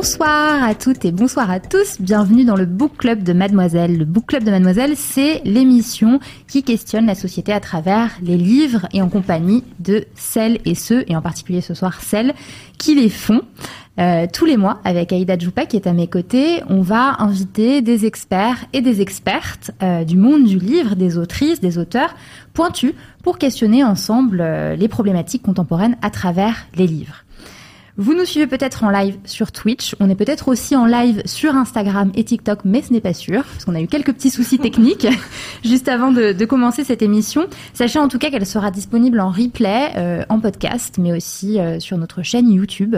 Bonsoir à toutes et bonsoir à tous. Bienvenue dans le Book Club de Mademoiselle. Le Book Club de Mademoiselle, c'est l'émission qui questionne la société à travers les livres et en compagnie de celles et ceux, et en particulier ce soir celles, qui les font. Euh, tous les mois, avec Aïda Djoupa qui est à mes côtés, on va inviter des experts et des expertes euh, du monde du livre, des autrices, des auteurs pointus, pour questionner ensemble euh, les problématiques contemporaines à travers les livres. Vous nous suivez peut-être en live sur Twitch. On est peut-être aussi en live sur Instagram et TikTok, mais ce n'est pas sûr, parce qu'on a eu quelques petits soucis techniques juste avant de, commencer cette émission. Sachez en tout cas qu'elle sera disponible en replay, euh, en podcast, mais aussi euh, sur notre chaîne YouTube.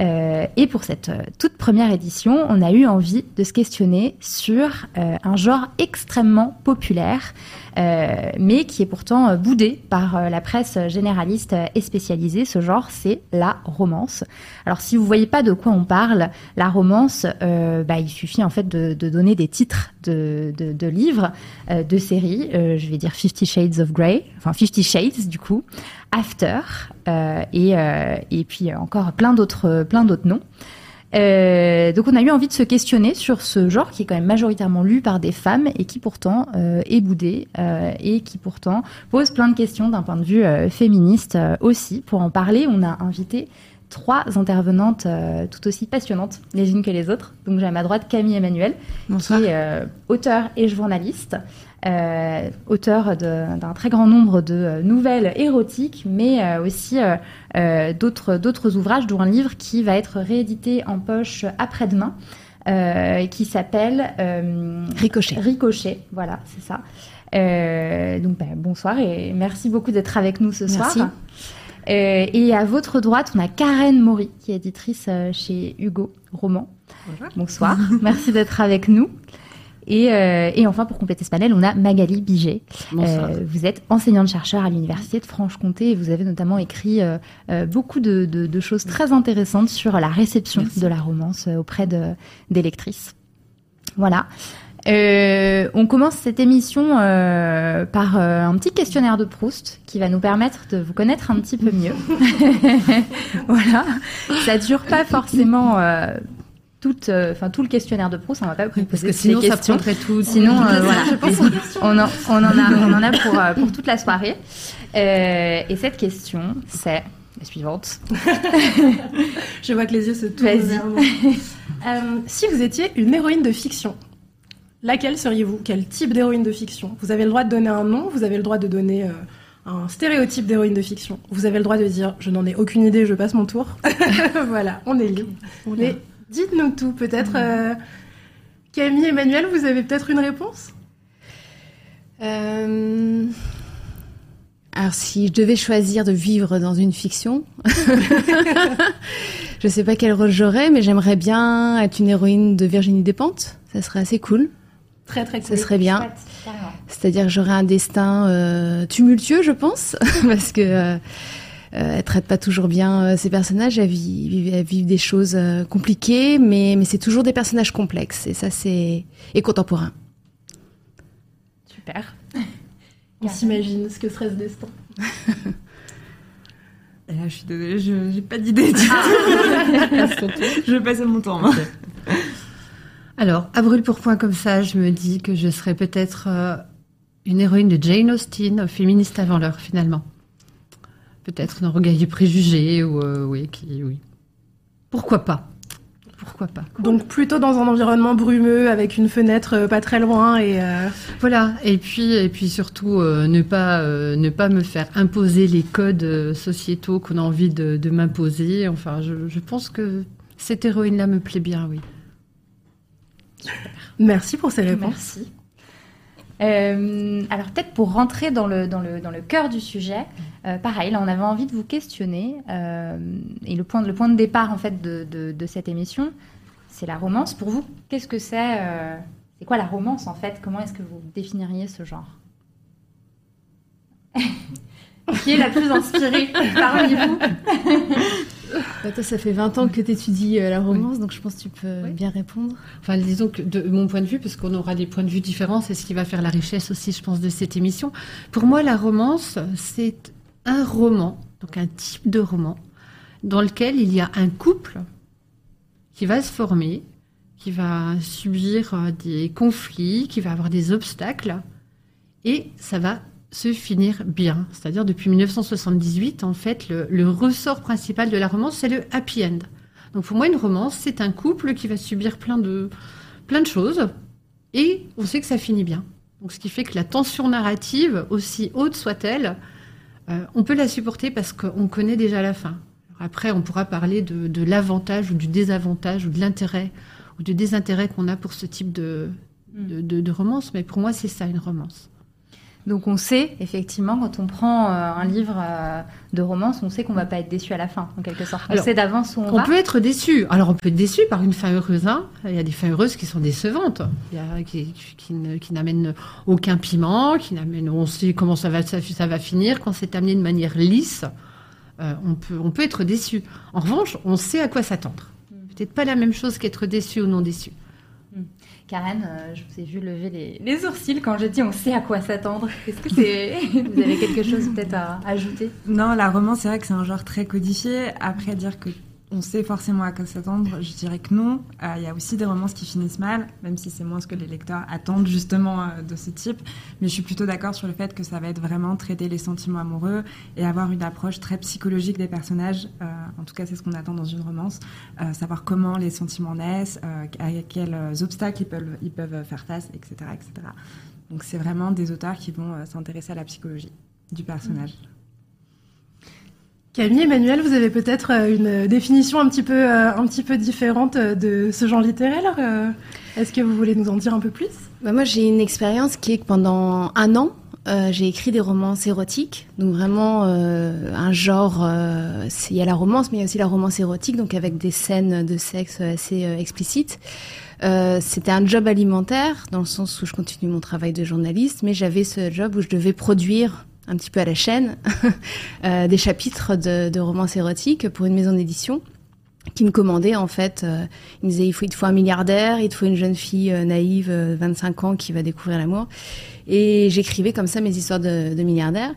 Euh, et pour cette toute première édition, on a eu envie de se questionner sur un genre extrêmement populaire. Euh, mais qui est pourtant euh, boudé par euh, la presse généraliste et spécialisée. Ce genre, c'est la romance. Alors, si vous voyez pas de quoi on parle, la romance, bah, il suffit en fait de, de donner des titres de, de, de livres, de séries. je vais dire Fifty Shades of Grey, enfin Fifty Shades du coup, After, et, et puis encore plein d'autres plein d'autres noms. Euh, donc on a eu envie de se questionner sur ce genre qui est quand même majoritairement lu par des femmes et qui pourtant euh, est boudé euh, et qui pourtant pose plein de questions d'un point de vue euh, féministe euh, aussi. Pour en parler, on a invité trois intervenantes tout aussi passionnantes les unes que les autres. Donc j'ai à ma droite Camille Emmanuel, Bonsoir. qui est auteur et journaliste. Euh, auteur d'un très grand nombre de nouvelles érotiques, mais euh, aussi euh, d'autres d'autres ouvrages, dont un livre qui va être réédité en poche après-demain. qui s'appelle Ricochet. Ricochet, voilà, c'est ça. donc ben, bonsoir et merci beaucoup d'être avec nous ce merci. soir. Euh, et à votre droite, on a Karen Maury, qui est éditrice chez Hugo Roman. Bonjour. Bonsoir, merci d'être avec nous. Et, euh, et, enfin, pour compléter ce panel, on a Magali Biget. Euh, vous êtes enseignante-chercheur à l'Université de Franche-Comté et vous avez notamment écrit euh, euh beaucoup de, de, de, choses très intéressantes sur la réception Merci. de la romance euh, auprès de, des lectrices. Voilà. Euh, on commence cette émission euh, par euh, un petit questionnaire de Proust qui va nous permettre de vous connaître un petit peu mieux. voilà, ça dure pas forcément euh, toute, enfin tout le questionnaire de Proust. On va pas oui, parce que sinon ça prendrait tout. Sinon, voilà, on en, on en a, on en a pour pour toute la soirée. Euh, et cette question, c'est la suivante. Je vois que les yeux se tournent vers moi. Euh, si vous étiez une héroïne de fiction, laquelle seriez-vous? Quel type d'héroïne de fiction? Vous avez le droit de donner un nom, vous avez le droit de donner euh, un stéréotype d'héroïne de fiction. Vous avez le droit de dire je n'en ai aucune idée, je passe mon tour. voilà, on est libre. Mais dites-nous tout, peut-être. Euh, Camille, Emmanuel, vous avez peut-être une réponse? Euh... Alors, si je devais choisir de vivre dans une fiction, je sais pas quel rôle j'aurais, mais j'aimerais bien être une héroïne de Virginie Despentes. Ça serait assez cool. Très très cool. Ça serait bien. C'est-à-dire que j'aurais un destin euh, tumultueux, je pense, parce que elle traite pas toujours bien euh, ses personnages. Elle vit, elle vit des choses euh, compliquées, mais mais c'est toujours des personnages complexes et ça c'est et contemporains. Super. On s'imagine ce que serait ce destin. Et là, je suis désolée, je n'ai pas d'idée. Ah. je vais passer mon temps. Okay. Alors, à brûle pour point comme ça, je me dis que je serais peut-être euh, une héroïne de Jane Austen, féministe avant l'heure, finalement. Peut-être dans Regard préjugé, ou euh, oui, qui, oui. Pourquoi pas? Pourquoi pas? Donc plutôt dans un environnement brumeux avec une fenêtre pas très loin et voilà. Et puis et puis surtout ne pas ne pas me faire imposer les codes sociétaux qu'on a envie de, de m'imposer. Enfin, je, je pense que cette héroïne-là me plaît bien, oui. Merci pour ces réponses. Merci. Euh, alors peut-être pour rentrer dans le, dans le, dans le cœur du sujet, euh, pareil, là on avait envie de vous questionner, euh, et le point, de départ en fait de, de, de cette émission, c'est la romance. Pour vous, qu'est-ce que c'est C'est quoi la romance en fait? Comment est-ce que vous définiriez ce genre? Qui est la plus inspirée parmi vous? bah, toi, ça fait 20 ans que tu étudies euh, la romance, donc je pense que tu peux bien répondre. Enfin, disons que de mon point de vue, parce qu'on aura des points de vue différents, c'est ce qui va faire la richesse aussi, je pense, de cette émission. Pour moi, la romance, c'est un roman, donc un type de roman, dans lequel il y a un couple qui va se former, qui va subir euh, des conflits, qui va avoir des obstacles, et ça va se finir bien. C'est-à-dire depuis 1978, en fait, le, ressort principal de la romance, c'est le happy end. Donc pour moi, une romance, c'est un couple qui va subir plein de, plein de choses et on sait que ça finit bien. Donc ce qui fait que la tension narrative, aussi haute soit-elle, euh, on peut la supporter parce qu'on connaît déjà la fin. après, on pourra parler de, l'avantage ou du désavantage ou de l'intérêt ou du désintérêt qu'on a pour ce type de, de romance, mais pour moi, c'est ça une romance. Donc on sait effectivement quand on prend euh, un livre euh, de romance, on sait qu'on va pas être déçu à la fin, en quelque sorte. On sait d'avance où on, va. On peut être déçu. Alors on peut être déçu par une fin heureuse. Hein. Il y a des fins heureuses qui sont décevantes, Il y a, qui, qui, n'amènent aucun piment, qui n'amènent. On sait comment ça va ça, va finir quand c'est amené de manière lisse. Euh, on peut on peut être déçu. En revanche, on sait à quoi s'attendre. Mm. Peut-être pas la même chose qu'être déçu ou non déçu. Karen, euh, je vous ai vu lever les, sourcils quand j'ai dit on sait à quoi s'attendre. Est-ce que c'est vous avez quelque chose peut-être à ajouter? Non, la romance, c'est vrai que c'est un genre très codifié. Après dire que on sait forcément à quoi s'attendre. Je dirais que non. Euh, il y a aussi des romances qui finissent mal, même si c'est moins ce que les lecteurs attendent justement euh, de ce type. Mais je suis plutôt d'accord sur le fait que ça va être vraiment traiter les sentiments amoureux et avoir une approche très psychologique des personnages. Euh, en tout cas, c'est ce qu'on attend dans une romance. savoir comment les sentiments naissent, à quels obstacles ils peuvent, ils peuvent faire face, etc. etc. Donc c'est vraiment des auteurs qui vont s'intéresser à la psychologie du personnage. Camille, Emmanuel, vous avez peut-être euh, une définition un petit peu, euh, différente euh, de ce genre littéraire. Est-ce que vous voulez nous en dire un peu plus? Bah Moi, j'ai une expérience qui est que pendant un an, j'ai écrit des romances érotiques, donc vraiment un genre. Il y a la romance, mais il y a aussi la romance érotique, donc avec des scènes de sexe assez explicites. C'était un job alimentaire, dans le sens où je continue mon travail de journaliste, mais j'avais ce job où je devais produire un petit peu à la chaîne, euh, des chapitres de, de romances érotiques pour une maison d'édition qui me commandait en fait. Euh, il me disait il faut, il te faut un milliardaire, il te faut une jeune fille euh, naïve, 25 ans, qui va découvrir l'amour. Et j'écrivais comme ça mes histoires de, de milliardaires.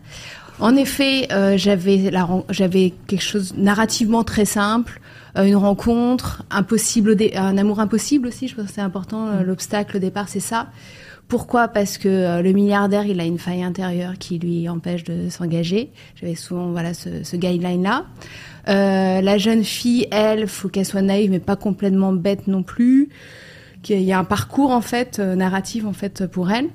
En effet, j'avais j'avais quelque chose narrativement très simple, une rencontre, impossible, un amour impossible aussi. Je pense que c'est important. L'obstacle au départ, c'est ça. Pourquoi? Parce que euh, le milliardaire, il a une faille intérieure qui lui empêche de s'engager. J'avais souvent voilà ce, ce guideline-là. Euh, la jeune fille, elle, faut qu'elle soit naïve, mais pas complètement bête non plus. Qu'il y a un parcours en fait euh, narratif en fait pour elle.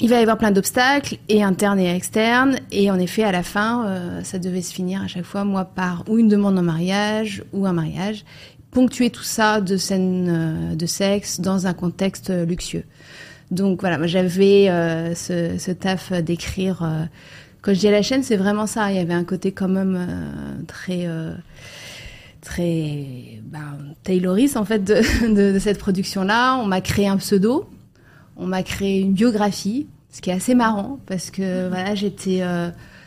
Il va y avoir plein d'obstacles, et internes et externes, et en effet, à la fin, euh, ça devait se finir à chaque fois, moi, par ou une demande en mariage ou un mariage, ponctuer tout ça de scènes de sexe dans un contexte luxueux. Donc voilà, j'avais euh, ce, ce, taf d'écrire. Euh, quand je dis à la chaîne, c'est vraiment ça. Il y avait un côté quand même euh, très très ben, Tayloris en fait de, de, cette production-là. On m'a créé un pseudo, on m'a créé une biographie, ce qui est assez marrant parce que voilà, j'étais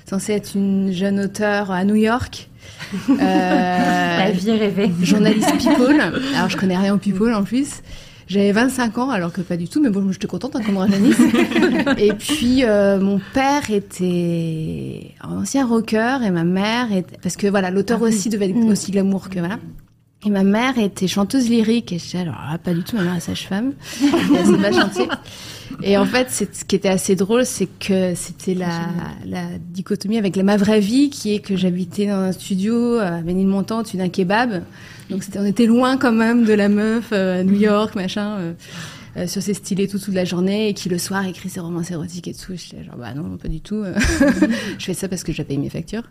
censée être une jeune auteure à New York. La vie rêvée. Journaliste people. Alors je connais rien au people en plus. J'avais 25 ans, alors que pas du tout, mais bon, j'étais contente hein, comme journaliste. et puis, euh, mon père était un ancien rocker et ma mère était... Parce que voilà, l'auteur ah aussi devait être mm. aussi glamour que voilà. Et ma mère était chanteuse lyrique. Et je disais, alors pas du tout, ma mère est sage-femme. c'est pas chantier. Et en fait, ce qui était assez drôle, c'est que c'était la, la dichotomie avec la, ma vraie vie, qui est que j'habitais dans un studio à Ménilmontant, au-dessus d'un kebab. Donc c'était, on était loin quand même de la meuf euh, à New York, machin. Euh, euh, sur ses stylés tout, toute la journée et qui le soir écrit ses romans érotiques et tout. J'étais genre, bah non, pas du tout. je fais ça parce que je paye mes factures.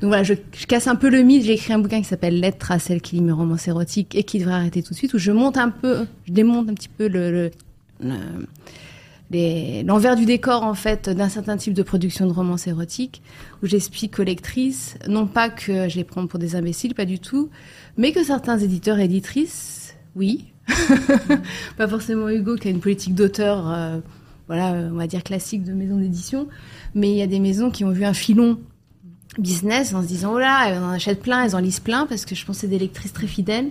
Donc voilà, je, casse un peu le mythe. J'ai écrit un bouquin qui s'appelle Lettre à celle qui lit mes romans érotiques et qui devrait arrêter tout de suite, où je monte un peu, je démonte un petit peu le, le l'envers du décor en fait d'un certain type de production de romans érotiques où j'explique aux lectrices non pas que je les prends pour des imbéciles pas du tout mais que certains éditeurs et éditrices oui pas forcément Hugo qui a une politique d'auteur, euh, voilà, on va dire classique de maison d'édition, mais il y a des maisons qui ont vu un filon business en se disant oh là, elles en achètent plein, elles en lisent plein parce que je pense que c'est des lectrices très fidèles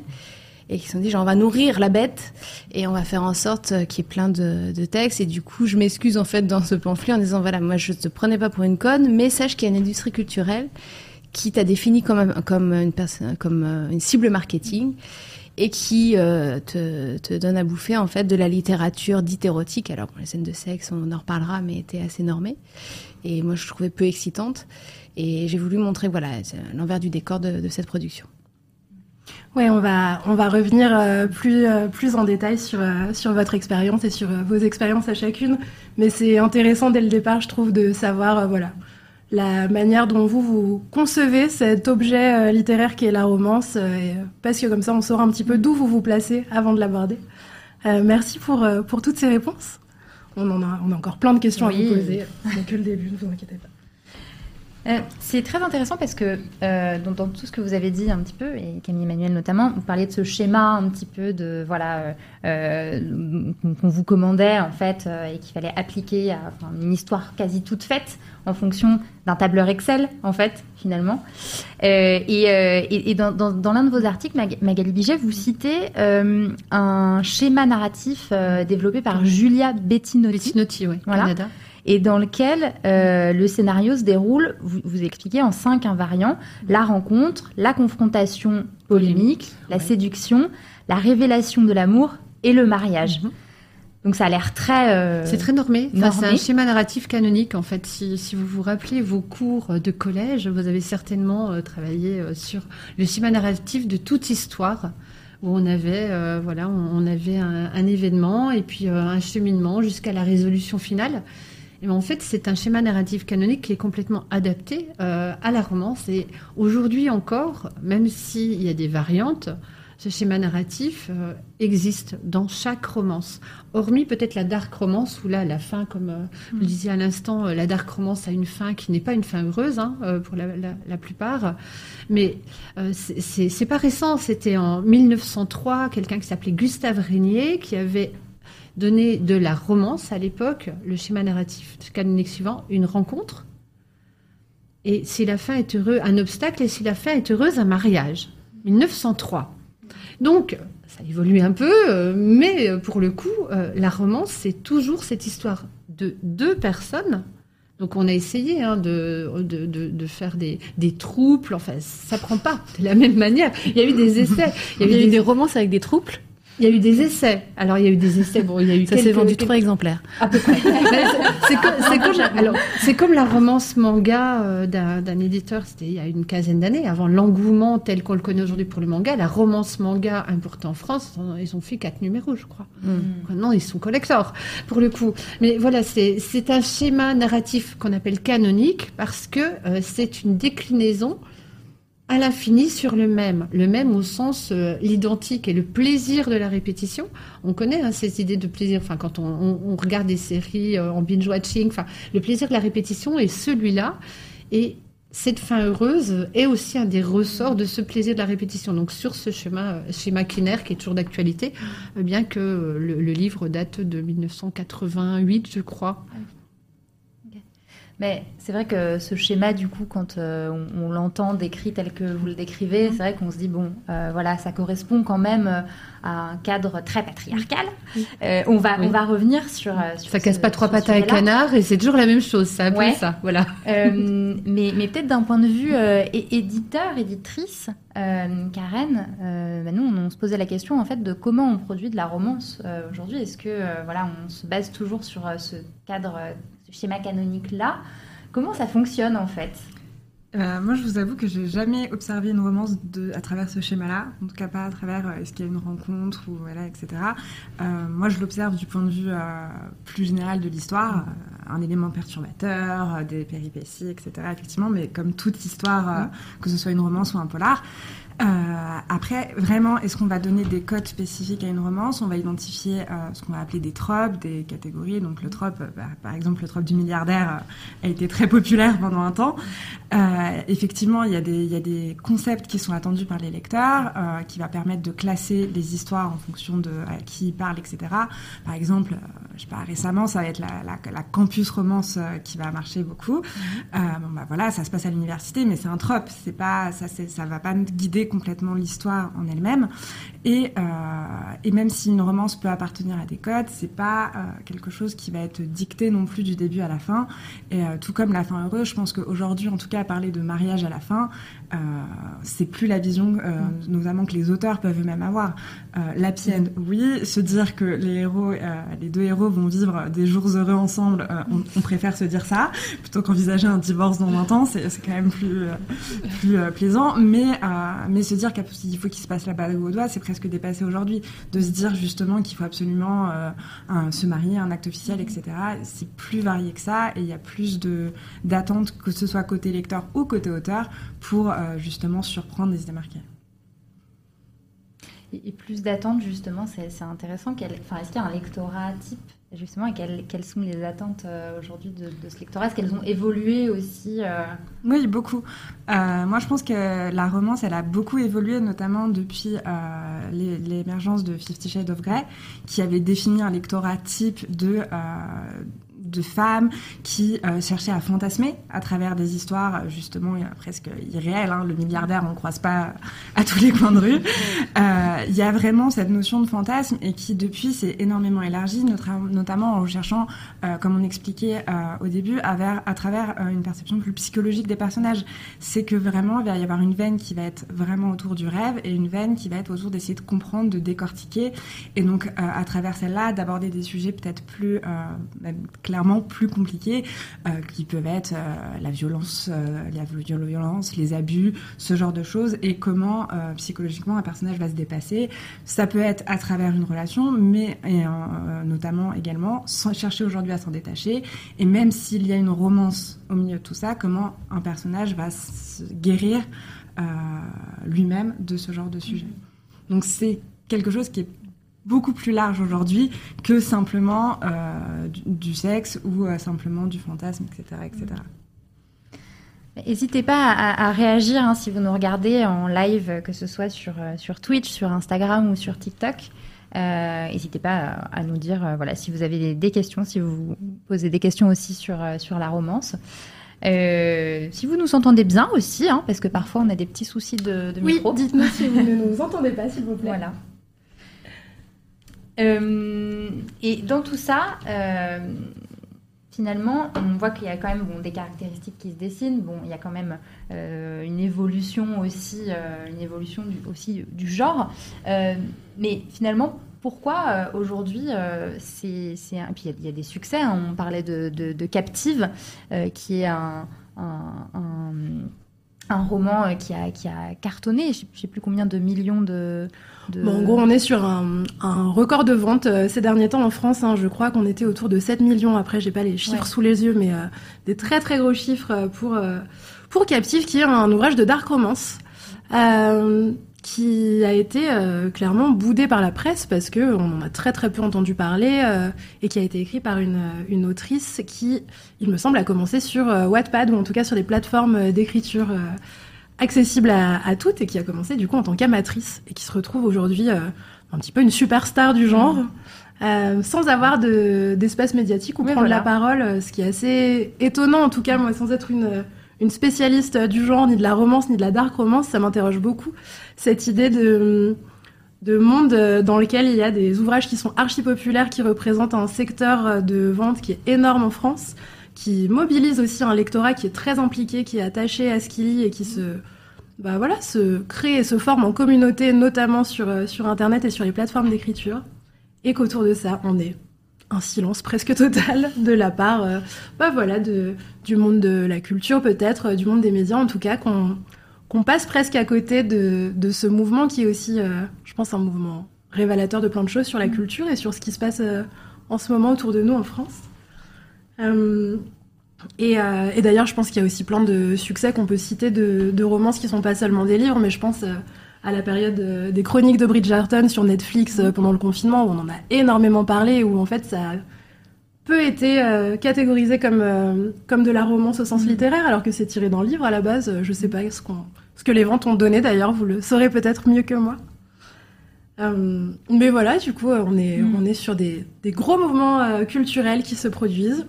et qui se sont dit on va nourrir la bête et on va faire en sorte qu'il y ait plein de, textes et du coup je m'excuse en fait dans ce pamphlet en disant voilà moi je te prenais pas pour une conne mais sache qu'il y a une industrie culturelle qui t'a défini comme comme euh, une cible marketing et qui euh, te, te, donne à bouffer en fait de la littérature dite érotique. Alors pour les scènes de sexe, on en reparlera, mais était assez normée. Et moi, je trouvais peu excitante. Et j'ai voulu montrer voilà l'envers du décor de, de cette production. Oui, on va, on va revenir euh, plus, euh, plus en détail sur, sur votre expérience et sur vos expériences à chacune. Mais c'est intéressant dès le départ, je trouve, de savoir, voilà, la manière dont vous vous concevez cet objet euh, littéraire qui est la romance, euh, parce que comme ça on saura un petit peu d'où vous vous placez avant de l'aborder. Euh, merci pour, pour toutes ces réponses. On en a, on a encore plein de questions à vous poser. C'est que le début, ne vous inquiétez pas. Euh, c'est très intéressant parce que euh, dans, tout ce que vous avez dit un petit peu, et Camille Emmanuel notamment, vous parliez de ce schéma un petit peu de voilà euh, qu'on vous commandait en fait et qu'il fallait appliquer à une histoire quasi toute faite en fonction d'un tableur Excel en fait finalement. et, dans, l'un de vos articles, Magali Biget, vous citez un schéma narratif développé par Julia Bettinotti, Bettinotti oui, voilà. Canada et dans lequel euh, le scénario se déroule, vous, vous expliquez en cinq invariants, la rencontre, la confrontation polémique, la séduction, la révélation de l'amour et le mariage. Mhm. Donc ça a l'air très... Euh, c'est très normé. c'est un schéma narratif canonique en fait. Si, si, vous vous rappelez vos cours de collège, vous avez certainement euh, travaillé euh, sur le schéma narratif de toute histoire où on avait, euh, voilà, on, avait un, un, événement et puis un cheminement jusqu'à la résolution finale. Et en fait, c'est un schéma narratif canonique qui est complètement adapté euh, à la romance. Et aujourd'hui encore, même s'il y a des variantes, ce schéma narratif euh, existe dans chaque romance. Hormis peut-être la dark romance, où là, la fin, comme euh, vous le disiez à l'instant, la dark romance a une fin qui n'est pas une fin heureuse hein, pour la, la, plupart. Mais c'est pas récent, c'était en 1903, quelqu'un qui s'appelait Gustave Régnier, qui avait donner de la romance à l'époque, le schéma narratif canonique suivant, une rencontre. Et si la fin est heureuse, un obstacle, et si la fin est heureuse, un mariage. 1903. Donc, ça évolue un peu, euh, mais euh, pour le coup, euh, la romance, c'est toujours cette histoire de deux personnes. Donc, on a essayé hein, de, de, faire des, des trouples. Enfin, ça prend pas de la même manière. Il y a eu des essais. Il y a eu des romances avec des trouples? Il y a eu des essais. Alors, il y a eu des essais. Bon, il y a eu Ça s'est vendu trois exemplaires. À peu près. c'est comme, comme, la romance manga euh, d'un éditeur, c'était il y a une quinzaine d'années, avant l'engouement tel qu'on le connaît aujourd'hui pour le manga. La romance manga importée en France, ils ont fait quatre numéros, je crois. Hmm. Non, ils sont collectors, pour le coup. Mais voilà, c'est un schéma narratif qu'on appelle canonique parce que euh, c'est une déclinaison à l'infini sur le même. Le même au sens euh, l'identique et le plaisir de la répétition. On connaît hein, ces idées de plaisir. Enfin, quand on, regarde des séries euh, en binge watching, enfin, le plaisir de la répétition est celui-là. Et cette fin heureuse est aussi un des ressorts de ce plaisir de la répétition. Donc sur ce schéma, euh, schéma qui est toujours d'actualité, bien que le, livre date de 1988, je crois. Mais c'est vrai que ce schéma, du coup, quand euh, on, l'entend décrit tel que vous le décrivez, c'est vrai qu'on se dit, bon, euh, voilà, ça correspond quand même euh, à un cadre très patriarcal. on, va, on va revenir sur. sur ça casse pas trois pattes à un canard et c'est toujours la même chose, ça, ouais. ça, voilà. mais mais peut-être d'un point de vue éditeur, éditrice, Karen, bah nous, on, se posait la question, en fait, de comment on produit de la romance aujourd'hui. Est-ce que, voilà, on se base toujours sur ce cadre schéma canonique-là. Comment ça fonctionne en fait? Euh, moi, je vous avoue que j'ai jamais observé une romance de, à travers ce schéma-là, en tout cas pas à travers euh, est-ce qu'il y a une rencontre ou voilà, etc. Euh, moi, je l'observe du point de vue plus général de l'histoire, un élément perturbateur, des péripéties, etc. Effectivement, mais comme toute histoire, que ce soit une romance ou un polar, euh, après, vraiment, est-ce qu'on va donner des codes spécifiques à une romance? On va identifier euh, ce qu'on va appeler des tropes, des catégories. Donc le trope, euh, bah, par exemple, le trope du milliardaire a été très populaire pendant un temps. effectivement, il y, a des, il y, a des concepts qui sont attendus par les lecteurs, qui va permettre de classer les histoires en fonction de à qui ils parlent, etc. Par exemple, je sais pas, récemment, ça va être la, la, la campus romance qui va marcher beaucoup. bon, bah voilà, ça se passe à l'université, mais c'est un trope. C'est pas, ça, ça va pas guider complètement l'histoire en elle-même. Et, euh, et, même si une romance peut appartenir à des codes, c'est pas euh, quelque chose qui va être dicté non plus du début à la fin. Et euh, tout comme la fin heureuse, je pense qu'aujourd'hui, en tout cas, parler de mariage à la fin, euh, c'est plus la vision, euh, mm. notamment que les auteurs peuvent eux-mêmes avoir. la end, oui, se dire que les héros, les deux héros vont vivre des jours heureux ensemble, on, on, préfère se dire ça plutôt qu'envisager un divorce dans 20 ans. C'est quand même plus plus plaisant, mais mais se dire qu'il faut qu'il se passe la balle au doigt, c'est presque dépassé aujourd'hui. De se dire justement qu'il faut absolument euh, se marier, un acte officiel, etc. C'est plus varié que ça et il y a plus de d'attentes, que ce soit côté lecteur ou côté auteur, pour euh, justement surprendre et se démarquer. Et, plus d'attentes, justement, c'est intéressant. Enfin, Est-ce qu'il y a un lectorat type Justement, et quelles, sont les attentes euh, aujourd'hui de, ce lectorat? Est-ce qu'elles ont évolué aussi euh? Oui, beaucoup. Euh, moi, je pense que la romance, elle a beaucoup évolué, notamment depuis l'émergence de Fifty Shades of Grey, qui avait défini un lectorat type de de femmes qui euh, cherchaient à fantasmer à travers des histoires justement presque irréelles. Hein. Le milliardaire, on ne croise pas à tous les coins de rue. Euh, il y a vraiment cette notion de fantasme et qui depuis s'est énormément élargie, notamment en cherchant, euh, comme on expliquait au début, à, travers une perception plus psychologique des personnages. C'est que vraiment il va y avoir une veine qui va être vraiment autour du rêve et une veine qui va être autour d'essayer de comprendre, de décortiquer et donc à travers celle-là d'aborder des sujets peut-être plus même clairement plus compliqués, euh, qui peuvent être euh, la violence, euh, la violence, les abus, ce genre de choses, et comment psychologiquement un personnage va se dépasser. Ça peut être à travers une relation, mais notamment également sans chercher aujourd'hui à s'en détacher. Et même s'il y a une romance au milieu de tout ça, comment un personnage va se guérir lui-même de ce genre de sujet. Donc c'est quelque chose qui est beaucoup plus large aujourd'hui que simplement euh, du, sexe ou euh, simplement du fantasme, etc. etc. N'hésitez pas à, réagir hein, si vous nous regardez en live, que ce soit sur, euh, sur Twitch, sur Instagram ou sur TikTok. N'hésitez pas à, nous dire voilà, si vous avez des, questions, si vous posez des questions aussi sur, sur la romance. si vous nous entendez bien aussi, hein, parce que parfois on a des petits soucis de, de micro. Oui, dites-nous si vous ne nous entendez pas, s'il vous plaît. Voilà. Euh, et dans tout ça, euh, finalement, on voit qu'il y a quand même des caractéristiques qui se dessinent. Bon, il y a quand même euh, une évolution aussi, une évolution du, aussi du genre. mais finalement, pourquoi aujourd'hui c'est, Et puis il y, a des succès. Hein. On parlait de, Captive, qui est un, un, un roman qui a, qui a cartonné. Je ne sais plus combien de millions de, en gros, on est sur un, record de vente euh, ces derniers temps en France. Hein. je crois qu'on était autour de 7 millions. Après, j'ai pas les chiffres sous les yeux, mais euh, des très très gros chiffres euh, pour pour Captive, qui est un ouvrage de dark romance. qui a été clairement boudé par la presse parce que on en a très très peu entendu parler et qui a été écrit par une, une autrice qui, il me semble, a commencé sur Wattpad ou en tout cas sur des plateformes d'écriture accessible à, toutes et qui a commencé du coup en tant qu'amatrice et qui se retrouve aujourd'hui euh, un petit peu une superstar du genre. euh, sans avoir d'espace médiatique ou prendre la parole, ce qui est assez étonnant en tout cas, moi, sans être une, une spécialiste du genre, ni de la romance, ni de la dark romance, ça m'interroge beaucoup, cette idée de de monde dans lequel il y a des ouvrages qui sont archi populaires, qui représentent un secteur de vente qui est énorme en France, qui mobilise aussi un lectorat qui est très impliqué, qui est attaché à ce qu'il lit et qui se, bah voilà, se crée et se forme en communauté, notamment sur, euh, sur Internet et sur les plateformes d'écriture. Et qu'autour de ça, on est un silence presque total de la part, euh, bah voilà, de, du monde de la culture peut-être, euh, du monde des médias en tout cas, qu'on qu'on passe presque à côté de, de ce mouvement qui est aussi, je pense, un mouvement révélateur de plein de choses sur la culture et sur ce qui se passe en ce moment autour de nous en France. Euh, euh, et, d'ailleurs, je pense qu'il y a aussi plein de succès qu'on peut citer de, romances qui sont pas seulement des livres, mais je pense euh, à la période des chroniques de Bridgerton sur Netflix pendant le confinement, où on en a énormément parlé, où en fait ça a peu été catégorisé comme, comme de la romance au sens mm. littéraire, alors que c'est tiré d'un livre à la base. Je sais pas ce, ce que les ventes ont donné d'ailleurs, vous le saurez peut-être mieux que moi. Mais voilà, du coup, on est, mm. on est sur des, des gros mouvements culturels qui se produisent.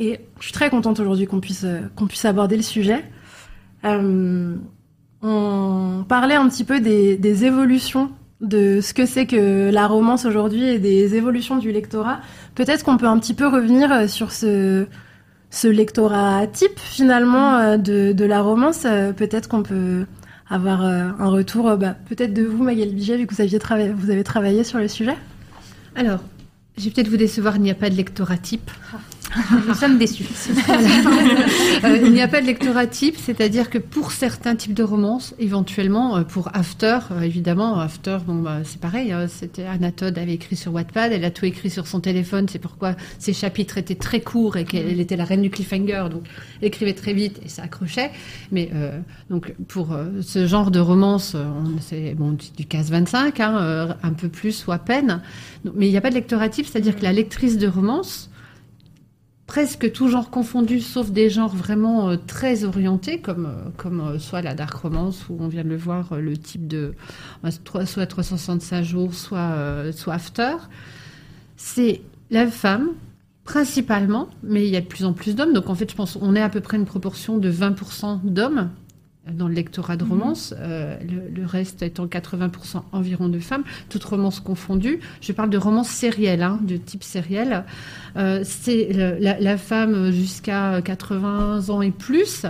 Et je suis très contente aujourd'hui qu'on puisse, euh, qu'on puisse aborder le sujet. on parlait un petit peu des, des évolutions de ce que c'est que la romance aujourd'hui et des évolutions du lectorat. Peut-être qu'on peut un petit peu revenir sur ce, ce lectorat type finalement de, de la romance. Peut-être qu'on peut avoir euh, un retour euh, bah, peut-être de vous, Magali Biget, vu que vous, aviez vous avez travaillé sur le sujet Alors, je vais peut-être vous décevoir, il n'y a pas de lectorat type. Nous sommes déçus. Euh, il n'y a pas de lectorat type, c'est-à-dire que pour certains types de romances, éventuellement, euh, pour After, euh, évidemment, After, bon, bah, c'est pareil, hein, c'était Anatode avait écrit sur Wattpad, elle a tout écrit sur son téléphone, c'est pourquoi ses chapitres étaient très courts et qu'elle était la reine du cliffhanger, donc elle écrivait très vite et ça accrochait. Mais donc pour ce genre de romance, c'est bon, du casse 25, hein, un peu plus ou à peine. mais il n'y a pas de lectorat type, c'est-à-dire que la lectrice de romance, presque tout genre confondu, sauf des genres vraiment euh, très orientés, comme, euh, euh, soit la dark romance, où on vient de le voir, le type de soit 365 jours, soit, soit after. C'est la femme, principalement, mais il y a de plus en plus d'hommes. Donc en fait, je pense qu'on est à peu près une proportion de 20% d'hommes dans le lectorat de mhm. romance, euh, le, reste étant 80% environ de femmes, toutes romances confondues. Je parle de romances sérielles, hein, de type sériel. Euh, c'est la, femme jusqu'à 80 ans et plus,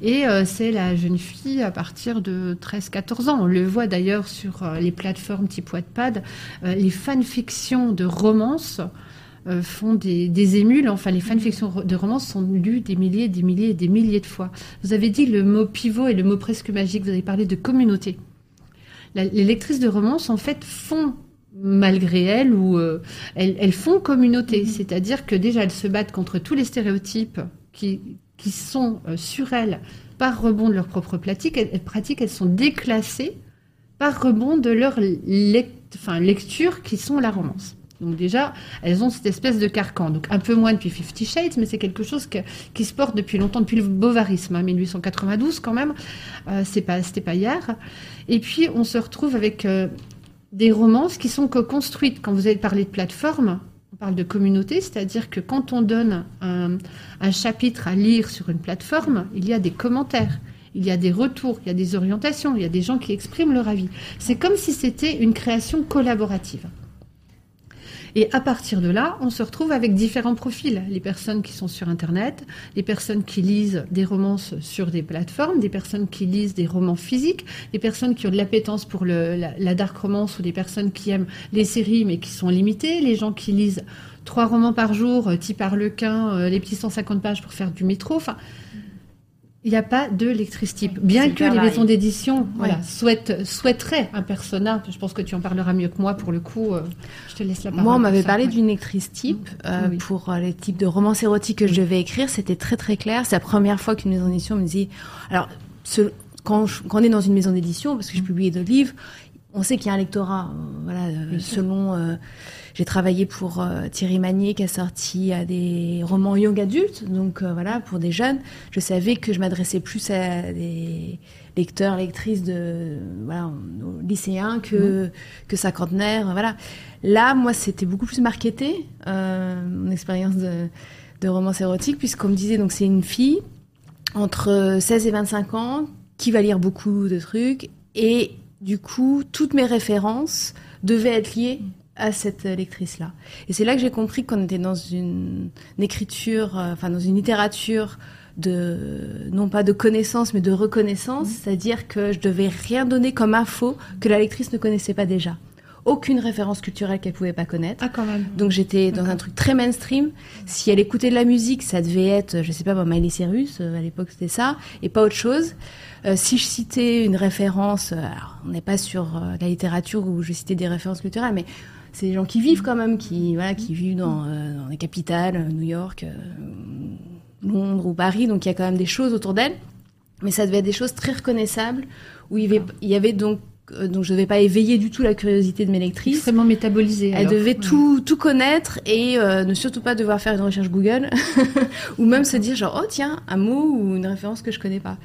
et euh, c'est la jeune fille à partir de 13-14 ans. On le voit d'ailleurs sur les plateformes type Wattpad, les fanfictions de romance euh, font des, émules. Enfin, les fanfictions de romance sont lues des milliers, des milliers et des milliers de fois. Vous avez dit le mot pivot et le mot presque magique. Vous avez parlé de communauté. les lectrices de romance, en fait, font malgré elles ou euh, elles, font communauté. Mm-hmm. C'est-à-dire que déjà, elles se battent contre tous les stéréotypes qui, qui sont euh, sur elles par rebond de leur propre pratique. Elles, elles sont déclassées par rebond de leur enfin, lecture qui sont la romance. Donc déjà, elles ont cette espèce de carcan. Donc un peu moins depuis Fifty Shades, mais c'est quelque chose qui se porte depuis longtemps, depuis le bovarisme, 1892 hein, quand même. Euh, c'est pas, pas hier. Et puis on se retrouve avec euh, des romances qui sont co-construites. Quand vous avez parlé de plateforme, on parle de communauté, c'est-à-dire que quand on donne un, un chapitre à lire sur une plateforme, il y a des commentaires il y a des retours, il y a des orientations, il y a des gens qui expriment leur avis. C'est comme si c'était une création collaborative. Et à partir de là, on se retrouve avec différents profils. Les personnes qui sont sur Internet, les personnes qui lisent des romances sur des plateformes, des personnes qui lisent des romans physiques, des personnes qui ont de l'appétence pour le, la, dark romance ou des personnes qui aiment les séries mais qui sont limitées, les gens qui lisent trois romans par jour, euh, type Harlequin, euh, les petits 150 pages pour faire du métro. Enfin, il n'y a pas de lectrice type. Bien que les maisons d'édition voilà, souhaitent, souhaiteraient un persona, je pense que tu en parleras mieux que moi pour le coup, euh, je te laisse la parole. Moi, on m'avait parlé d'une lectrice type euh, pour euh, les types de romans érotiques que je devais écrire. C'était très très clair. C'est la première fois qu'une maison d'édition me dit... Alors, quand, quand, on est dans une maison d'édition, parce que je publiais deux livres, on sait qu'il y a un lectorat. voilà, selon j'ai travaillé pour Thierry Magnier qui a sorti des romans young adultes, donc voilà pour des jeunes. Je savais que je m'adressais plus à des lecteurs, lectrices de voilà, lycéens que, mmh. que cinquantenaires. Voilà. Là, moi, c'était beaucoup plus marketé, euh, mon expérience de, de romance érotique, puisqu'on me disait, donc c'est une fille entre 16 et 25 ans qui va lire beaucoup de trucs, et du coup, toutes mes références devaient être liées à cette lectrice-là. Et c'est là que j'ai compris qu'on était dans une, écriture, euh, enfin dans une littérature de non pas de connaissance mais de reconnaissance, mmh. c'est-à-dire que je devais rien donner comme info que la lectrice ne connaissait pas déjà. Aucune référence culturelle qu'elle pouvait pas connaître. Ah, quand même. Donc j'étais dans un truc très mainstream. Si elle écoutait de la musique, ça devait être, je sais pas, Miley Cyrus, euh, à l'époque c'était ça, et pas autre chose. Euh, si je citais une référence, euh, on n'est pas sur la littérature où je citais des références culturelles, mais c'est des gens qui vivent quand même, qui voilà, qui vivent dans, dans les capitales, New York, Londres ou Paris, donc il y a quand même des choses autour d'elle. Mais ça devait être des choses très reconnaissables, où il y avait, donc euh, donc je ne vais pas éveiller du tout la curiosité de mes lectrices. Extrêmement métabolisée. Elle devait tout, tout connaître et euh, ne surtout pas devoir faire une recherche Google ou même se dire genre oh tiens un mot ou une référence que je connais pas.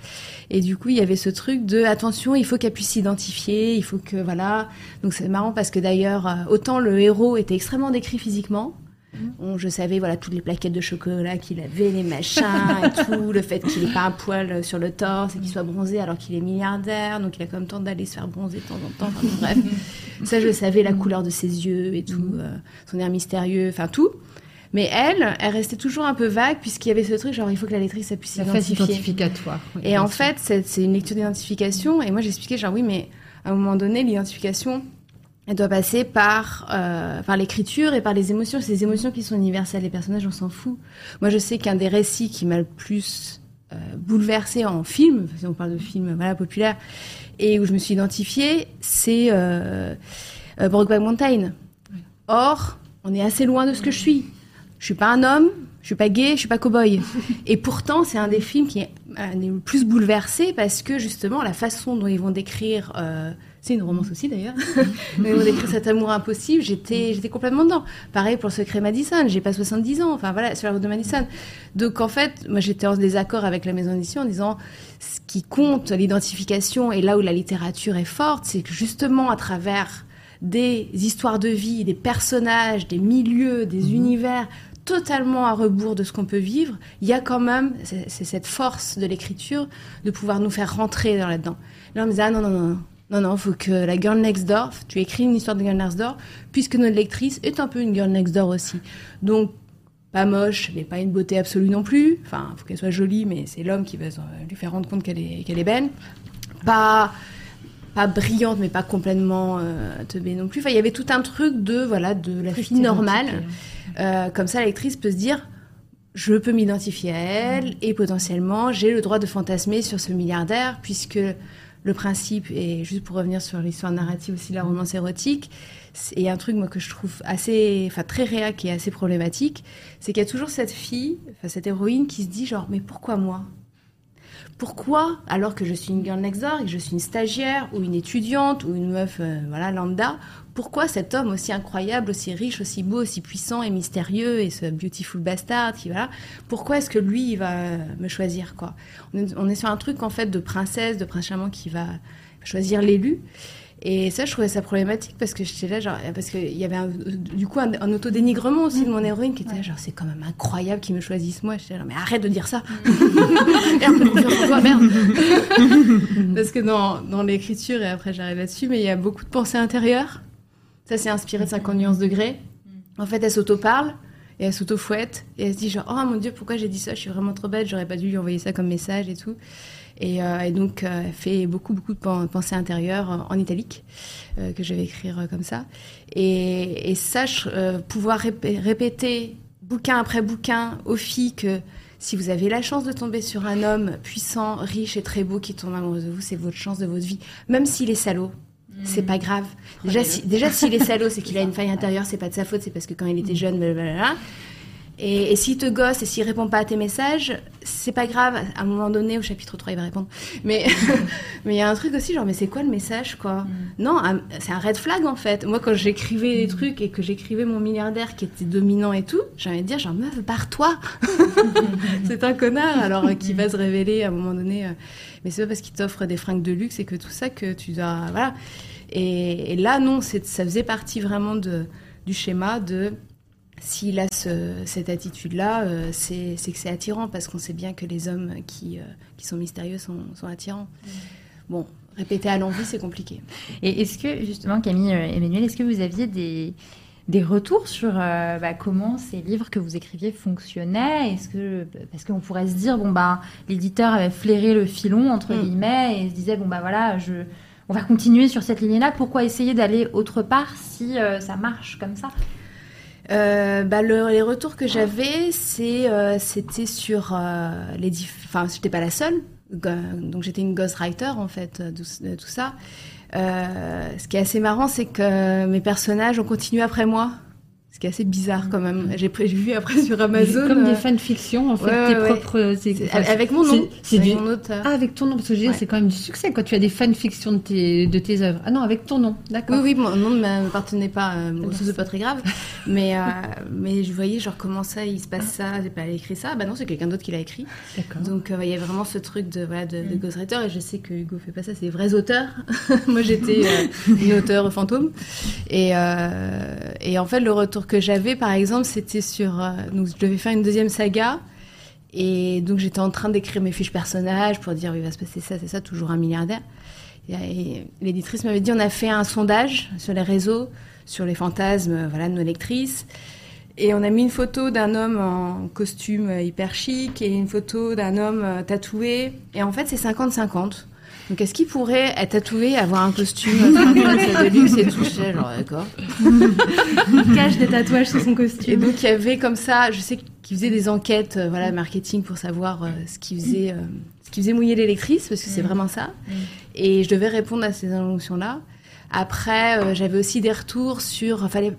Et du coup il y avait ce truc de attention il faut qu'elle puisse s'identifier, il faut que voilà. Donc c'est marrant parce que d'ailleurs euh, autant le héros était extrêmement décrit physiquement je savais voilà toutes les plaquettes de chocolat qu'il avait, les machins et tout, le fait qu'il n'ait pas un poil sur le torse et qu'il soit bronzé alors qu'il est milliardaire, donc il a quand même temps d'aller se faire bronzer de temps en temps. bref, ça je savais la couleur de ses yeux et tout, euh, son air mystérieux, enfin tout. Mais elle, elle restait toujours un peu vague puisqu'il y avait ce truc genre il faut que la lectrice puisse s'identifier. identificatoire. et en fait, c'est une lecture d'identification et moi j'expliquais genre oui mais à un moment donné l'identification elle doit passer par, euh, par l'écriture et par les émotions. C'est les émotions qui sont universelles. Les personnages, on s'en fout. Moi, je sais qu'un des récits qui m'a le plus euh, bouleversé en film, si on parle de film voilà, populaire, et où je me suis identifiée, c'est euh, euh Brokeback Mountain. Or, on est assez loin de ce que je suis. Je suis pas un homme, je suis pas gay, je suis pas cow-boy. Et pourtant, c'est un des films qui est le plus bouleversé parce que justement, la façon dont ils vont décrire euh, c'est une romance aussi d'ailleurs. Mais on écrit cet amour impossible, j'étais, j'étais complètement dedans. Pareil pour le secret Madison, j'ai pas 70 ans, enfin voilà, sur la route de Madison. Donc en fait, moi j'étais en désaccord avec la maison d'édition en disant ce qui compte l'identification et là où la littérature est forte, c'est que justement à travers des histoires de vie, des personnages, des milieux, des mhm. univers totalement à rebours de ce qu'on peut vivre, il y a quand même c'est cette force de l'écriture de pouvoir nous faire rentrer dans là-dedans. Là on me disait ah non non non non, non, il faut que la girl next door, tu écris une histoire de girl next door, puisque notre lectrice est un peu une girl next door aussi. Donc, pas moche, mais pas une beauté absolue non plus. Enfin, il faut qu'elle soit jolie, mais c'est l'homme qui va lui faire rendre compte qu'elle est, qu'elle est belle. Pas, pas brillante, mais pas complètement euh, teubée non plus. Enfin, il y avait tout un truc de, voilà, de la fille normale. Euh, comme ça, la lectrice peut se dire, je peux m'identifier à elle, et potentiellement, j'ai le droit de fantasmer sur ce milliardaire, puisque le principe, et juste pour revenir sur l'histoire narrative aussi la romance érotique, et un truc que je trouve assez, enfin très réac et assez problématique, c'est qu'il y a toujours cette fille, cette héroïne qui se dit genre mais pourquoi moi? Pourquoi, alors que je suis une girl next door et que je suis une stagiaire ou une étudiante ou une meuf euh, voilà lambda, pourquoi cet homme aussi incroyable, aussi riche, aussi beau, aussi puissant et mystérieux et ce beautiful bastard qui voilà, pourquoi est-ce que lui il va me choisir quoi? On est, sur un truc en fait de princesse, de prince charmant qui va choisir l'élu. Et ça, je trouvais ça problématique parce que j'étais là, genre, parce qu'il y avait du coup un, un autodénigrement aussi de mon héroïne qui était là, genre, c'est quand même incroyable qu'ils me choisissent moi. J'étais là, mais arrête de dire ça. merde, toi, merde. parce que dans, dans l'écriture, et après j'arrive là-dessus, mais il y a beaucoup de pensées intérieures. Ça, c'est inspiré de 50 nuances degrés. En fait, elle s'auto-parle et elle s'auto-fouette et elle se dit genre, oh mon dieu, pourquoi j'ai dit ça? Je suis vraiment trop bête, j'aurais pas dû lui envoyer ça comme message et tout. Et, euh, donc, euh, elle fait beaucoup, beaucoup de pensées intérieures en italique, euh, que je vais écrire comme ça. Et, et sache pouvoir répéter bouquin après bouquin aux filles que si vous avez la chance de tomber sur un homme puissant, riche et très beau qui tombe amoureux de vous, c'est votre chance de votre vie. Même s'il est salaud, c'est pas grave. Déjà, si, déjà s'il est salaud, c'est qu'il a une faille intérieure, c'est pas de sa faute, c'est parce que quand il était jeune, blablabla. Et, et s'il te gosse et s'il répond pas à tes messages, c'est pas grave. À un moment donné, au chapitre 3, il va répondre. Mais mais il y a un truc aussi, genre, mais c'est quoi le message, quoi? Mm. Non, c'est un red flag, en fait. Moi, quand j'écrivais des mm. trucs et que j'écrivais mon milliardaire qui était dominant et tout, j'allais dire, genre, meuf, barre-toi C'est un connard, alors, euh, qui va se révéler à un moment donné. Euh. Mais c'est pas parce qu'il t'offre des fringues de luxe et que tout ça que tu dois... Voilà. Et, et là, non, ça faisait partie vraiment de, du schéma de s'il a cette attitude-là, euh, c'est que c'est attirant parce qu'on sait bien que les hommes qui, euh, qui sont mystérieux sont, sont attirants. Mm. Bon, répéter à l'envie, c'est compliqué. Et est-ce que, justement, Camille euh, Emmanuel, est-ce que vous aviez des, des retours sur bah, comment ces livres que vous écriviez fonctionnaient? Est-ce que parce qu'on pourrait se dire bon bah l'éditeur avait flairé le filon entre mm. guillemets et se disait bon bah voilà je on va continuer sur cette ligne-là. Pourquoi essayer d'aller autre part si ça marche comme ça? Euh, bah, les retours que j'avais, euh, c'était sur euh, les Enfin, j'étais pas la seule. Donc, j'étais une ghostwriter, en fait, de, tout ça. ce qui est assez marrant, c'est que mes personnages ont continué après moi. Ce qui est assez bizarre quand même. J'ai vu après sur Amazon. Comme des fanfictions, en fait, tes propres. avec mon nom. C'est du... mon auteur. Ah, avec ton nom, parce que c'est quand même du succès quand tu as des fanfictions de tes, de tes œuvres. Ah non, avec ton nom, d'accord. Oui, oui, mon nom ne m'appartenait pas, euh, c'est pas très grave. mais, euh, mais je voyais, genre, comment ça, il se passe ça, j'ai pas écrit ça. Bah non, c'est quelqu'un d'autre qui l'a écrit. D'accord. Donc, euh, il y a vraiment ce truc de, voilà, de, mm. ghostwriter, et je sais que Hugo fait pas ça, c'est des vrais auteurs. Moi, j'étais euh, une auteure fantôme. Et, et en fait, le retour que j'avais, par exemple, c'était sur. Euh, je devais faire une deuxième saga. Et donc, j'étais en train d'écrire mes fiches personnages pour dire il va se passer ça, c'est ça, toujours un milliardaire. Et, l'éditrice m'avait dit on a fait un sondage sur les réseaux, sur les fantasmes voilà, de nos lectrices. Et on a mis une photo d'un homme en costume hyper chic et une photo d'un homme euh, tatoué. Et en fait, c'est 50-50. Donc, est-ce qu'il pourrait être tatoué, avoir un costume de luxe et tout Genre, d'accord. Il cache des tatouages sur son costume. Et donc, il y avait comme ça, je sais qu'il faisait des enquêtes, euh, voilà, marketing pour savoir euh, ce qu'il faisait, euh, ce qui faisait mouiller les lectrices, parce que c'est mm. vraiment ça. Mm. Et je devais répondre à ces injonctions-là. Après, j'avais aussi des retours sur, fallait,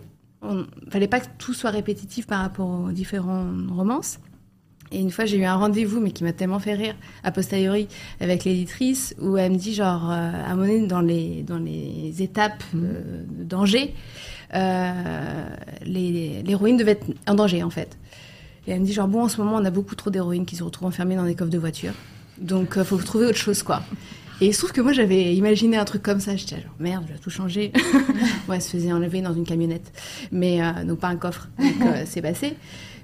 fallait pas que tout soit répétitif par rapport aux différents romances. Et une fois, j'ai eu un rendez-vous, mais qui m'a tellement fait rire, a posteriori, avec l'éditrice, où elle me dit, genre, euh, à un moment donné, dans les, dans les étapes mmh. euh, de danger, euh, l'héroïne devait être en danger, en fait. Et elle me dit, genre, bon, en ce moment, on a beaucoup trop d'héroïnes qui se retrouvent enfermées dans des coffres de voiture. Donc, il faut trouver autre chose, quoi. Et il se trouve que moi, j'avais imaginé un truc comme ça. J'étais genre, merde, je vais tout changer. ouais, elle se faisait enlever dans une camionnette. Mais, donc, pas un coffre. Donc, c'est passé.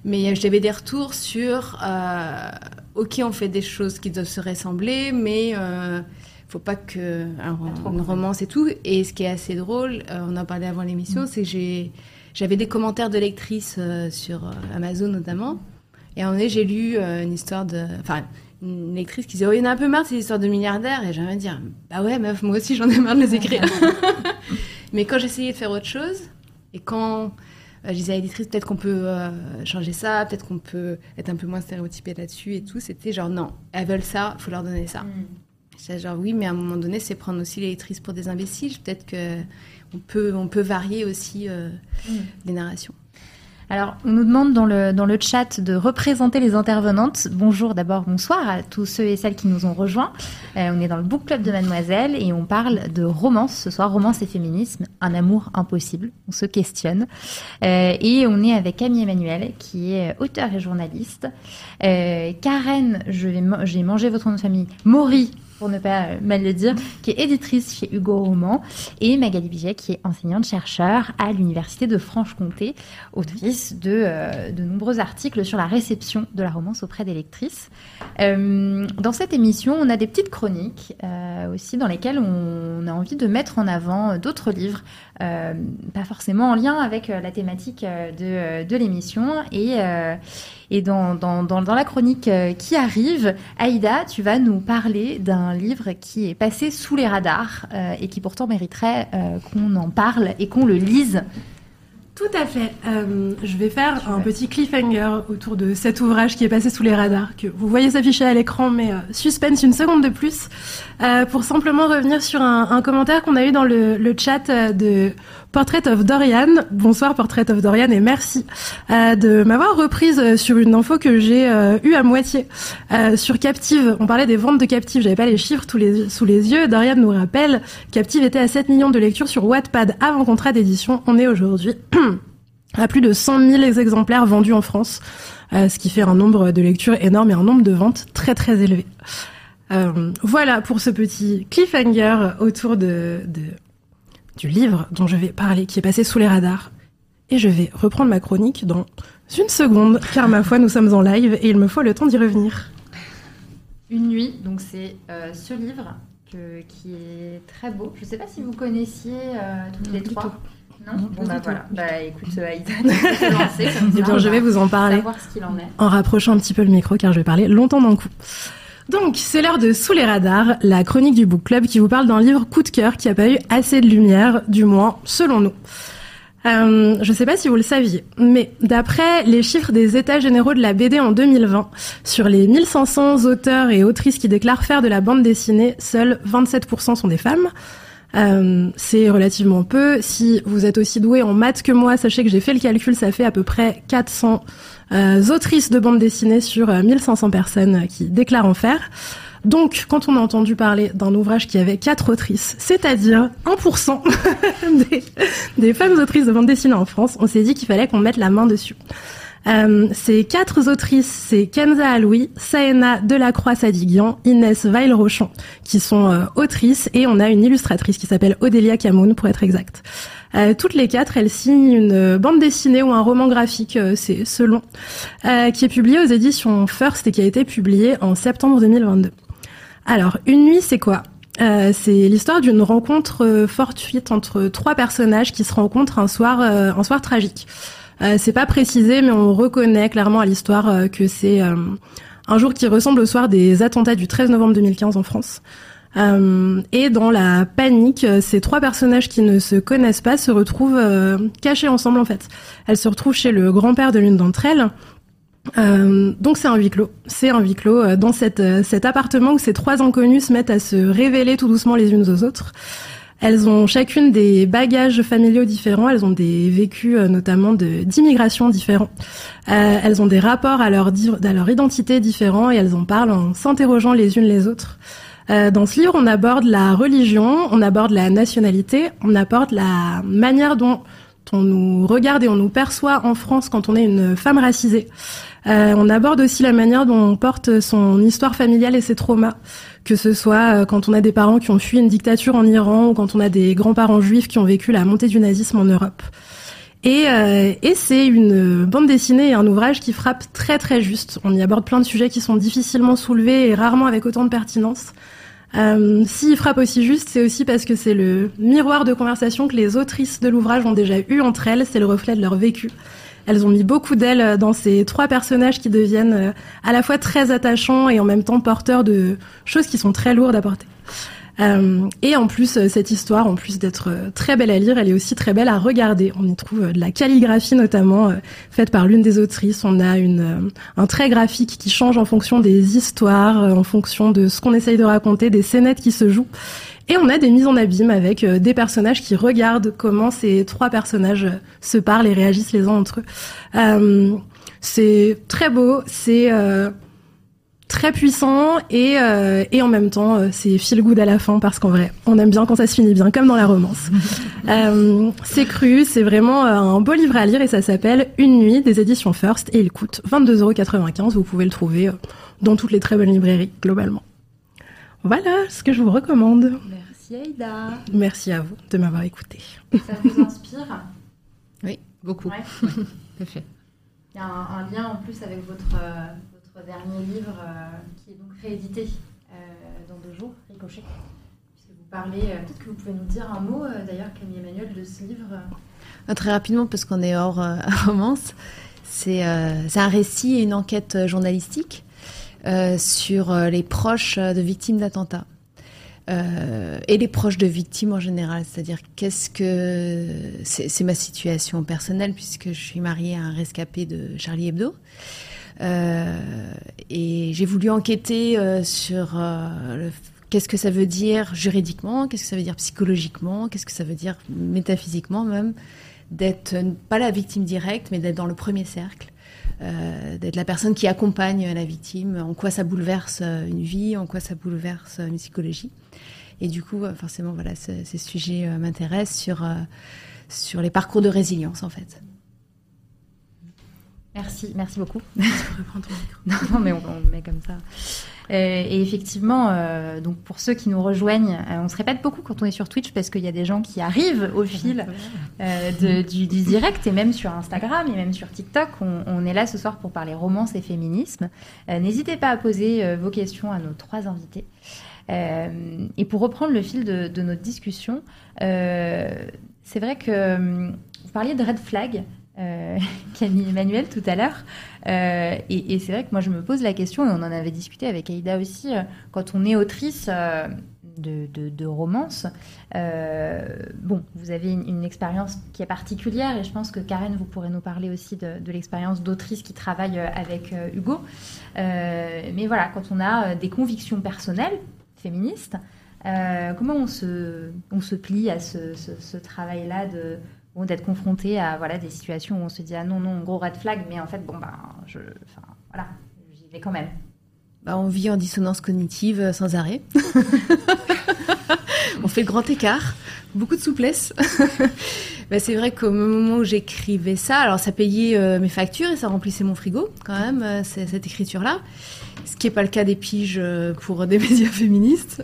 Mais j'avais des retours sur, euh, ok, on fait des choses qui doivent se ressembler, mais euh, faut pas que un, une romance et tout. Et ce qui est assez drôle, euh, on en parlait avant l'émission, mm. c'est que j'avais des commentaires de lectrices euh, sur Amazon notamment. Et à un moment donné, j'ai lu une histoire de, enfin, une lectrice qui disait, oh, il y en a un peu marre ces histoires de milliardaires. Et j'aimerais dire, bah ouais, meuf, moi aussi j'en ai marre de les écrire. mais quand j'essayais de faire autre chose, et quand je disais à l'éditrice, peut-être qu'on peut, euh, changer ça, peut-être qu'on peut être un peu moins stéréotypé là-dessus et tout. C'était genre, non, elles veulent ça, il faut leur donner ça. Mm. genre, oui, mais à un moment donné, c'est prendre aussi l'éditrice pour des imbéciles. Peut-être qu'on peut, on peut varier aussi euh, mm. les narrations. Alors, on nous demande dans le, dans le chat de représenter les intervenantes. Bonjour d'abord, bonsoir à tous ceux et celles qui nous ont rejoints. Euh, on est dans le book club de Mademoiselle et on parle de romance ce soir, romance et féminisme, un amour impossible. On se questionne. Euh, et on est avec Camille Emmanuel, qui est auteur et journaliste. Euh, Karen, j'ai mangé votre nom de famille, Maury, pour ne pas mal le dire, qui est éditrice chez Hugo Roman, et Magali Biget, qui est enseignante-chercheur à l'Université de Franche-Comté, autrice de, euh, de nombreux articles sur la réception de la romance auprès des lectrices. Euh, dans cette émission, on a des petites chroniques euh, aussi dans lesquelles on a envie de mettre en avant d'autres livres, pas forcément en lien avec la thématique de, de l'émission, et et dans, dans, dans, dans la chronique euh, qui arrive, Aïda, tu vas nous parler d'un livre qui est passé sous les radars euh, et qui pourtant mériterait euh, qu'on en parle et qu'on le lise. Tout à fait. Euh, je vais faire un petit cliffhanger autour de cet ouvrage qui est passé sous les radars, que vous voyez s'afficher à l'écran, mais euh, suspense une seconde de plus, euh, pour simplement revenir sur un, un commentaire qu'on a eu dans le, le chat de Portrait of Dorian. Bonsoir Portrait of Dorian et merci euh, de m'avoir reprise sur une info que j'ai euh, eue à moitié euh, sur Captive. On parlait des ventes de Captive, j'avais pas les chiffres les, sous les yeux. Dorian nous rappelle, Captive était à 7 millions de lectures sur Wattpad avant contrat d'édition. On est aujourd'hui à plus de 100 000 exemplaires vendus en France, euh, ce qui fait un nombre de lectures énorme et un nombre de ventes très très élevé. Euh, voilà pour ce petit cliffhanger autour de, de, du livre dont je vais parler, qui est passé sous les radars. Et je vais reprendre ma chronique dans une seconde, car ma foi, nous sommes en live et il me faut le temps d'y revenir. Une nuit, donc c'est euh, ce livre que, qui est très beau. Je ne sais pas si vous connaissiez euh, toutes les trois. Non, Non, bon bah voilà. Bah écoute, euh, Aïda, tu lancer comme Eh ça, bien, je va vais vous en parler Savoir ce qu'il en est. en rapprochant un petit peu le micro, car je vais parler longtemps d'un coup. Donc, c'est l'heure de Sous les radars, la chronique du Book Club qui vous parle d'un livre coup de cœur qui a pas eu assez de lumière, du moins selon nous. Euh, je ne sais pas si vous le saviez, mais d'après les chiffres des États généraux de la BD en 2020, sur les 1500 auteurs et autrices qui déclarent faire de la bande dessinée, seuls 27% sont des femmes. Euh, c'est relativement peu. Si vous êtes aussi doué en maths que moi, sachez que j'ai fait le calcul, ça fait à peu près 400 euh, autrices de bande dessinée sur euh, 1500 personnes qui déclarent en faire. Donc, quand on a entendu parler d'un ouvrage qui avait quatre autrices, c'est-à-dire 1% des, des femmes autrices de bande dessinée en France, on s'est dit qu'il fallait qu'on mette la main dessus. Euh, ces quatre autrices, c'est Kenza Aloui, Saena Delacroix-Sadiguian, Inès Weil-Rochon, qui sont euh, autrices, et on a une illustratrice qui s'appelle Odélia Camoun, pour être exact. Euh, toutes les quatre, elles signent une bande dessinée ou un roman graphique, euh, c'est selon, euh, qui est publié aux éditions First et qui a été publié en septembre 2022. Alors, Une nuit, c'est quoi? Euh, C'est l'histoire d'une rencontre fortuite entre trois personnages qui se rencontrent un soir, euh, un soir tragique. Euh, c'est pas précisé, mais on reconnaît clairement à l'histoire euh, que c'est euh, un jour qui ressemble au soir des attentats du 13 novembre 2015 en France. Euh, et dans la panique, ces trois personnages qui ne se connaissent pas se retrouvent euh, cachés ensemble en fait. Elles se retrouvent chez le grand-père de l'une d'entre elles. Euh, donc c'est un huis clos. C'est un huis clos dans cette, cet appartement où ces trois inconnus se mettent à se révéler tout doucement les unes aux autres. Elles ont chacune des bagages familiaux différents, elles ont des vécus euh, notamment d'immigration différents. Euh, elles ont des rapports à leur, à identité différents et elles en parlent en s'interrogeant les unes les autres. Euh, dans ce livre, on aborde la religion, on aborde la nationalité, on aborde la manière dont on nous regarde et on nous perçoit en France quand on est une femme racisée. Euh, on aborde aussi la manière dont on porte son histoire familiale et ses traumas, que ce soit euh, quand on a des parents qui ont fui une dictature en Iran ou quand on a des grands-parents juifs qui ont vécu la montée du nazisme en Europe. Et, euh, et c'est une bande dessinée et un ouvrage qui frappe très très juste. On y aborde plein de sujets qui sont difficilement soulevés et rarement avec autant de pertinence. Euh, S'il frappe aussi juste, c'est aussi parce que c'est le miroir de conversation que les autrices de l'ouvrage ont déjà eu entre elles, c'est le reflet de leur vécu. Elles ont mis beaucoup d'elles dans ces trois personnages qui deviennent euh, à la fois très attachants et en même temps porteurs de choses qui sont très lourdes à porter. Euh, et en plus, euh, cette histoire, en plus d'être euh, très belle à lire, elle est aussi très belle à regarder. On y trouve de la calligraphie notamment faite par l'une des autrices. On a une, un trait graphique qui change en fonction des histoires, en fonction de ce qu'on essaye de raconter, des scénettes qui se jouent. Et on a des mises en abîme avec des personnages qui regardent comment ces trois personnages se parlent et réagissent les uns entre eux. C'est très beau, c'est très puissant et, euh, et en même temps euh, c'est feel good à la fin parce qu'en vrai on aime bien quand ça se finit bien comme dans la romance. Euh, c'est cru, c'est vraiment un beau livre à lire et ça s'appelle Une nuit des éditions First et il coûte 22,95€. Vous pouvez le trouver dans toutes les très bonnes librairies globalement. Voilà ce que je vous recommande. Merci Aïda. Merci à vous de m'avoir écouté. Ça vous inspire? Beaucoup. Ouais. Tout à fait. Il y a un, un lien en plus avec votre, euh, dernier livre euh, qui est donc réédité euh, dans deux jours, Ricochet. Vous parlez, euh, peut-être que vous pouvez nous dire un mot d'ailleurs, Camille Emmanuel, de ce livre. Très rapidement, parce qu'on est hors romance, c'est un récit et une enquête journalistique sur les proches de victimes d'attentats. et les proches de victimes en général. C'est-à-dire, qu'est-ce que. C'est ma situation personnelle, puisque je suis mariée à un rescapé de Charlie Hebdo. Euh, et j'ai voulu enquêter euh, sur euh, qu'est-ce que ça veut dire juridiquement, qu'est-ce que ça veut dire psychologiquement, qu'est-ce que ça veut dire métaphysiquement même, d'être pas la victime directe, mais d'être dans le premier cercle. D'être la personne qui accompagne la victime, en quoi ça bouleverse une vie, en quoi ça bouleverse une psychologie. Et du coup, forcément, voilà, ces sujets m'intéressent sur, sur les parcours de résilience, en fait. Merci, merci beaucoup. non, non, mais on, le met comme ça. Euh, et effectivement, euh, donc pour ceux qui nous rejoignent, euh, on se répète beaucoup quand on est sur Twitch parce qu'il y a des gens qui arrivent au fil du, direct et même sur Instagram et même sur TikTok. On, est là ce soir pour parler romance et féminisme. N'hésitez pas à poser vos questions à nos trois invités. et pour reprendre le fil de, de notre discussion, c'est vrai que vous parliez de red flag euh, Camille Emmanuel tout à l'heure. Euh, et, c'est vrai que moi, je me pose la question, et on en avait discuté avec Aïda aussi, euh, quand on est autrice de, de, romance, bon, vous avez une, expérience qui est particulière, et je pense que Karen, vous pourrez nous parler aussi de, de l'expérience d'autrice qui travaille avec Hugo. mais voilà, quand on a des convictions personnelles, féministes, comment on se, on se plie à ce, ce, ce travail-là de d'être confronté à voilà, des situations où on se dit ah non, non, gros red flag, mais en fait, bon, ben, je, enfin, voilà, j'y vais quand même. Bah, on vit en dissonance cognitive euh, sans arrêt. on fait le grand écart, beaucoup de souplesse. bah, c'est vrai qu'au moment où j'écrivais ça, alors ça payait euh, mes factures et ça remplissait mon frigo quand même, euh, cette écriture-là ce qui n'est pas le cas des piges euh, pour des médias féministes.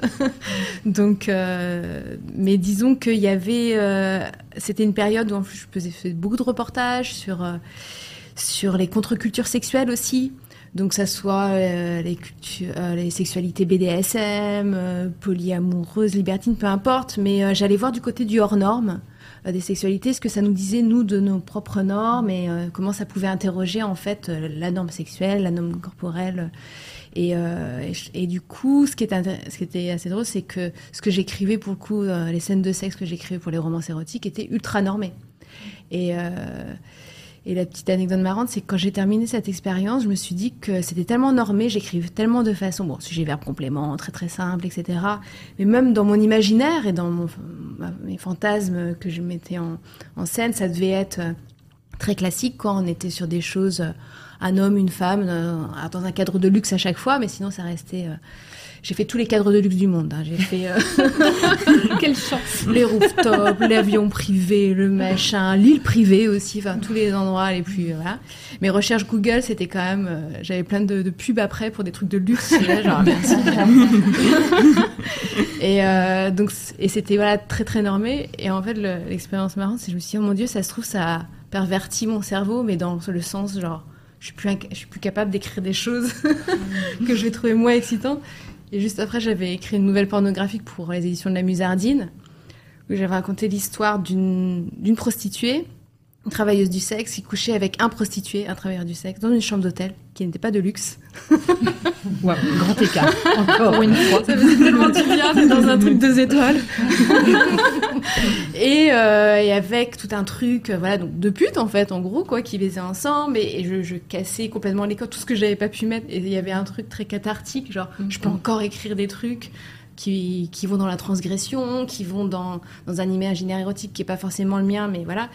Donc, euh, mais disons qu'il y avait, euh, c'était une période où je faisais beaucoup de reportages sur sur les contre-cultures sexuelles aussi. Donc, ça soit les, les sexualités BDSM, polyamoureuses, libertines, peu importe. Mais j'allais voir du côté du hors norme des sexualités, ce que ça nous disait nous de nos propres normes et comment ça pouvait interroger en fait la norme sexuelle, la norme corporelle euh, et, du coup, ce qui, était assez drôle, c'est que ce que j'écrivais pour le coup, euh, les scènes de sexe que j'écrivais pour les romans érotiques étaient ultra normées. Et, euh, et la petite anecdote marrante, c'est que quand j'ai terminé cette expérience, je me suis dit que c'était tellement normé, j'écrivais tellement de façon, bon, sujet, verbe, complément, très très simple, etc. Mais même dans mon imaginaire et dans mes fantasmes que je mettais en, en scène, ça devait être très classique quand on était sur des choses un homme, une femme, euh, dans un cadre de luxe à chaque fois, mais sinon ça restait. Euh, j'ai fait tous les cadres de luxe du monde. Hein. J'ai fait euh, quelle chance. Les rooftops, l'avion privé, le machin, l'île privée aussi, enfin tous les endroits les plus voilà. Mes recherches Google, c'était quand même, j'avais plein de, pubs après pour des trucs de luxe. genre, merci. et donc et c'était voilà très très normé. Et en fait l'expérience marrante, c'est que je me suis dit oh mon dieu, ça se trouve ça a perverti mon cerveau, mais dans le sens genre je suis plus, je suis plus capable d'écrire des choses que je vais trouver moins excitantes. Et juste après, j'avais écrit une nouvelle pornographique pour les éditions de la Musardine, où j'avais raconté l'histoire d'une prostituée, une travailleuse du sexe, qui couchait avec un prostitué, un travailleur du sexe, dans une chambre d'hôtel qui n'était pas de luxe. wow, grand écart, encore une fois. Ça faisait tellement du bien dans un truc deux étoiles. et, euh, et, avec tout un truc, euh, voilà, donc de putes en fait, en gros, quoi, qui baisaient ensemble. Et, je, je, cassais complètement les codes, tout ce que j'avais pas pu mettre. Et il y avait un truc très cathartique, genre, je peux encore écrire des trucs. Qui, qui, vont dans la transgression, qui vont dans, dans un imaginaire érotique qui est pas forcément le mien, mais voilà,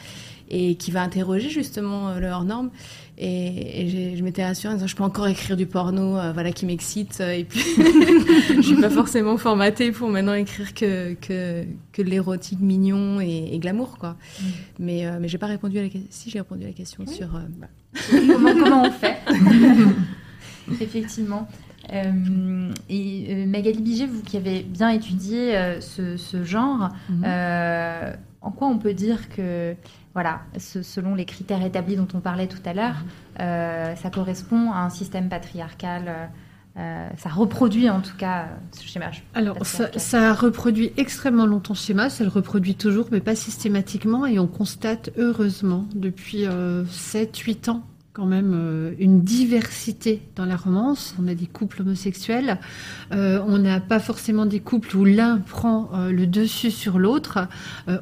et qui va interroger justement euh, le hors norme. Et, je m'étais rassurée en disant, je peux encore écrire du porno, euh, voilà, qui m'excite. Euh, et puis, je suis pas forcément formatée pour maintenant écrire que, que, que l'érotique mignon et, glamour, quoi. Mm. Mais, mais j'ai pas répondu à la question. Si, j'ai répondu à la question sur... Bah. comment, comment on fait Effectivement. et Magali Biget, vous qui avez bien étudié ce, ce, genre, mm-hmm. en quoi on peut dire que voilà, selon les critères établis dont on parlait tout à l'heure, euh, ça correspond à un système patriarcal. Euh, euh, ça reproduit en tout cas ce schéma. Alors, ça, reproduit extrêmement longtemps ce schéma, ça le reproduit toujours, mais pas systématiquement. Et on constate heureusement depuis 7-8 ans quand même euh, une diversité dans la romance. On a des couples homosexuels, euh, on n'a pas forcément des couples où l'un prend euh, le dessus sur l'autre.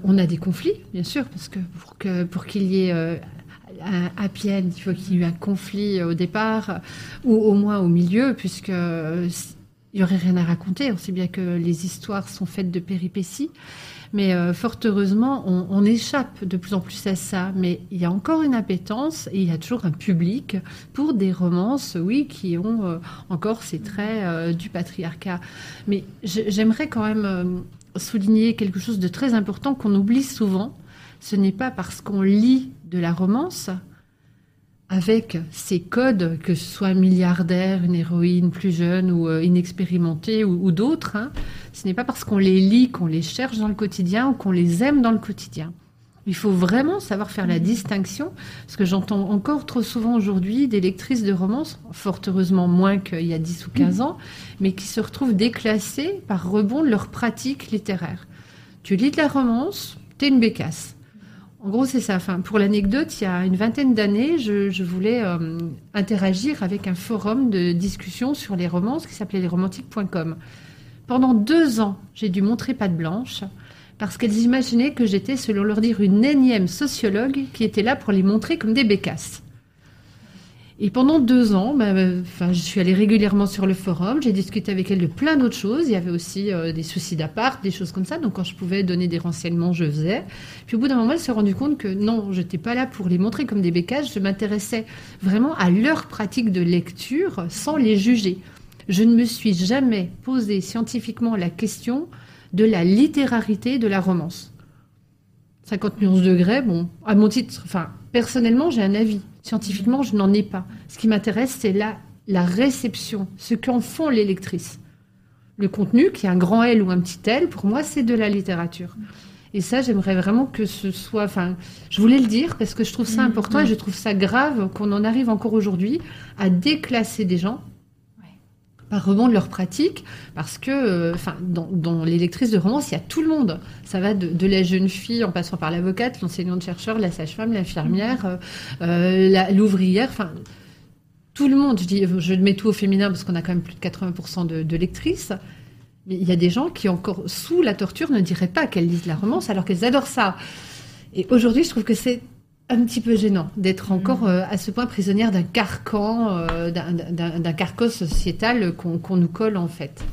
on a des conflits, bien sûr, parce que pour qu'il y ait un happy il faut qu'il y ait un conflit au départ ou au moins au milieu, puisque il y aurait rien à raconter. On sait bien que les histoires sont faites de péripéties. Mais euh, fort heureusement, on, échappe de plus en plus à ça. Mais il y a encore une appétence et il y a toujours un public pour des romances, oui, qui ont euh, encore ces traits euh, du patriarcat. Mais j'aimerais quand même souligner quelque chose de très important qu'on oublie souvent. Ce n'est pas parce qu'on lit de la romance avec ces codes, que ce soit un milliardaire, une héroïne plus jeune ou euh, inexpérimentée ou, d'autres, hein, ce n'est pas parce qu'on les lit qu'on les cherche dans le quotidien ou qu'on les aime dans le quotidien. Il faut vraiment savoir faire la distinction, parce que j'entends encore trop souvent aujourd'hui des lectrices de romance, fort heureusement moins qu'il y a 10 ou 15 ans, mais qui se retrouvent déclassées par rebond de leur pratique littéraire. Tu lis de la romance, t'es une bécasse. En gros, c'est ça. Enfin, pour l'anecdote, il y a une vingtaine d'années, je, voulais euh, interagir avec un forum de discussion sur les romances qui s'appelait lesromantiques.com. Pendant deux ans, j'ai dû montrer patte blanche parce qu'elles imaginaient que j'étais, selon leur dire, une énième sociologue qui était là pour les montrer comme des bécasses. Et pendant deux ans, bah, enfin, je suis allée régulièrement sur le forum, j'ai discuté avec elle de plein d'autres choses. Il y avait aussi euh, des soucis d'appart, des choses comme ça. Donc quand je pouvais donner des renseignements, je faisais. Puis au bout d'un moment, elle s'est rendue compte que non, je n'étais pas là pour les montrer comme des bécages. Je m'intéressais vraiment à leur pratique de lecture sans les juger. Je ne me suis jamais posé scientifiquement la question de la littérarité de la romance. 50 nuances degrés, bon, à mon titre, enfin, personnellement, j'ai un avis. Scientifiquement, je n'en ai pas. Ce qui m'intéresse, c'est la, la réception, ce qu'en font les lectrices. Le contenu, qui est un grand L ou un petit L, pour moi, c'est de la littérature. Et ça, j'aimerais vraiment que ce soit. Enfin, je voulais le dire parce que je trouve ça mmh, important et je trouve ça grave qu'on en arrive encore aujourd'hui à déclasser des gens par rebond de leur pratique, parce que, euh, enfin, dans, les lectrices de romance, il y a tout le monde. Ça va de, la jeune fille en passant par l'avocate, l'enseignante-chercheur, la sage-femme, l'infirmière, euh, euh, l'ouvrière, enfin, tout le monde. Je dis, je mets tout au féminin parce qu'on a quand même plus de 80% de, de, lectrices. Mais il y a des gens qui, encore sous la torture, ne diraient pas qu'elles lisent la romance alors qu'elles adorent ça. Et aujourd'hui, je trouve que c'est un petit peu gênant d'être encore mm. euh, à ce point prisonnière d'un carcan, euh, d'un carcan sociétal qu'on nous colle en fait.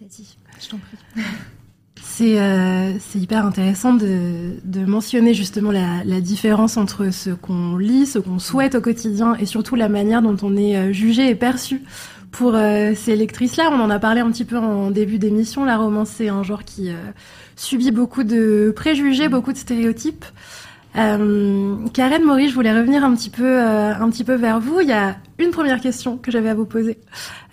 Vas-y, je t'en prie. Euh, c'est hyper intéressant de, mentionner justement la, la, différence entre ce qu'on lit, ce qu'on souhaite au quotidien et surtout la manière dont on est jugé et perçu pour ces lectrices-là. On en a parlé un petit peu en début d'émission. La romance, c'est un genre qui subit beaucoup de préjugés, beaucoup de stéréotypes. Euh, Karen Maury, je voulais revenir un petit peu, euh, un petit peu vers vous. Il y a une première question que j'avais à vous poser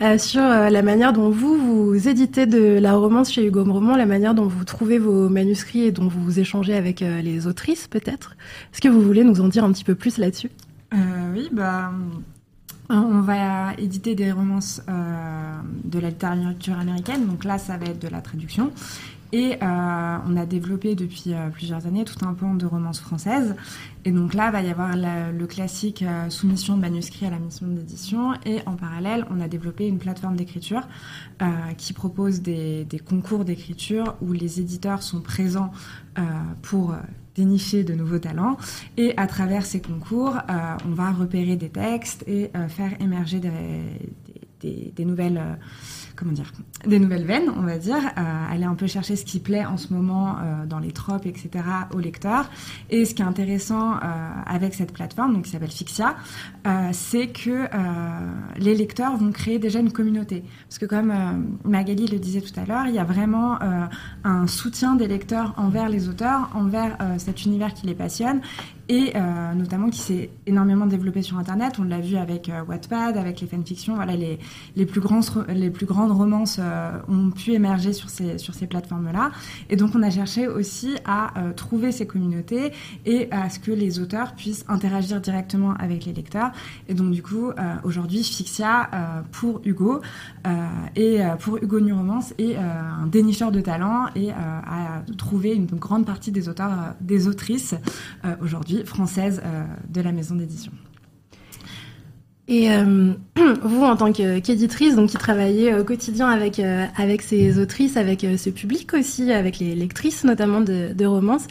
euh, sur la manière dont vous vous éditez de la romance chez Hugo Roman, la manière dont vous trouvez vos manuscrits et dont vous échangez avec les autrices, peut-être. Est-ce que vous voulez nous en dire un petit peu plus là-dessus? Oui, bah. On va éditer des romances de la littérature américaine, donc là ça va être de la traduction. Et euh, on a développé depuis euh, plusieurs années tout un pan de romances françaises. Et donc là, va y avoir le classique euh, soumission de manuscrits à la mission d'édition. Et en parallèle, on a développé une plateforme d'écriture qui propose des concours d'écriture où les éditeurs sont présents pour dénicher de nouveaux talents. Et à travers ces concours, on va repérer des textes et faire émerger des, des, nouvelles comment dire, des nouvelles veines, on va dire, euh, aller un peu chercher ce qui plaît en ce moment euh, dans les tropes, etc., aux lecteurs. Et ce qui est intéressant euh, avec cette plateforme, donc qui s'appelle Fixia, c'est que les lecteurs vont créer déjà une communauté. Parce que comme Magali le disait tout à l'heure, il y a vraiment un soutien des lecteurs envers les auteurs, envers cet univers qui les passionne et euh, notamment qui s'est énormément développé sur Internet. On l'a vu avec euh, Wattpad, avec les fanfictions. Voilà, les, les, plus, grandes romances euh, ont pu émerger sur ces, plateformes-là. Et donc, on a cherché aussi à trouver ces communautés et à ce que les auteurs puissent interagir directement avec les lecteurs. Et donc, du coup, aujourd'hui, Fixia, pour Hugo, et pour Hugo New Romance, est un dénicheur de talent et a trouvé une grande partie des auteurs, des autrices aujourd'hui française euh, de la maison d'édition. Et euh, vous, en tant qu'éditrice, donc qui travaillez au quotidien avec avec ces autrices, avec ce public aussi, avec les lectrices notamment de, de romances,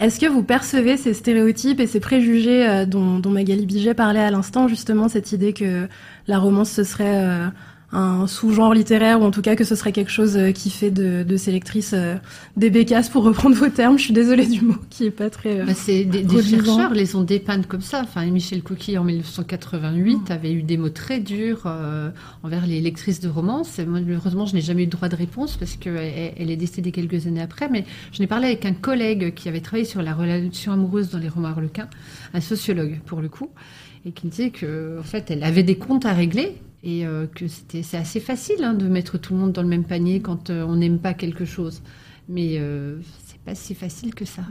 est-ce que vous percevez ces stéréotypes et ces préjugés dont, dont Magali Biget parlait à l'instant, justement cette idée que la romance ce serait un sous-genre littéraire ou en tout cas que ce serait quelque chose euh, qui fait de, de ces lectrices euh, des bécasses pour reprendre vos termes. Je suis désolée du mot qui est pas très. Euh, bah, c'est des, des chercheurs les ont dépeintes comme ça. Enfin, Michel Coquille en 1988 mm. avait eu des mots très durs envers les lectrices de romance. malheureusement, je n'ai jamais eu de droit de réponse parce qu'elle elle est décédée quelques années après. Mais je n'ai parlé avec un collègue qui avait travaillé sur la relation amoureuse dans les romans harlequins, un sociologue pour le coup, et qui me disait que en fait, elle avait des comptes à régler et euh, que c'était c'est assez facile hein, de mettre tout le monde dans le même panier quand euh, on n'aime pas quelque chose. Mais euh, c'est pas si facile que ça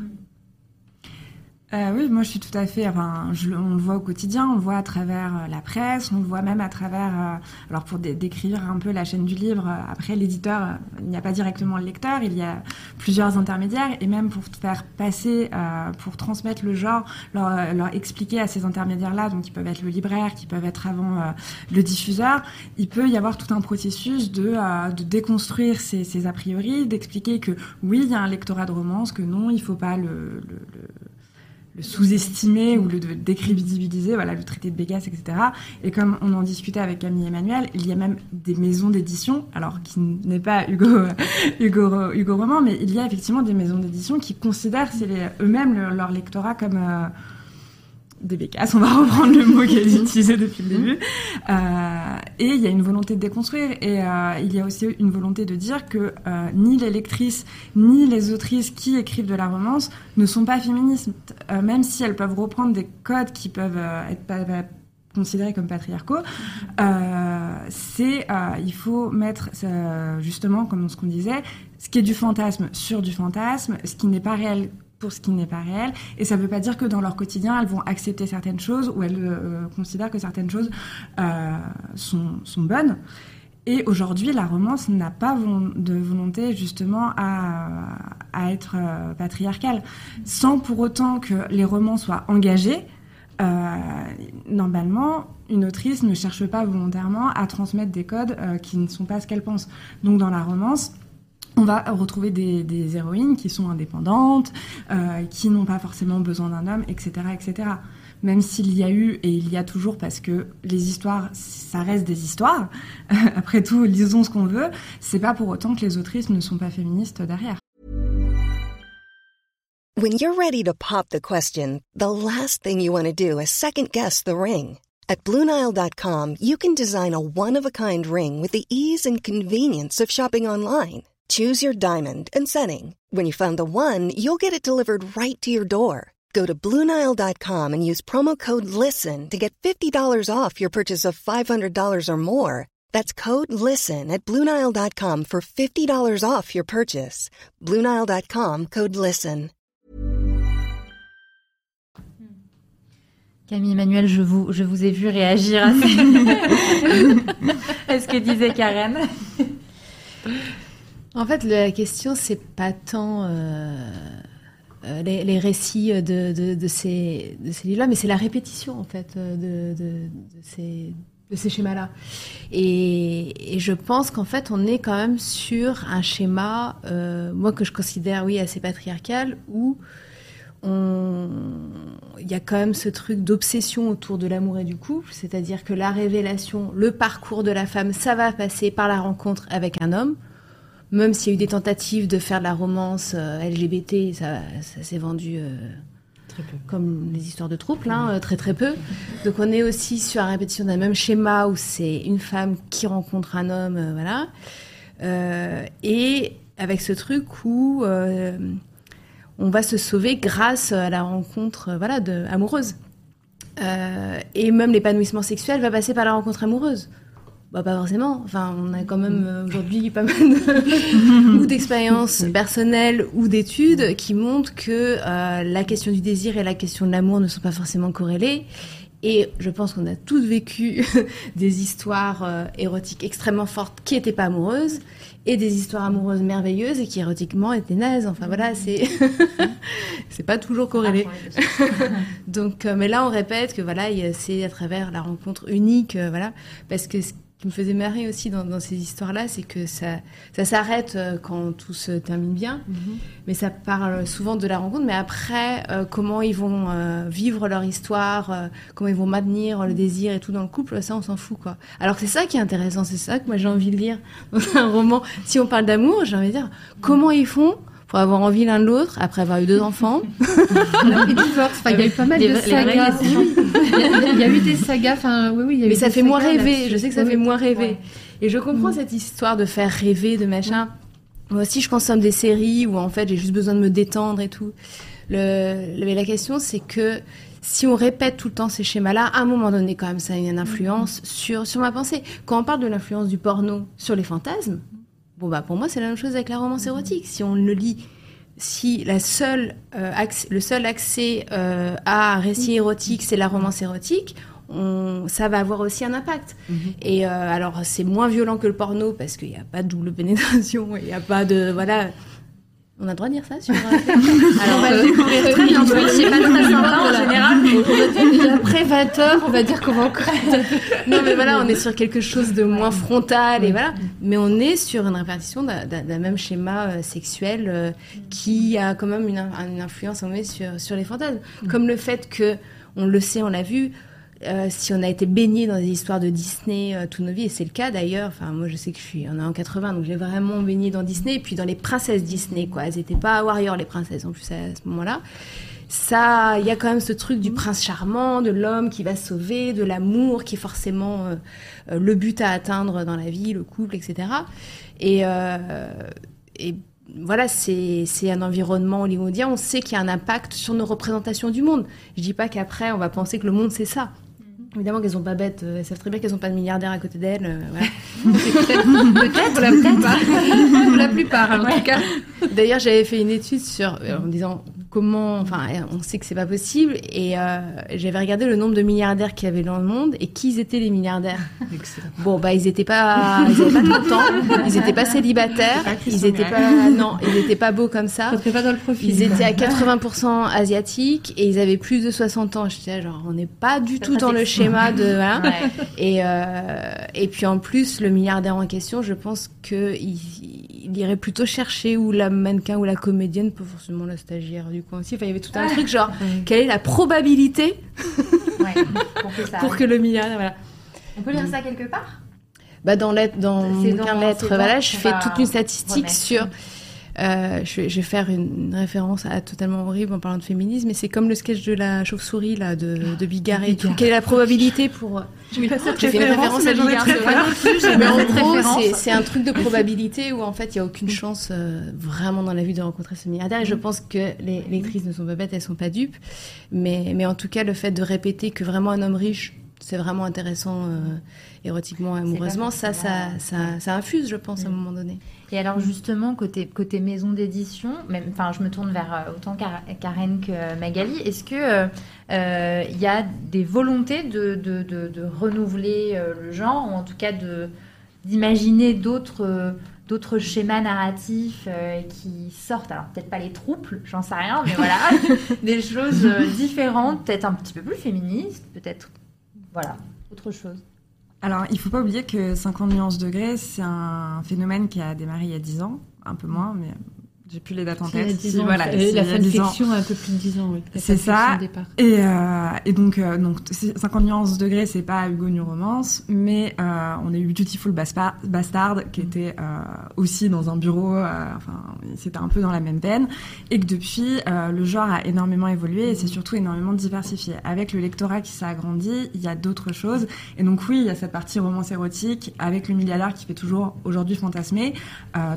euh, oui, moi je suis tout à fait. Enfin, on le voit au quotidien, on le voit à travers euh, la presse, on le voit même à travers. Euh, alors pour décrire un peu la chaîne du livre, euh, après l'éditeur, il n'y a pas directement le lecteur, il y a plusieurs intermédiaires et même pour faire passer, pour transmettre le genre, leur, expliquer à ces intermédiaires-là, donc qui peuvent être le libraire, qui peuvent être avant le diffuseur, il peut y avoir tout un processus de, de déconstruire ces, a priori, d'expliquer que oui, il y a un lectorat de romance, que non, il faut pas le le sous-estimer ou le décrédibiliser, voilà, le traité de Bégas, etc. Et comme on en discutait avec Camille Emmanuel, il y a même des maisons d'édition, alors qui n'est pas Hugo, Hugo, Hugo Roman, mais il y a effectivement des maisons d'édition qui considèrent eux-mêmes leur lectorat comme euh, des bécasses, on va reprendre le mot qu'elle utilisait depuis le début. Euh, et il y a une volonté de déconstruire. Et euh, il y a aussi une volonté de dire que euh, ni les lectrices ni les autrices qui écrivent de la romance ne sont pas féministes, même si elles peuvent reprendre des codes qui peuvent être pas, considérés comme patriarcaux, euh, c'est il faut mettre justement comme ce qu'on disait, ce qui est du fantasme sur du fantasme, ce qui n'est pas réel pour ce qui n'est pas réel. Et ça ne veut pas dire que dans leur quotidien, elles vont accepter certaines choses ou elles euh, considèrent que certaines choses euh, sont, sont, bonnes. Et aujourd'hui, la romance n'a pas de volonté justement à, à être euh, patriarcale, sans pour autant que les romans soient engagés. Normalement, une autrice ne cherche pas volontairement à transmettre des codes qui ne sont pas ce qu'elle pense. Donc dans la romance, on va retrouver des, des, héroïnes qui sont indépendantes, euh, qui n'ont pas forcément besoin d'un homme, etc., etc. Même s'il y a eu et il y a toujours, parce que les histoires, ça reste des histoires. Après tout, lisons ce qu'on veut. C'est pas pour autant que les autrices ne sont pas féministes derrière. When you're ready to pop the question, the last thing you want to do is second guess the ring. At BlueNile.com, you can design a one-of-a-kind ring with the ease and convenience of shopping online. Choose your diamond and setting. When you find the one, you'll get it delivered right to your door. Go to Bluenile.com and use promo code LISTEN to get $50 off your purchase of $500 or more. That's code LISTEN at Bluenile.com for $50 off your purchase. Bluenile.com code LISTEN. Camille Emmanuel, je vous, je vous ai vu réagir à ce, à ce que disait Karen. En fait, la question, c'est pas tant euh, euh les, récits de, ces, de ces livres-là, mais c'est la répétition, en fait, de, de ces, schémas-là. Et, je pense qu'en fait, on est quand même sur un schéma, euh, moi, que je considère, oui, assez patriarcal, où il y a quand même ce truc d'obsession autour de l'amour et du couple, c'est-à-dire que la révélation, le parcours de la femme, ça va passer par la rencontre avec un homme même s'il y a eu des tentatives de faire de la romance euh, LGBT, ça, ça s'est vendu euh, très peu. comme les histoires de troubles, hein, euh, très très peu. Donc on est aussi sur la répétition d'un même schéma où c'est une femme qui rencontre un homme, euh, voilà. Et avec ce truc où on va se sauver grâce à la rencontre, voilà, de, amoureuse. et même l'épanouissement sexuel va passer par la rencontre amoureuse. Bah pas forcément. Enfin, on a quand même euh, aujourd'hui pas mal de, ou d'expériences personnelles ou d'études qui montrent que euh, la question du désir et la question de l'amour ne sont pas forcément corrélées Et je pense qu'on a tous vécu des histoires érotiques extrêmement fortes qui n'étaient pas amoureuses et des histoires amoureuses merveilleuses et qui érotiquement étaient nazes. Enfin voilà, c'est c'est pas toujours corrélé. Donc, mais là on répète que voilà, c'est à travers la rencontre unique, voilà, parce que qui me faisait marrer aussi dans, dans ces histoires-là, c'est que ça, ça s'arrête euh, quand tout se termine bien, mhm. mais ça parle souvent de la rencontre. Mais après, euh, comment ils vont euh, vivre leur histoire, comment ils vont maintenir le désir et tout dans le couple, ça on s'en fout quoi. Alors c'est ça qui est intéressant, c'est ça que moi j'ai envie de lire dans un roman. Si on parle d'amour, j'ai envie de dire comment ils font pour avoir envie l'un de l'autre après avoir eu deux enfants. il y a eu pas mal de sagas. il, y a, eu des sagas. Enfin, oui, oui. Mais ça fait moins rêver. Je sais que ça fait moins rêver. Et je comprends mm. cette histoire de faire rêver, de machin. Moi aussi, je consomme des séries où en fait j'ai juste besoin de me détendre et tout. Le, mais la question, c'est que si on répète tout le temps ces schémas-là, à un moment donné, quand même, ça a une influence sur, sur ma pensée. Quand on parle de l'influence du porno sur les fantasmes, Bon, bah, pour moi, c'est la même chose avec la romance érotique. Si on le lit, si la seule, euh, le seul accès euh, à un récit érotique, c'est la romance érotique, on, ça va avoir aussi un impact. Mhm. Et euh, alors, c'est moins violent que le porno parce qu'il n'y a pas de double pénétration, il n'y a pas de. Voilà. On a le droit de dire ça sur. Alors, on va le découvrir très bientôt. C'est pas très sympa en général. Après 20 h on va dire qu'on va encore. non, mais voilà, on est sur quelque chose de moins frontal et voilà. Mais on est sur une répartition d'un même schéma euh, sexuel euh, qui a quand même une, une influence on sur, sur les fantasmes. Comme le fait que, on le sait, on l'a vu, euh, si on a été baigné dans des histoires de Disney euh, toute nos vies, et c'est le cas d'ailleurs, enfin moi je sais que je suis, on est en 80, donc j'ai vraiment baigné dans Disney, et puis dans les princesses Disney, quoi. Elles n'étaient pas warriors les princesses en plus à, ce moment-là. Ça, il y a quand même ce truc du prince charmant, de l'homme qui va sauver, de l'amour qui est forcément euh, le but à atteindre dans la vie, le couple, etc. Et, et voilà, c'est un environnement hollywoodien. On sait qu'il y a un impact sur nos représentations du monde. Je dis pas qu'après, on va penser que le monde, c'est ça. Évidemment qu'elles sont pas bêtes, euh, elles savent très bien qu'elles n'ont pas de milliardaires à côté d'elles. Euh, peut-être, peut-être, la plupart, en tout cas. D'ailleurs, j'avais fait une étude sur, euh, en disant comment, enfin, on sait que c'est pas possible, et j'avais regardé le nombre de milliardaires qu'il y avait dans le monde et qui étaient les milliardaires. Bon, bah, ils étaient pas, ils avaient pas de temps, ils étaient pas célibataires, ils étaient pas, non, ils étaient pas beaux comme ça. Ça pas dans le profil. Ils étaient à 80% asiatiques et ils avaient plus de 60 ans. J'étais genre, on n'est pas du tout dans le schéma de, Et, euh, et puis en plus, le milliardaire en question, je pense que il, irait plutôt chercher ou la mannequin ou la comédienne, pas forcément la stagiaire du coin aussi. Enfin, il y avait tout un truc genre, quelle est la probabilité pour, que le milliardaire, voilà. On peut lire ça quelque part? Bah dans lettre, dans mon lettre, voilà, je fais toute une statistique sur. Euh, je, je, vais faire une référence à totalement horrible en parlant de féminisme, mais c'est comme le sketch de la chauve-souris là de, de Bigarré. Quelle est la probabilité pour J'ai fait une référence à Bigarré. Mais en gros, c'est un truc de probabilité où en fait il y a aucune chance euh, vraiment dans la vie de rencontrer ce milliardaire. Et je pense que les lectrices ne sont pas bêtes, elles sont pas dupes. Mais mais en tout cas, le fait de répéter que vraiment un homme riche c'est vraiment intéressant euh, érotiquement, amoureusement, ça, ça, ça, ça, infuse, je pense, à un mm. moment donné. Et alors justement, côté, côté maison d'édition, enfin, je me tourne vers euh, autant Karen que Magali, est-ce que euh, il y a des volontés de, de, de, renouveler le genre, ou en tout cas de d'imaginer d'autres d'autres schémas narratifs qui sortent, alors peut-être pas les troubles, j'en sais rien, mais voilà, des choses différentes, peut-être un petit peu plus féministes, peut-être voilà, autre chose. Alors, il ne faut pas oublier que 50 nuances degrés, c'est un phénomène qui a démarré il y a 10 ans, un peu moins, mais j'ai plus les dates en tête. Si, voilà, la fanfiction a un peu plus de 10 ans, oui. C'est ça. Et, euh, et donc, euh, donc 50 nuances degrés, c'est pas Hugo New Romance, mais euh, on a eu Beautiful Bastard, qui était euh, aussi dans un bureau, enfin, c'était un peu dans la même peine, et que depuis, le genre a énormément évolué et c'est surtout énormément diversifié. Avec le lectorat qui s'est agrandi, il y a d'autres choses. Et donc oui, il y a cette partie romance érotique avec le milliardaire qui fait toujours aujourd'hui fantasmer.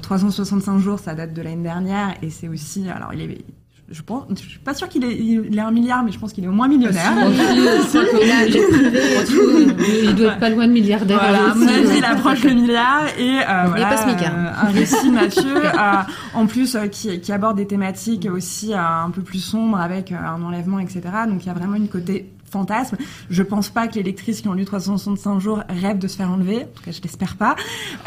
365 jours, ça date de l'année dernière et c'est aussi alors il est je pense, je suis pas sûre qu'il est, il est un milliard, mais je pense qu'il est au moins millionnaire. il doit être pas loin de milliardaire. Voilà, à mon avis, il approche le milliard et euh, voilà, euh, un récit mafieux, euh, en plus euh, qui, qui, aborde des thématiques aussi un peu plus sombres avec un enlèvement, etc. Donc il y a vraiment une côté fantasme. Je pense pas que les lectrices qui ont lu 365 jours rêvent de se faire enlever. En tout cas, je l'espère pas.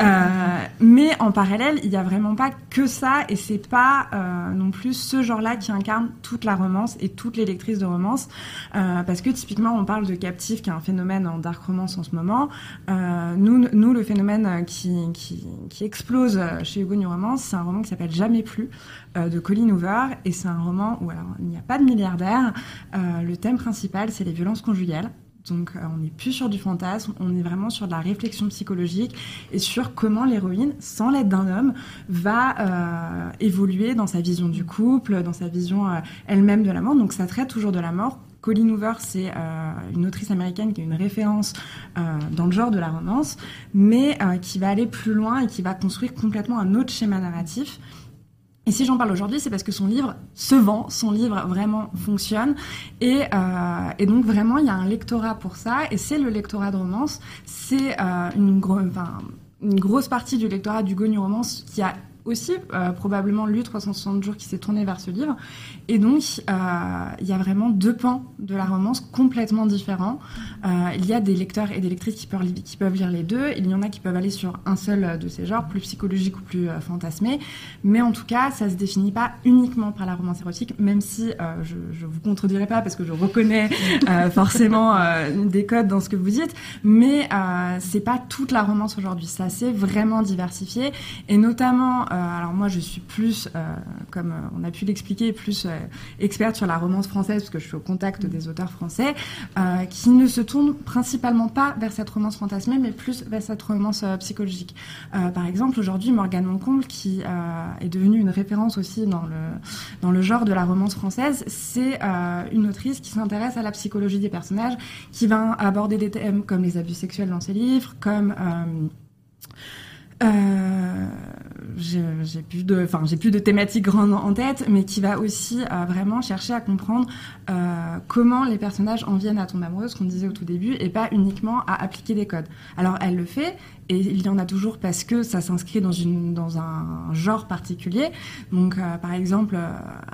Euh, mais en parallèle, il y a vraiment pas que ça, et c'est pas euh, non plus ce genre-là qui incarne toute la romance et toutes les lectrices de romance, euh, parce que typiquement, on parle de captif, qui est un phénomène en dark romance en ce moment. Nous, nous, le phénomène qui, qui, qui explose chez Hugo New Romance, c'est un roman qui s'appelle Jamais plus de Colin Hoover, et c'est un roman où alors il n'y a pas de milliardaire. Euh, le thème principal, c'est les violences conjugales. Donc euh, on n'est plus sur du fantasme, on est vraiment sur de la réflexion psychologique et sur comment l'héroïne, sans l'aide d'un homme, va euh, évoluer dans sa vision du couple, dans sa vision euh, elle-même de la mort. Donc ça traite toujours de la mort. Colleen Hoover, c'est euh, une autrice américaine qui est une référence euh, dans le genre de la romance, mais euh, qui va aller plus loin et qui va construire complètement un autre schéma narratif. Et si j'en parle aujourd'hui, c'est parce que son livre se vend, son livre vraiment fonctionne, et, euh, donc vraiment il y a un lectorat pour ça, et c'est le lectorat de romance, c'est euh, une, grosse partie du lectorat du Go New Romance qui a aussi euh, probablement lu 360 jours qui s'est tourné vers ce livre. Et donc, euh, il y a vraiment deux pans de la romance complètement différents. Euh, il y a des lecteurs et des lectrices qui peuvent, lire les deux. Il y en a qui peuvent aller sur un seul de ces genres, plus psychologique ou plus fantasmé. Mais en tout cas, ça se définit pas uniquement par la romance érotique, même si je, je vous contredirai pas parce que je reconnais forcément des codes dans ce que vous dites. Mais c'est pas toute la romance aujourd'hui. Ça s'est vraiment diversifié. Et notamment, alors moi, je suis plus, euh, comme on a pu l'expliquer, plus euh, experte sur la romance française parce que je suis au contact des auteurs français euh, qui ne se tournent principalement pas vers cette romance fantasmée, mais plus vers cette romance euh, psychologique. Euh, par exemple, aujourd'hui, Morgane Moncomble, qui euh, est devenue une référence aussi dans le dans le genre de la romance française, c'est euh, une autrice qui s'intéresse à la psychologie des personnages, qui va aborder des thèmes comme les abus sexuels dans ses livres, comme euh, euh, j'ai plus de, enfin j'ai plus de thématiques grandes en tête, mais qui va aussi euh, vraiment chercher à comprendre euh, comment les personnages en viennent à tomber amoureux, ce qu'on disait au tout début, et pas uniquement à appliquer des codes. Alors elle le fait, et il y en a toujours parce que ça s'inscrit dans une dans un genre particulier. Donc euh, par exemple, euh,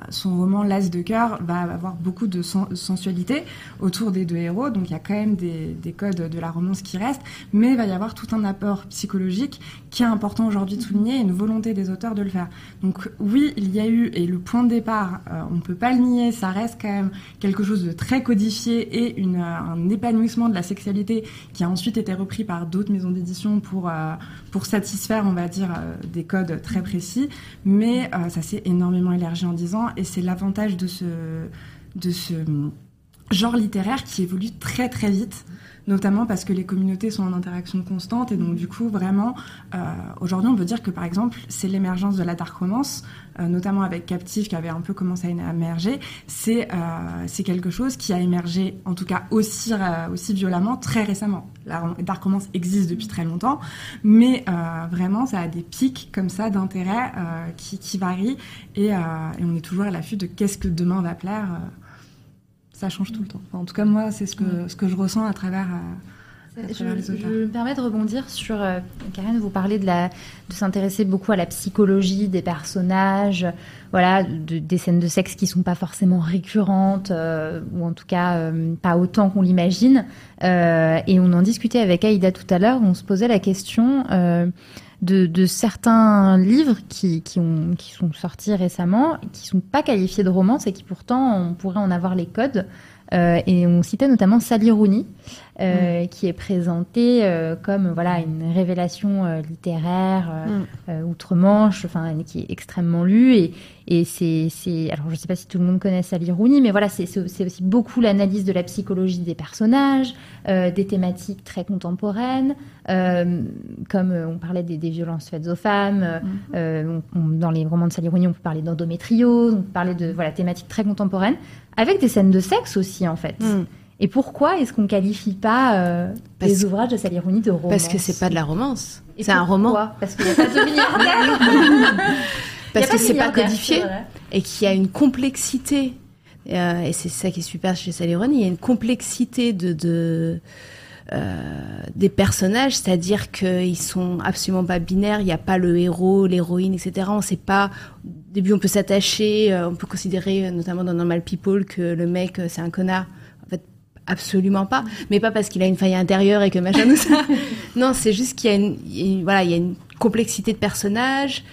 son roman L'As de cœur va avoir beaucoup de sen sensualité autour des deux héros, donc il y a quand même des, des codes de la romance qui restent, mais il va y avoir tout un apport psychologique qui est important aujourd'hui de souligner, et une volonté des auteurs de le faire. Donc oui, il y a eu, et le point de départ, euh, on ne peut pas le nier, ça reste quand même quelque chose de très codifié et une, un épanouissement de la sexualité qui a ensuite été repris par d'autres maisons d'édition pour, euh, pour satisfaire, on va dire, euh, des codes très précis. Mais euh, ça s'est énormément élargi en 10 ans et c'est l'avantage de ce, de ce genre littéraire qui évolue très très vite notamment parce que les communautés sont en interaction constante et donc du coup vraiment euh, aujourd'hui on peut dire que par exemple c'est l'émergence de la dark romance euh, notamment avec Captive qui avait un peu commencé à émerger. C'est euh, c'est quelque chose qui a émergé en tout cas aussi aussi violemment très récemment. La dark romance existe depuis très longtemps mais vraiment ça a des pics comme ça d'intérêt qui, qui varient et on est toujours à l'affût de qu'est-ce que demain va plaire ça change tout le temps. Enfin, en tout cas, moi, c'est ce que, ce que je ressens à travers, euh, à travers je, les auteurs. Je me permets de rebondir sur. Euh, Karen, vous parlez de, la, de s'intéresser beaucoup à la psychologie des personnages, voilà, de, des scènes de sexe qui sont pas forcément récurrentes, euh, ou en tout cas euh, pas autant qu'on l'imagine. Euh, et on en discutait avec Aïda tout à l'heure, on se posait la question. De, de, certains livres qui, qui, ont, qui sont sortis récemment, qui sont pas qualifiés de romance et qui pourtant on pourrait en avoir les codes. Euh, et on citait notamment Sally Rooney, euh, mm. qui est présentée euh, comme voilà une révélation euh, littéraire mm. outre-Manche, enfin qui est extrêmement lue et, et c'est, c'est alors je sais pas si tout le monde connaît Sally Rooney, mais voilà c'est, aussi beaucoup l'analyse de la psychologie des personnages, des thématiques très contemporaines, comme on parlait des, des, violences faites aux femmes, mm. on, on, dans les romans de Sally Rooney on peut parler d'endométriose, on peut parler de voilà thématiques très contemporaines avec des scènes de sexe aussi en fait. Mm. Et pourquoi est-ce qu'on qualifie pas euh, les ouvrages de Sally Rooney de romance Parce que c'est pas de la romance. C'est un roman. Parce qu'il n'y a pas de milliardaire. Parce que c'est pas codifié et qu'il y a une complexité. Euh, et c'est ça qui est super chez Sally Rooney. Il y a une complexité de, de euh, des personnages, c'est-à-dire qu'ils sont absolument pas binaires. Il n'y a pas le héros, l'héroïne, etc. On sait pas. Au début, on peut s'attacher. On peut considérer, notamment dans Normal People, que le mec c'est un connard absolument pas. Mais pas parce qu'il a une faille intérieure et que machin tout ça. non, c'est juste qu'il y a une, voilà, il y a une complexité de personnage.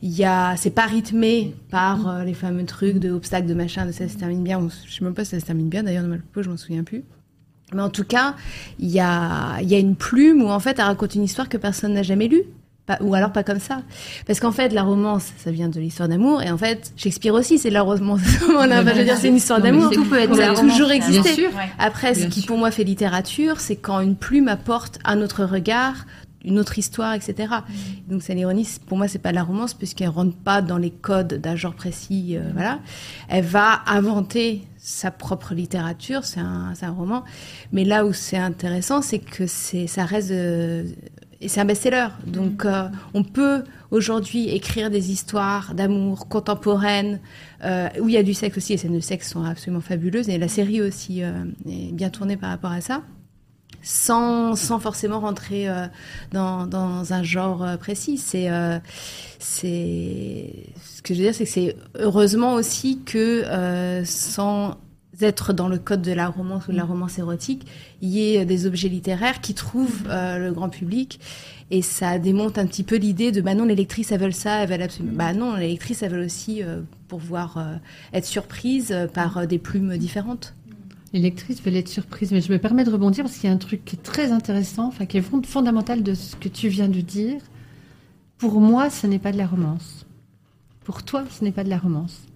Il y a, c'est pas rythmé par euh, les fameux trucs de obstacles, de machin, de ça se termine bien. Je sais même pas si ça se termine bien d'ailleurs, de Malpopo, je m'en souviens plus. Mais en tout cas, il y a, il y a une plume où en fait elle raconte une histoire que personne n'a jamais lue ou alors pas comme ça. Parce qu'en fait, la romance, ça vient de l'histoire d'amour, et en fait, Shakespeare aussi, c'est de la romance. je veux dire, c'est une histoire d'amour. Tout peut être ça a toujours existé. Après, ce qui pour moi fait littérature, c'est quand une plume apporte un autre regard, une autre histoire, etc. Mm. Donc c'est l'ironie, pour moi, c'est pas de la romance puisqu'elle rentre pas dans les codes d'un genre précis, euh, mm. voilà. Elle va inventer sa propre littérature, c'est un, un, roman. Mais là où c'est intéressant, c'est que c'est, ça reste euh, et c'est un best-seller. Donc, euh, on peut aujourd'hui écrire des histoires d'amour contemporaines euh, où il y a du sexe aussi. Les scènes de sexe sont absolument fabuleuses et la série aussi euh, est bien tournée par rapport à ça. Sans, sans forcément rentrer dans, dans, un genre précis. C'est, c'est, ce que je veux dire, c'est que c'est heureusement aussi que sans être dans le code de la romance ou de la mm. romance érotique, il y ait des objets littéraires qui trouvent euh, le grand public. Et ça démonte un petit peu l'idée de bah non, les lectrices elles veulent ça, elles veulent absolument. Bah non, les lectrices elles veulent aussi euh, pouvoir euh, être surprises par des plumes différentes. Les lectrices veulent être surprises, mais je me permets de rebondir parce qu'il y a un truc qui est très intéressant, enfin qui est fondamental de ce que tu viens de dire. Pour moi, ce n'est pas de la romance. Pour toi, ce n'est pas de la romance.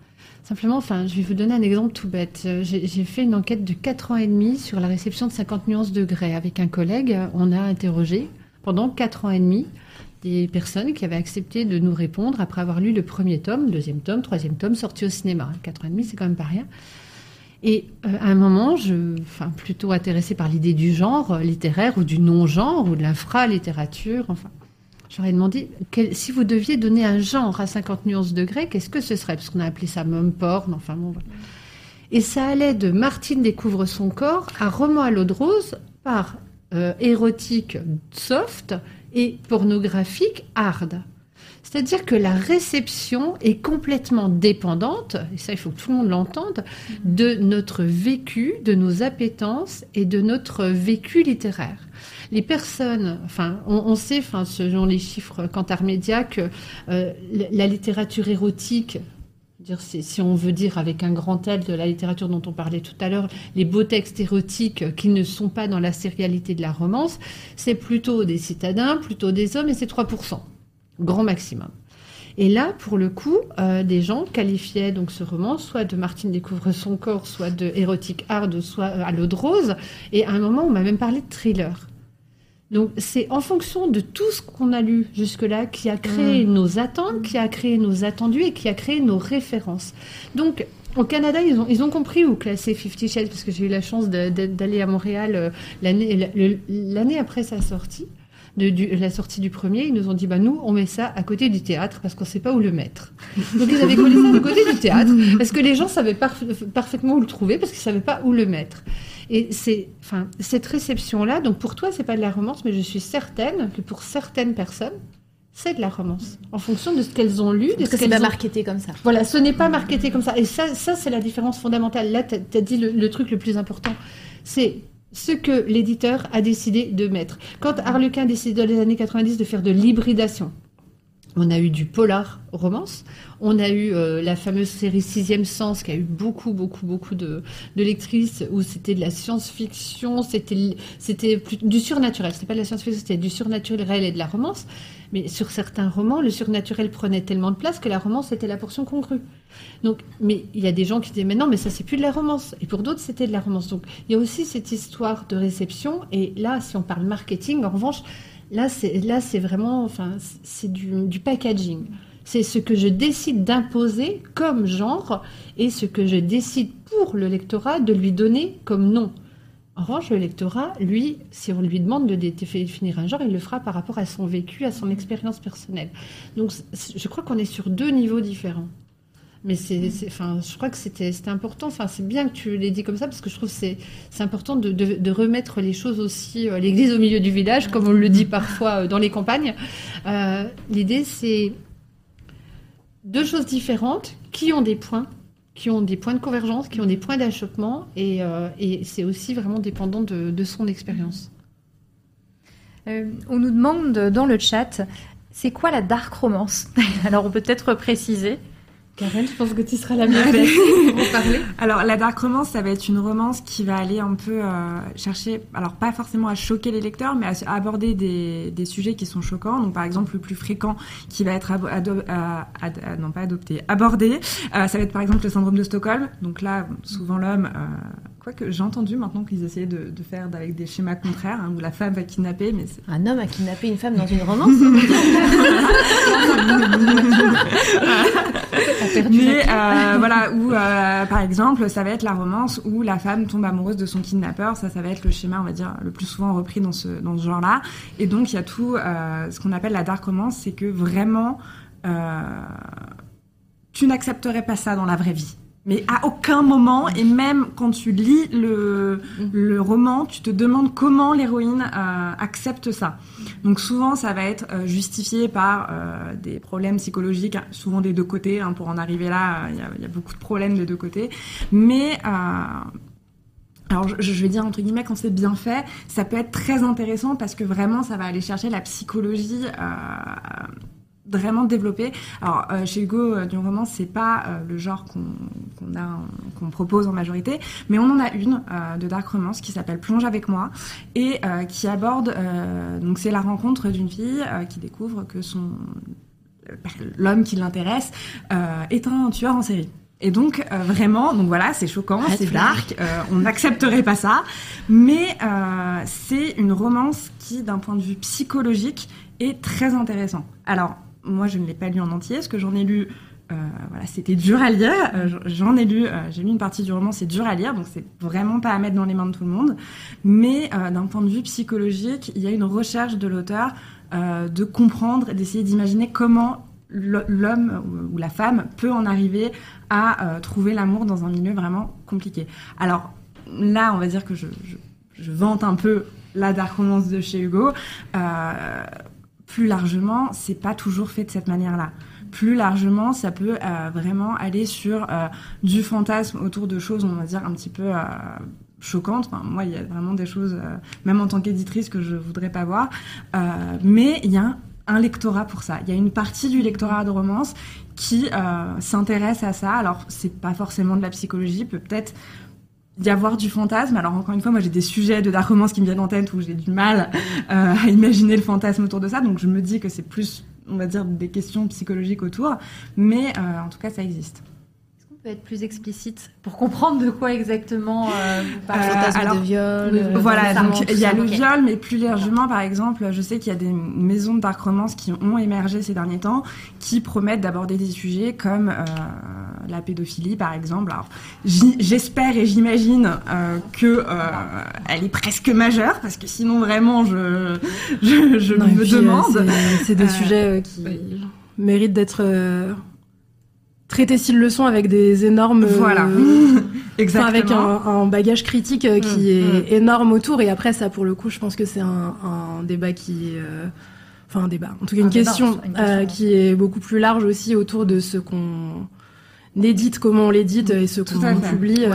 Simplement, enfin, je vais vous donner un exemple tout bête. Euh, j'ai fait une enquête de 4 ans et demi sur la réception de 50 nuances de grès. Avec un collègue, on a interrogé pendant 4 ans et demi des personnes qui avaient accepté de nous répondre après avoir lu le premier tome, deuxième tome, troisième tome, sorti au cinéma. 4 ans et demi, c'est quand même pas rien. Et euh, à un moment, je, enfin, plutôt intéressée par l'idée du genre littéraire ou du non-genre ou de l'infra-littérature, enfin, J'aurais demandé si vous deviez donner un genre à 50 nuances de grès, qu'est-ce que ce serait? Parce qu'on a appelé ça mum porn, enfin bon. Et ça allait de Martine découvre son corps à Roman à l'eau de rose par euh, érotique soft et pornographique hard. C'est-à-dire que la réception est complètement dépendante, et ça il faut que tout le monde l'entende, de notre vécu, de nos appétences et de notre vécu littéraire les personnes, enfin, on, sait, enfin, selon les chiffres Cantar Media, que euh, la littérature érotique, dire, si on veut dire avec un grand L de la littérature dont on parlait tout à l'heure, les beaux textes érotiques qui ne sont pas dans la sérialité de la romance, c'est plutôt des citadins, plutôt des hommes, et c'est 3%, grand maximum. Et là, pour le coup, euh, des gens qualifiaient donc ce roman soit de Martine découvre son corps, soit de érotique hard, soit euh, à l'eau de rose. Et à un moment, on m'a même parlé de thriller. Donc c'est en fonction de tout ce qu'on a lu jusque-là qui a créé mm. nos attentes, qui a créé nos attendus et qui a créé nos références. Donc au Canada, ils ont, ils ont compris où classer Fifty Shades parce que j'ai eu la chance d'aller à Montréal euh, l'année après sa sortie. De, la sortie du premier, ils nous ont dit bah nous on met ça à côté du théâtre parce qu'on sait pas où le mettre. Donc ils avaient collé ça à côté du théâtre parce que les gens savaient parfaitement où le trouver parce qu'ils savaient pas où le mettre. Et c'est, enfin, cette réception-là, donc pour toi, c'est pas de la romance, mais je suis certaine que pour certaines personnes, c'est de la romance, en fonction de ce qu'elles ont lu. De ce qu'elles pas marketé comme ça. Voilà, ce n'est pas marketé comme ça. Et ça, ça c'est la différence fondamentale. Là, tu as, dit le, truc le plus important. C'est ce que l'éditeur a décidé de mettre. Quand Harlequin décide dans les années 90 de faire de l'hybridation, on a eu du polar romance, on a eu euh, la fameuse série Sixième Sens qui a eu beaucoup, beaucoup, beaucoup de, lectrices où c'était de la science-fiction, c'était, c'était du surnaturel. C'était pas de la science-fiction, c'était du surnaturel et de la romance. Mais sur certains romans, le surnaturel prenait tellement de place que la romance était la portion congrue. Donc, mais il y a des gens qui disaient mais non, mais ça c'est plus de la romance. Et pour d'autres, c'était de la romance. Donc, il y a aussi cette histoire de réception. Et là, si on parle marketing, en revanche, Là, c'est là, c'est vraiment, enfin, c'est du, packaging. C'est ce que je décide d'imposer comme genre et ce que je décide pour le lectorat de lui donner comme nom. En revanche, le lectorat, lui, si on lui demande de définir un genre, il le fera par rapport à son vécu, à son expérience personnelle. Donc, je crois qu'on est sur deux niveaux différents. Mais c'est, enfin, je crois que c'était, important. Enfin, c'est bien que tu l'aies dit comme ça parce que je trouve que c'est, c'est important de, remettre les choses aussi, euh, l'église au milieu du village, comme on le dit parfois euh, dans les campagnes. Euh, l'idée, c'est deux choses différentes qui ont des points qui ont des points de convergence, qui ont des points d'achoppement, et, c'est aussi vraiment dépendant de son expérience. on nous demande dans le chat, c'est quoi la dark romance? Alors on peut peut-être préciser. Karen, je pense que tu seras la mieux pour parler. Alors, la dark romance, ça va être une romance qui va aller un peu euh, chercher, alors pas forcément à choquer les lecteurs, mais à, aborder des, des, sujets qui sont choquants. Donc, par exemple, le plus fréquent qui va être non pas adopté, abordé, euh, ça va être par exemple le syndrome de Stockholm. Donc là, souvent l'homme euh, Quoique j'ai entendu maintenant qu'ils essayaient de, de, faire avec des schémas contraires, hein, où la femme va kidnapper, mais un homme a kidnappé une femme dans une romance. mais euh, voilà, ou euh, par exemple, ça va être la romance où la femme tombe amoureuse de son kidnappeur. Ça, ça va être le schéma, on va dire, le plus souvent repris dans ce dans ce genre-là. Et donc il y a tout euh, ce qu'on appelle la dark romance, c'est que vraiment euh, tu n'accepterais pas ça dans la vraie vie. Mais à aucun moment, et même quand tu lis le, le roman, tu te demandes comment l'héroïne euh, accepte ça. Donc souvent, ça va être euh, justifié par euh, des problèmes psychologiques, hein, souvent des deux côtés. Hein, pour en arriver là, il y, y, a beaucoup de problèmes des deux côtés. Mais alors je, vais dire entre guillemets quand c'est bien fait, ça peut être très intéressant parce que vraiment ça va aller chercher la psychologie vraiment développé. Alors euh, chez Hugo euh, du roman, c'est pas euh, le genre qu'on a qu'on propose en majorité, mais on en a une de dark romance qui s'appelle Plonge avec moi et qui aborde donc c'est la rencontre d'une fille qui découvre que son l'homme qui l'intéresse est un tueur en série. Et donc vraiment, donc voilà, c'est choquant, c'est dark, on n'accepterait pas ça, mais c'est une romance qui, d'un point de vue psychologique, est très intéressant. Alors moi, je ne l'ai pas lu en entier, parce que j'en ai lu. Euh, voilà, c'était dur à lire. Euh, j'en ai lu, euh, j'ai lu une partie du roman, c'est dur à lire, donc c'est vraiment pas à mettre dans les mains de tout le monde. Mais d'un point de vue psychologique, il y a une recherche de l'auteur de comprendre, d'essayer d'imaginer comment l'homme ou la femme peut en arriver à trouver l'amour dans un milieu vraiment compliqué. Alors là, on va dire que je, vante un peu la dark romance de chez Hugo. Plus largement, c'est pas toujours fait de cette manière-là. Plus largement, ça peut euh, vraiment aller sur euh, du fantasme autour de choses, on va dire, un petit peu euh, choquantes. Moi, il y a vraiment des choses, même en tant qu'éditrice, que je voudrais pas voir. mais il y a un, lectorat pour ça. Il y a une partie du lectorat de romance qui s'intéresse à ça. Alors, c'est pas forcément de la psychologie, peut-être d'y avoir du fantasme. Alors encore une fois, moi j'ai des sujets de dark romance qui me viennent en tête où j'ai du mal euh, à imaginer le fantasme autour de ça, donc je me dis que c'est plus, on va dire, des questions psychologiques autour, mais euh, en tout cas ça existe peut être plus explicite pour comprendre de quoi exactement euh, vous euh, de viol. Euh, voilà, donc il y a le viol, mais plus largement, par exemple, je sais qu'il y a des maisons de dark romance qui ont émergé ces derniers temps, qui promettent d'aborder des sujets comme euh, la pédophilie, par exemple. Alors, j'espère et j'imagine euh, que elle est presque majeure, parce que sinon vraiment, je je, je me demande. C'est des sujets qui méritent d'être traiter style leçon avec des énormes voilà. exactement avec un, bagage critique euh, qui mm, est mm. énorme autour. Et après ça pour le coup je pense que c'est un, un, débat qui est euh, enfin un débat. En tout cas une, question, euh, qui est beaucoup plus large aussi autour de ce qu'on édite comment on l'édite et ce qu'on publie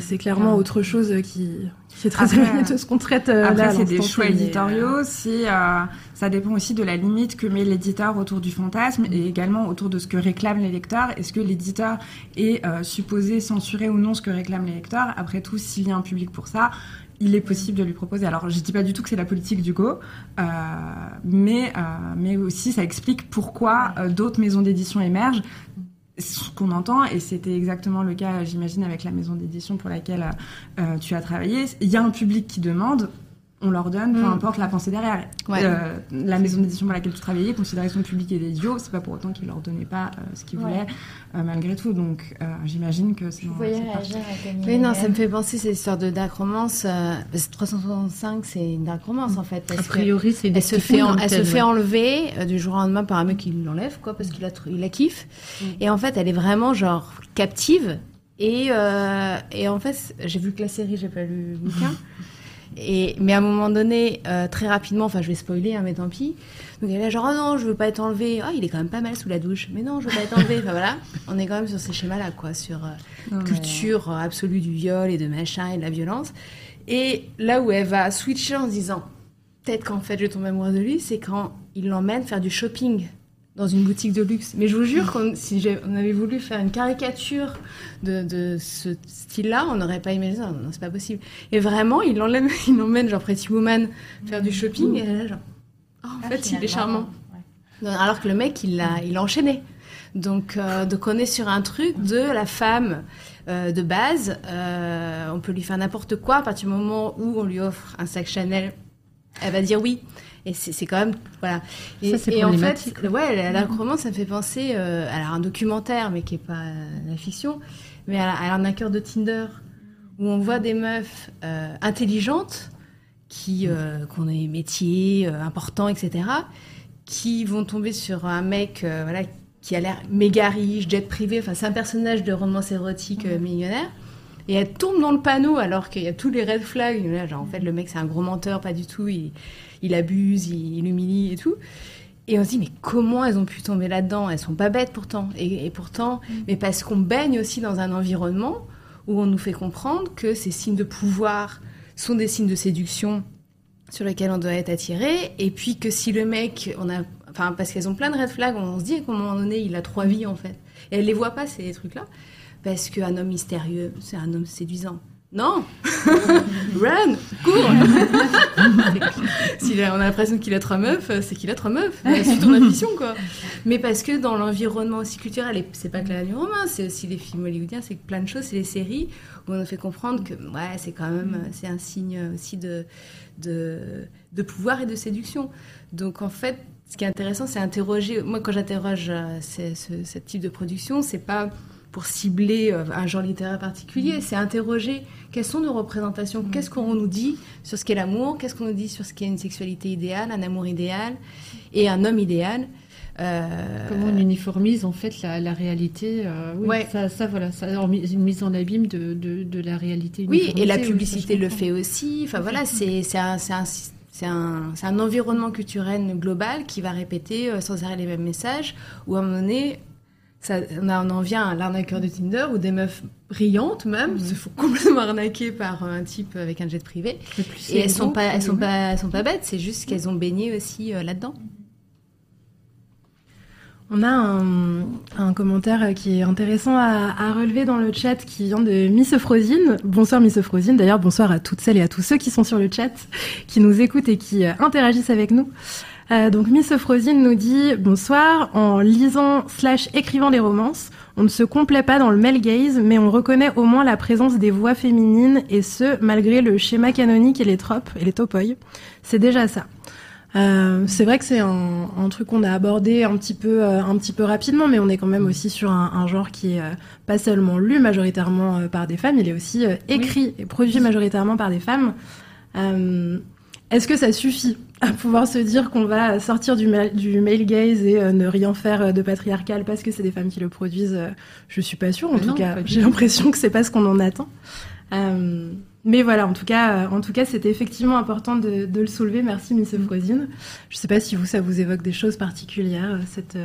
c'est clairement autre chose qui c'est très éloigné de ce qu'on traite euh, après, c'est des choix éditoriaux. Euh, ça dépend aussi de la limite que met l'éditeur autour du fantasme et également autour de ce que réclament les lecteurs. Est-ce que l'éditeur est euh, supposé censurer ou non ce que réclament les lecteurs? Après tout, s'il y a un public pour ça, il est possible de lui proposer. Alors, je dis pas du tout que c'est la politique du go, euh, mais euh, mais aussi ça explique pourquoi euh, d'autres maisons d'édition émergent ce qu'on entend, et c'était exactement le cas, j'imagine, avec la maison d'édition pour laquelle euh, tu as travaillé, il y a un public qui demande, on leur donne, peu mm. importe la pensée derrière. Euh, la maison d'édition pour laquelle tu travaillais considérait son public et des idiots, c'est pas pour autant qu'ils leur donnaient pas euh, ce qu'ils voulaient, euh, malgré tout. Donc j'imagine que c'est. Vous voyez réagir Oui, non, ça me fait penser cette histoire de dark romance. 365, c'est une dark romance en fait. A priori, c'est une Elle se fait, elle se fait enlever du jour au lendemain par un mec qui l'enlève, quoi, parce qu'il la, il la kiffe. Mm. Et en fait, elle est vraiment genre captive. Et, et en fait, j'ai vu que la série, j'ai pas lu le bouquin. Et, mais à un moment donné, euh, très rapidement, enfin je vais spoiler, hein, mais tant pis. Donc elle est là genre, oh non, je veux pas être enlevé. Ah, il est quand même pas mal sous la douche. Mais non, je veux pas être enlevé. enfin voilà, on est quand même sur ces schémas-là, quoi, sur euh, culture absolue du viol et de machin et de la violence. Et là où elle va switcher en se disant, peut-être qu'en fait je tombe amoureuse de lui, c'est quand il l'emmène faire du shopping dans une boutique de luxe. Mais je vous jure, si on avait voulu faire une caricature de, ce style-là, on n'aurait pas imaginé ça. Non, c'est pas possible. Et vraiment, il l'emmène, il emmène genre Pretty Woman faire du shopping. Et là, genre, oh, en ah, fait, il est charmant. Alors que le mec, il l'a, il enchaîné. Donc, euh, donc, on est sur un truc de la femme euh, de base. Euh, on peut lui faire n'importe quoi à partir du moment où on lui offre un sac Chanel. Elle va dire oui. Et c'est quand même voilà. Et, ça, et en fait, ouais, la, la romance, ça me fait penser euh, à un documentaire, mais qui est pas la fiction, mais à, à un cœur de Tinder où on voit des meufs euh, intelligentes qui euh, ont des métiers euh, importants, etc., qui vont tomber sur un mec, euh, voilà, qui a l'air méga riche, jet privé. Enfin, c'est un personnage de romance érotique millionnaire. Et elle tombe dans le panneau alors qu'il y a tous les red flags. Là, genre, en fait, le mec, c'est un gros menteur, pas du tout. Il, il abuse, il, humilie et tout. Et on se dit, mais comment elles ont pu tomber là-dedans? Elles sont pas bêtes pourtant. Et, pourtant, mm. mais parce qu'on baigne aussi dans un environnement où on nous fait comprendre que ces signes de pouvoir sont des signes de séduction sur lesquels on doit être attiré. Et puis que si le mec, on a, enfin, parce qu'elles ont plein de red flags, on se dit qu'à un moment donné, il a trois vies en fait. Et elle les voit pas, ces trucs-là. Parce qu'un homme mystérieux, c'est un homme séduisant. Non Run Cours Si on a l'impression qu'il a trois meufs, c'est qu'il a trois meufs. C'est ton intuition, quoi. Mais parce que dans l'environnement aussi culturel, et c'est pas que la nuit romain, c'est aussi les films hollywoodiens, c'est plein de choses, c'est les séries où on nous fait comprendre que ouais, c'est quand même c'est un signe aussi de, de, de pouvoir et de séduction. Donc en fait, ce qui est intéressant, c'est interroger. Moi, quand j'interroge euh, ce type de production, c'est pas pour cibler euh, un genre littéraire particulier, c'est interroger quelles sont nos représentations, mm. qu'est-ce qu'on nous dit sur ce qu'est l'amour, qu'est-ce qu'on nous dit sur ce qu'est une sexualité idéale, un amour idéal et un homme idéal. Euh... Comment on uniformise en fait la, réalité euh, oui, ça, ça, voilà, ça, une mise en abîme de, de, la réalité. Oui, et la publicité le fait aussi. Enfin voilà, c'est un, un, un, environnement culturel global qui va répéter sans arrêt les mêmes messages, ou à un moment donné, on, en vient à l'arnaqueur de Tinder ou des meufs brillantes même se font complètement arnaquer par un type avec un jet privé. Et elles sont pas, elles sont pas, elles sont pas bêtes. C'est juste qu'elles ont baigné aussi euh, là-dedans. On a un, commentaire qui est intéressant à, relever dans le chat qui vient de Miss Frosine. Bonsoir Miss Frosine. D'ailleurs, bonsoir à toutes celles et à tous ceux qui sont sur le chat, qui nous écoutent et qui euh, interagissent avec nous. Euh, donc Miss Frosine nous dit bonsoir. En lisant slash écrivant des romances, on ne se complaît pas dans le male gaze, mais on reconnaît au moins la présence des voix féminines et ce malgré le schéma canonique et les tropes et les topoïs. C'est déjà ça. Euh, c'est vrai que c'est un, un, truc qu'on a abordé un petit peu, euh, un petit peu rapidement, mais on est quand même aussi sur un, un genre qui est euh, pas seulement lu majoritairement par des femmes, il est aussi écrit et produit majoritairement par des femmes. Est-ce que ça suffit? À pouvoir se dire qu'on va sortir du, du male gaze et euh, ne rien faire euh, de patriarcal parce que c'est des femmes qui le produisent euh, Je suis pas sûre. En tout cas, j'ai l'impression que c'est pas ce qu'on en attend. mais voilà, en tout cas, en tout cas, c'était effectivement important de, le soulever. Merci, Miss Frosine. Je sais pas si vous, ça vous évoque des choses particulières, cette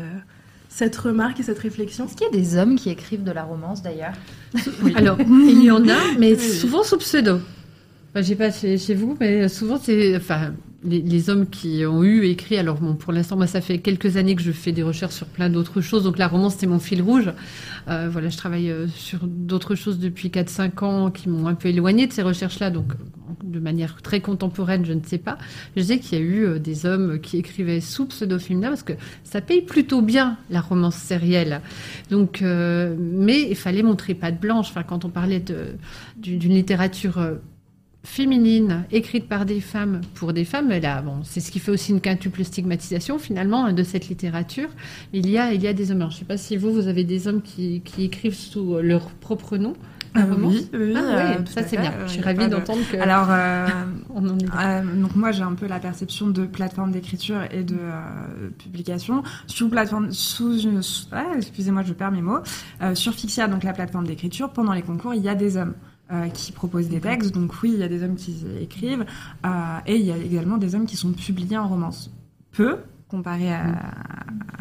cette remarque et cette réflexion. Est-ce qu'il y a des hommes qui écrivent de la romance d'ailleurs? Alors, il y en a, mais souvent sous pseudo. Enfin, j'ai pas chez, chez, vous, mais souvent c'est, enfin, les, hommes qui ont eu écrit. Alors bon, pour l'instant, moi, ça fait quelques années que je fais des recherches sur plein d'autres choses. Donc la romance, c'est mon fil rouge. Euh, voilà, je travaille euh, sur d'autres choses depuis 4-5 ans qui m'ont un peu éloigné de ces recherches-là. Donc de manière très contemporaine, je ne sais pas. Je sais qu'il y a eu euh, des hommes qui écrivaient sous pseudo-féminin parce que ça paye plutôt bien la romance sérielle. Donc, mais il fallait montrer pas de blanche. Enfin, quand on parlait d'une littérature féminine, écrite par des femmes pour des femmes. Là, bon, c'est ce qui fait aussi une quintuple stigmatisation finalement hein, de cette littérature. Il y a, il y a des hommes. je ne sais pas si vous, vous avez des hommes qui, qui écrivent sous leur propre nom. Ah, oui, oui, ah, oui euh, ça c'est bien. Je suis ravie d'entendre que. Alors, euh, on en est euh, donc moi j'ai un peu la perception de plateforme d'écriture et de publication sous plateforme sous, ah, excusez-moi je perds mes mots sur Fixia donc la plateforme d'écriture pendant les concours il y a des hommes qui proposent des textes. Donc oui, il y a des hommes qui écrivent et il y a également des hommes qui sont publiés en romance. Peu comparé à,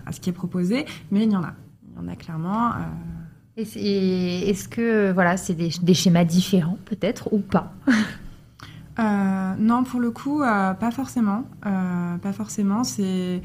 à ce qui est proposé, mais il y en a. Il y en a clairement. Est-ce que voilà, c'est des, schémas différents peut-être ou pas? Euh, Non, pour le coup, euh, pas forcément. Euh, pas forcément. C'est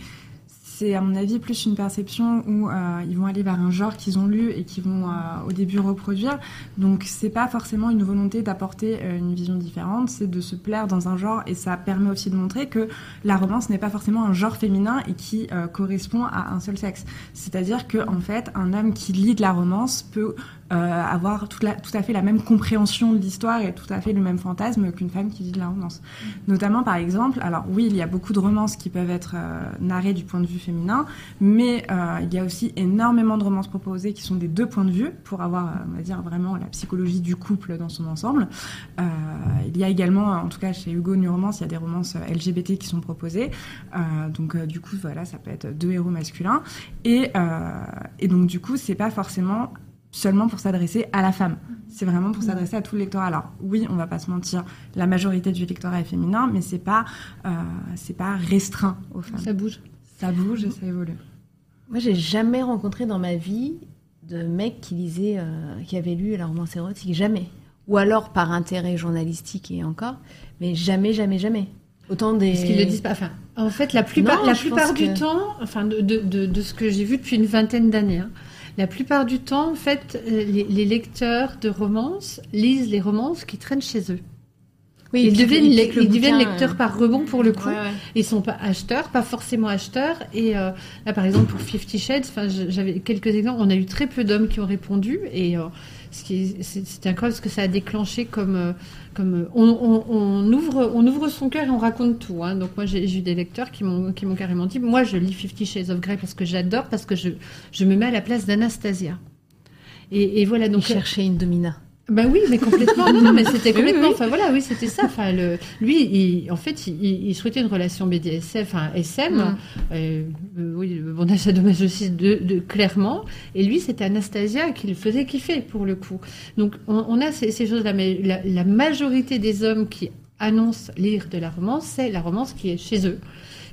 c'est à mon avis plus une perception où euh, ils vont aller vers un genre qu'ils ont lu et qui vont euh, au début reproduire. Donc c'est pas forcément une volonté d'apporter euh, une vision différente, c'est de se plaire dans un genre et ça permet aussi de montrer que la romance n'est pas forcément un genre féminin et qui correspond à un seul sexe. C'est-à-dire que en fait un homme qui lit de la romance peut euh, avoir tout, la, tout, à fait la même compréhension de l'histoire et tout à fait le même fantasme qu'une femme qui lit de la romance. Notamment, par exemple, alors oui, il y a beaucoup de romances qui peuvent être euh, narrées du point de vue féminin, mais euh, il y a aussi énormément de romances proposées qui sont des deux points de vue pour avoir, on va dire, vraiment la psychologie du couple dans son ensemble. il y a également, en tout cas chez Hugo New Romance, il y a des romances LGBT qui sont proposées. donc, du coup, voilà, ça peut être deux héros masculins. Et, et donc, du coup, c'est pas forcément seulement pour s'adresser à la femme. C'est vraiment pour s'adresser à tout le lectorat. Alors oui, on va pas se mentir, la majorité du lectorat est féminin, mais c'est pas euh, c'est pas restreint aux femmes. Ça bouge. Ça bouge et ça évolue. Moi, j'ai jamais rencontré dans ma vie de mec qui lisait, euh, qui avait lu la romance érotique, jamais. Ou alors par intérêt journalistique et encore, mais jamais, jamais, jamais. Autant des. Parce qu'ils le disent pas. Enfin, en fait, la plupart, la plupart du temps, enfin, de, de, de, ce que j'ai vu depuis une vingtaine d'années. Hein, la plupart du temps, en fait, euh, les, lecteurs de romances lisent les romances qui traînent chez eux. Oui, ils, deviennent, ils, deviennent, lecteurs euh, par rebond pour le coup. Ils ne Ils sont pas acheteurs, pas forcément acheteurs. Et euh, là, par exemple, pour Fifty Shades, j'avais quelques exemples. On a eu très peu d'hommes qui ont répondu. Et c'est incroyable ce que ça a déclenché comme, euh, euh, on, ouvre, on ouvre son cœur et on raconte tout. Hein. Donc moi j'ai eu des lecteurs qui m'ont carrément dit, moi je lis Fifty Shades of Grey parce que j'adore, parce que je, je me mets à la place d'Anastasia. Et, voilà donc. chercher une domina. Ben oui, mais complètement. Non, mais c'était complètement. Enfin voilà, oui, c'était ça. Enfin, le, lui, il, en fait, il, souhaitait une relation BDSF, enfin SM. Mm. Euh, euh, oui, bon, ça dommage aussi de, de, clairement. Et lui, c'était Anastasia qui le faisait kiffer pour le coup. Donc, on, a ces, choses-là, mais la, majorité des hommes qui annoncent lire de la romance, c'est la romance qui est chez eux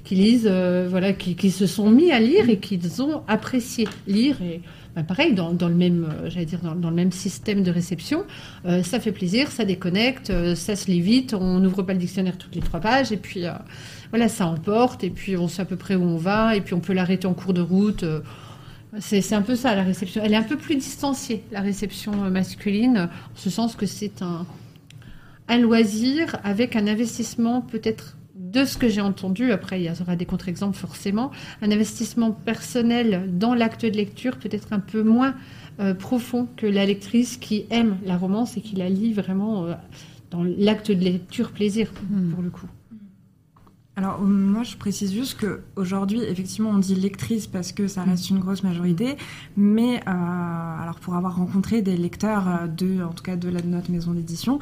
qui lisent, euh, voilà, qui, qui, se sont mis à lire et qu'ils ont apprécié lire et bah, pareil, dans, le même, euh, j'allais dire, dans, le même système de réception, euh, ça fait plaisir, ça déconnecte, ça se lit vite, on n'ouvre pas le dictionnaire toutes les trois pages, et puis voilà, ça emporte, et puis on sait à peu près où on va, et puis on peut l'arrêter en cours de route. c'est un peu ça, la réception. Elle est un peu plus distanciée, la réception masculine, en ce sens que c'est un, un loisir avec un investissement peut-être de ce que j'ai entendu, après il y aura des contre-exemples forcément, un investissement personnel dans l'acte de lecture peut-être un peu moins euh, profond que la lectrice qui aime la romance et qui la lit vraiment euh, dans l'acte de lecture plaisir hmm. pour le coup. Alors moi je précise juste que aujourd'hui effectivement on dit lectrice parce que ça reste une grosse majorité, mais euh, alors pour avoir rencontré des lecteurs euh, de en tout cas de, la, notre maison d'édition,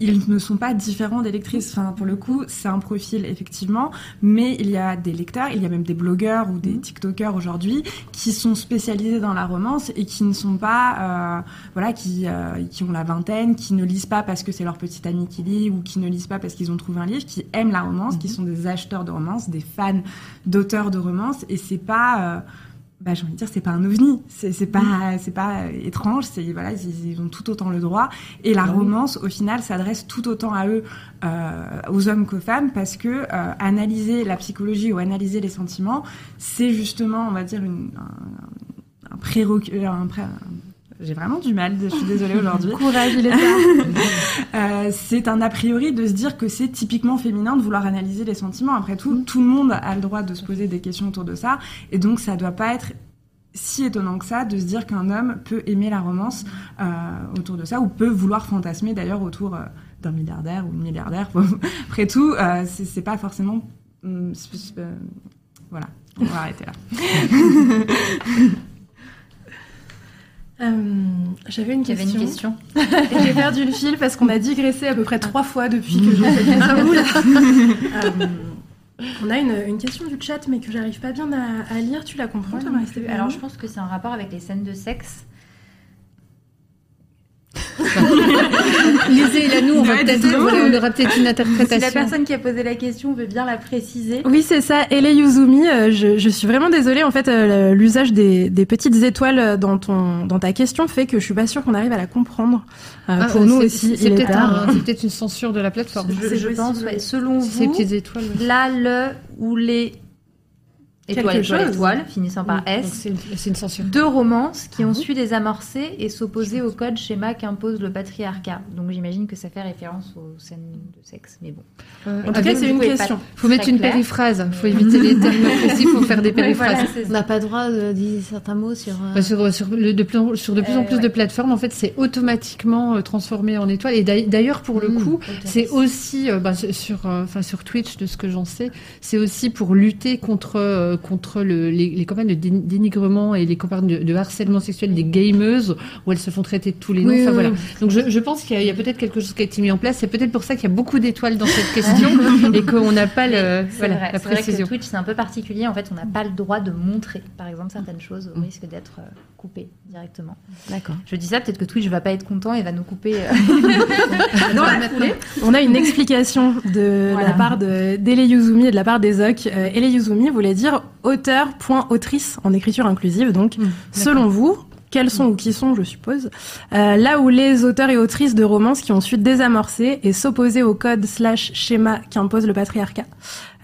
ils ne sont pas différents des lectrices. Enfin pour le coup c'est un profil effectivement, mais il y a des lecteurs, il y a même des blogueurs ou des TikTokers aujourd'hui qui sont spécialisés dans la romance et qui ne sont pas euh, voilà qui qui ont la vingtaine, qui ne lisent pas parce que c'est leur petite amie qui lit ou qui ne lisent pas parce qu'ils ont trouvé un livre, qui aiment la romance, qui mhm. sont des acheteurs de romances, des fans d'auteurs de romances, et c'est pas, euh, bah, j'ai envie de dire, c'est pas un ovni, c'est pas, c'est pas étrange, c'est voilà, ils, ont tout autant le droit. Et la ah romance, au final, s'adresse tout autant à eux, euh, aux hommes qu'aux femmes, parce que euh, analyser la psychologie ou analyser les sentiments, c'est justement, on va dire, une, un, un, j'ai vraiment du mal, je suis désolée aujourd'hui. Courage, il est euh, C'est un a priori de se dire que c'est typiquement féminin de vouloir analyser les sentiments. Après tout, mm. tout le monde a le droit de se poser des questions autour de ça. Et donc, ça doit pas être si étonnant que ça de se dire qu'un homme peut aimer la romance euh, autour de ça ou peut vouloir fantasmer d'ailleurs autour euh, d'un milliardaire ou une milliardaire. Après tout, euh, c'est pas forcément. Mm, voilà, on va arrêter là. Euh, j'avais une, question. Une question. et j'ai perdu le fil parce qu'on a digressé à peu près trois fois depuis que j'ai fait ça. euh, on a une, une, question du chat, mais que j'arrive pas bien à, lire. Tu la comprends, Thomas Alors, je pense que c'est en rapport avec les scènes de sexe. lisez la nous, on, va peut-être, on aura peut-être une interprétation. Si la personne qui a posé la question veut bien la préciser. Oui, c'est ça. Ele Yuzumi, euh, je, je, suis vraiment désolée. En fait, euh, l'usage des, des, petites étoiles dans, ton, dans ta question fait que je suis pas sûre qu'on arrive à la comprendre. Euh, ah, pour nous aussi, c'est peut-être peut une censure de la plateforme. Je, je pense, selon vous, ces petites étoiles. Là, le ou les étoile, étoile, étoile, finissant par S. C'est une, censure. Deux romances qui ah ont su désamorcer et s'opposer au code schéma qu'impose le patriarcat. Donc j'imagine que ça fait référence aux scènes de sexe, mais bon. Euh, en tout cas, c'est une question. Il faut mettre une périphrase. Il faut éviter les termes précis pour faire des périphrases. On n'a pas le droit de dire certains mots sur. Euh, bah, sur, sur, le, de, plus, sur de plus en euh, plus de plateformes, en fait, c'est automatiquement transformé en étoile. Et d'ailleurs, pour le mmh. coup, c'est aussi bah, sur, enfin sur Twitch, de ce que j'en sais, c'est aussi pour lutter contre contre le, les, les, campagnes de dénigrement et les campagnes de, harcèlement sexuel des gameuses où elles se font traiter de tous les noms. enfin, voilà. Donc je, je pense qu'il y a, peut-être quelque chose qui a été mis en place. C'est peut-être pour ça qu'il y a beaucoup d'étoiles dans cette question et qu'on n'a pas le, voilà, vrai, la précision. Vrai que Twitch c'est un peu particulier. En fait, on n'a pas le droit de montrer, par exemple, certaines choses au risque d'être euh, coupé directement. D'accord. Je dis ça, peut-être que Twitch va pas être content et va nous couper. Euh, dans la On a une explication de la part d'Ele Yuzumi et de la part des Zoc. Euh, Ele Yuzumi voulait dire auteur, point autrice en écriture inclusive. Donc, mmh, selon vous, quels sont ou qui sont, je suppose, euh, là où les auteurs et autrices de romances qui ont su désamorcer et s'opposer au code slash schéma qu'impose le patriarcat.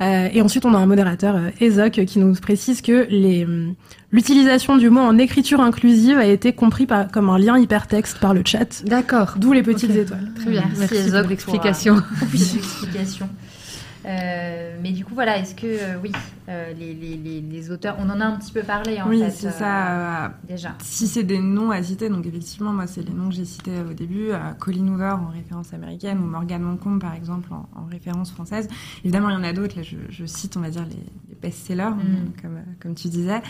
Euh, et ensuite, on a un modérateur, euh, Ezoc, qui nous précise que les hum, l'utilisation du mot en écriture inclusive a été compris par, comme un lien hypertexte par le chat. D'accord. D'où les petites étoiles. Très bien. Merci, Merci pour l'explication. Euh, mais du coup, voilà, est-ce que, euh, oui, euh, les, les, les, auteurs, on en a un petit peu parlé en oui, fait. Oui, c'est ça. déjà. Si c'est des noms à citer, donc effectivement, moi, c'est les noms que j'ai cités au début. Colin Hoover en référence américaine ou Morgan Moncombe, par exemple, en, référence française. Évidemment, il y en a d'autres. Là, je, cite, on va dire, les, best-sellers, mm. comme, comme tu disais.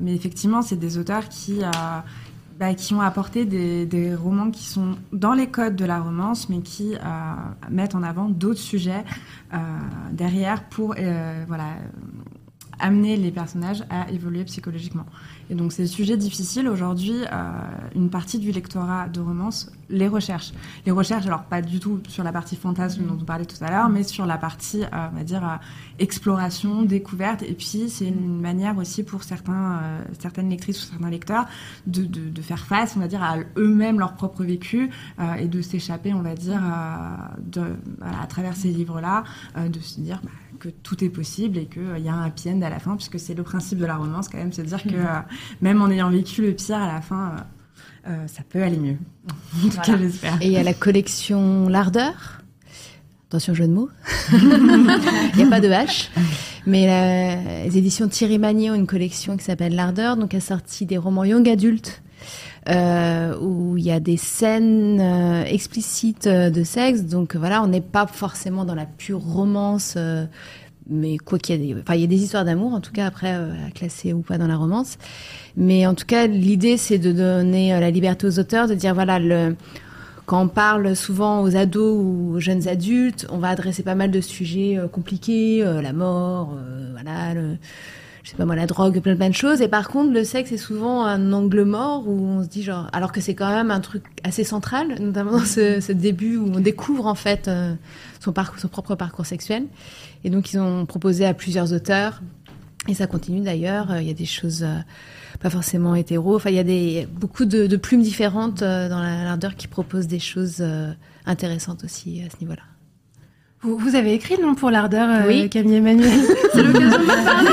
mais effectivement, c'est des auteurs qui bah, qui ont apporté des, des, romans qui sont dans les codes de la romance, mais qui euh, mettent en avant d'autres sujets euh, derrière pour euh, voilà, amener les personnages à évoluer psychologiquement. Et donc ces sujets difficiles, aujourd'hui, euh, une partie du lectorat de romance les recherche. Les recherche, alors pas du tout sur la partie fantasme dont on parlait tout à l'heure, mais sur la partie, euh, on va dire, euh, exploration, découverte. Et puis c'est une manière aussi pour certains, certaines lectrices ou certains lecteurs de, faire face, on va dire, à eux-mêmes leur propre vécu et de s'échapper, on va dire, à travers ces livres-là, de se dire... Bah, que tout est possible et qu'il euh, y a un happy end à la fin, puisque c'est le principe de la romance quand même, se dire que mhm. euh, même en ayant vécu le pire à la fin, euh, ça peut aller mieux. en tout cas, j'espère. Et il y a la collection L'Ardeur. Attention, jeu de mots. Il n'y a pas de H. Mais les éditions Thierry Magnier ont une collection qui s'appelle L'Ardeur, donc a sorti des romans young adultes euh, où il y a des scènes euh, explicites euh, de sexe. Donc voilà, on n'est pas forcément dans la pure romance. Euh, mais quoi qu'il y ait, enfin il y a des histoires d'amour en tout cas après à classer ou pas dans la romance. Mais en tout cas, l'idée c'est de donner la liberté aux auteurs, de dire voilà le quand on parle souvent aux ados ou aux jeunes adultes, on va adresser pas mal de sujets compliqués, la mort, voilà, le, je sais pas moi, la drogue, plein plein de choses. Et par contre, le sexe est souvent un angle mort où on se dit genre, alors que c'est quand même un truc assez central, notamment dans ce, ce début où on découvre en fait euh, son parcours, son propre parcours sexuel. Et donc ils ont proposé à plusieurs auteurs. Et ça continue d'ailleurs. Il y a des choses euh, pas forcément hétéro. Enfin, il y a des beaucoup de, de plumes différentes euh, dans l'ardeur qui proposent des choses intéressantes aussi à ce niveau-là. Vous, avez écrit le nom pour l'ardeur, euh, oui. Camille Emmanuel. C'est l'occasion de parler.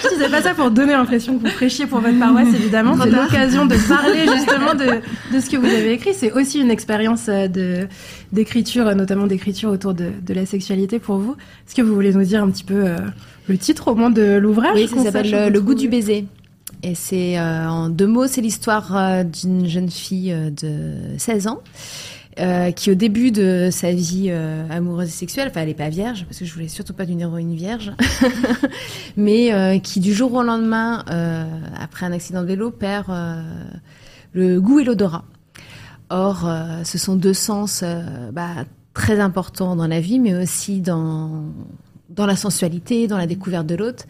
je, disais, pas ça pour donner l'impression que vous prêchiez pour votre paroisse, évidemment. C'est l'occasion de parler justement de, de, ce que vous avez écrit. C'est aussi une expérience euh, de d'écriture, notamment d'écriture autour de, de, la sexualité pour vous. Est-ce que vous voulez nous dire un petit peu euh, le titre au moins de l'ouvrage Oui, ça s'appelle le, goût du baiser. Et c'est en deux mots, c'est l'histoire d'une jeune fille de 16 ans euh, qui au début de sa vie euh, amoureuse et sexuelle, enfin elle n'est pas vierge parce que je voulais surtout pas d'une héroïne vierge, mais euh, qui du jour au lendemain, après un accident de vélo, perd le goût et l'odorat. Or, ce sont deux sens bah, très importants dans la vie, mais aussi dans dans la sensualité, dans la découverte de l'autre.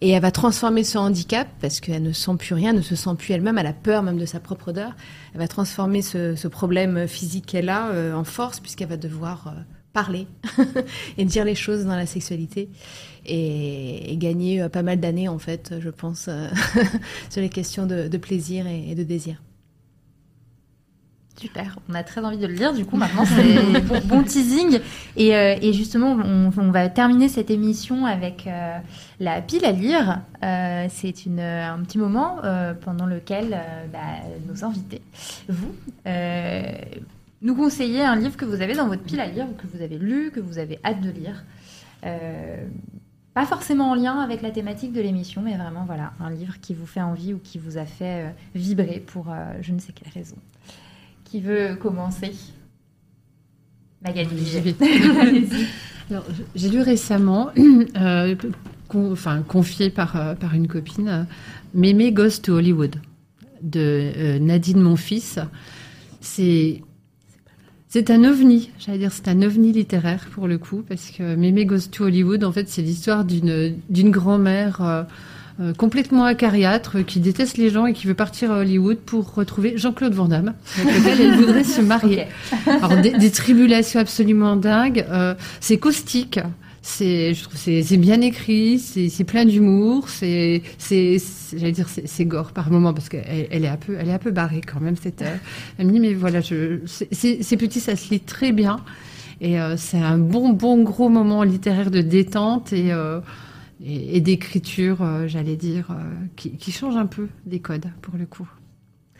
Et elle va transformer ce handicap, parce qu'elle ne sent plus rien, ne se sent plus elle-même, elle a peur même de sa propre odeur. Elle va transformer ce, problème physique qu'elle a euh, en force, puisqu'elle va devoir euh, parler et dire les choses dans la sexualité. Et, gagner euh, pas mal d'années, en fait, je pense, sur les questions de, plaisir et de désir. Super, on a très envie de le lire. Du coup, maintenant, c'est bon, teasing. Et, euh, et justement, on, on, va terminer cette émission avec euh, la pile à lire. Euh, c'est un petit moment pendant lequel bah, nos invités, vous, nous conseillez un livre que vous avez dans votre pile à lire ou que vous avez lu, que vous avez hâte de lire. pas forcément en lien avec la thématique de l'émission, mais vraiment voilà, un livre qui vous fait envie ou qui vous a fait vibrer pour je ne sais quelle raison. Qui veut commencer Magali. J'ai lu récemment, euh, enfin, confié par, euh, par une copine, euh, Mémé Goes to Hollywood de Nadine Monfils. C'est c'est un ovni, j'allais dire, c'est un ovni littéraire pour le coup, parce que Mémé Goes to Hollywood, en fait, c'est l'histoire d'une d'une grand-mère euh, complètement acariâtre, qui déteste les gens et qui veut partir à Hollywood pour retrouver Jean-Claude Van Damme, avec lequel elle voudrait se marier. Alors des, tribulations absolument dingues. Euh, c'est caustique. C'est, je trouve, c'est bien écrit, c'est plein d'humour, c'est, c'est, j'allais dire, c'est gore par moment parce qu'elle elle est un peu, elle est un peu barrée quand même cette. Elle me dit mais voilà, je, c'est petit, ça se lit très bien et euh, c'est un bon, bon gros moment littéraire de détente et et, d'écriture, euh, j'allais dire, euh, qui, qui, change un peu des codes pour le coup.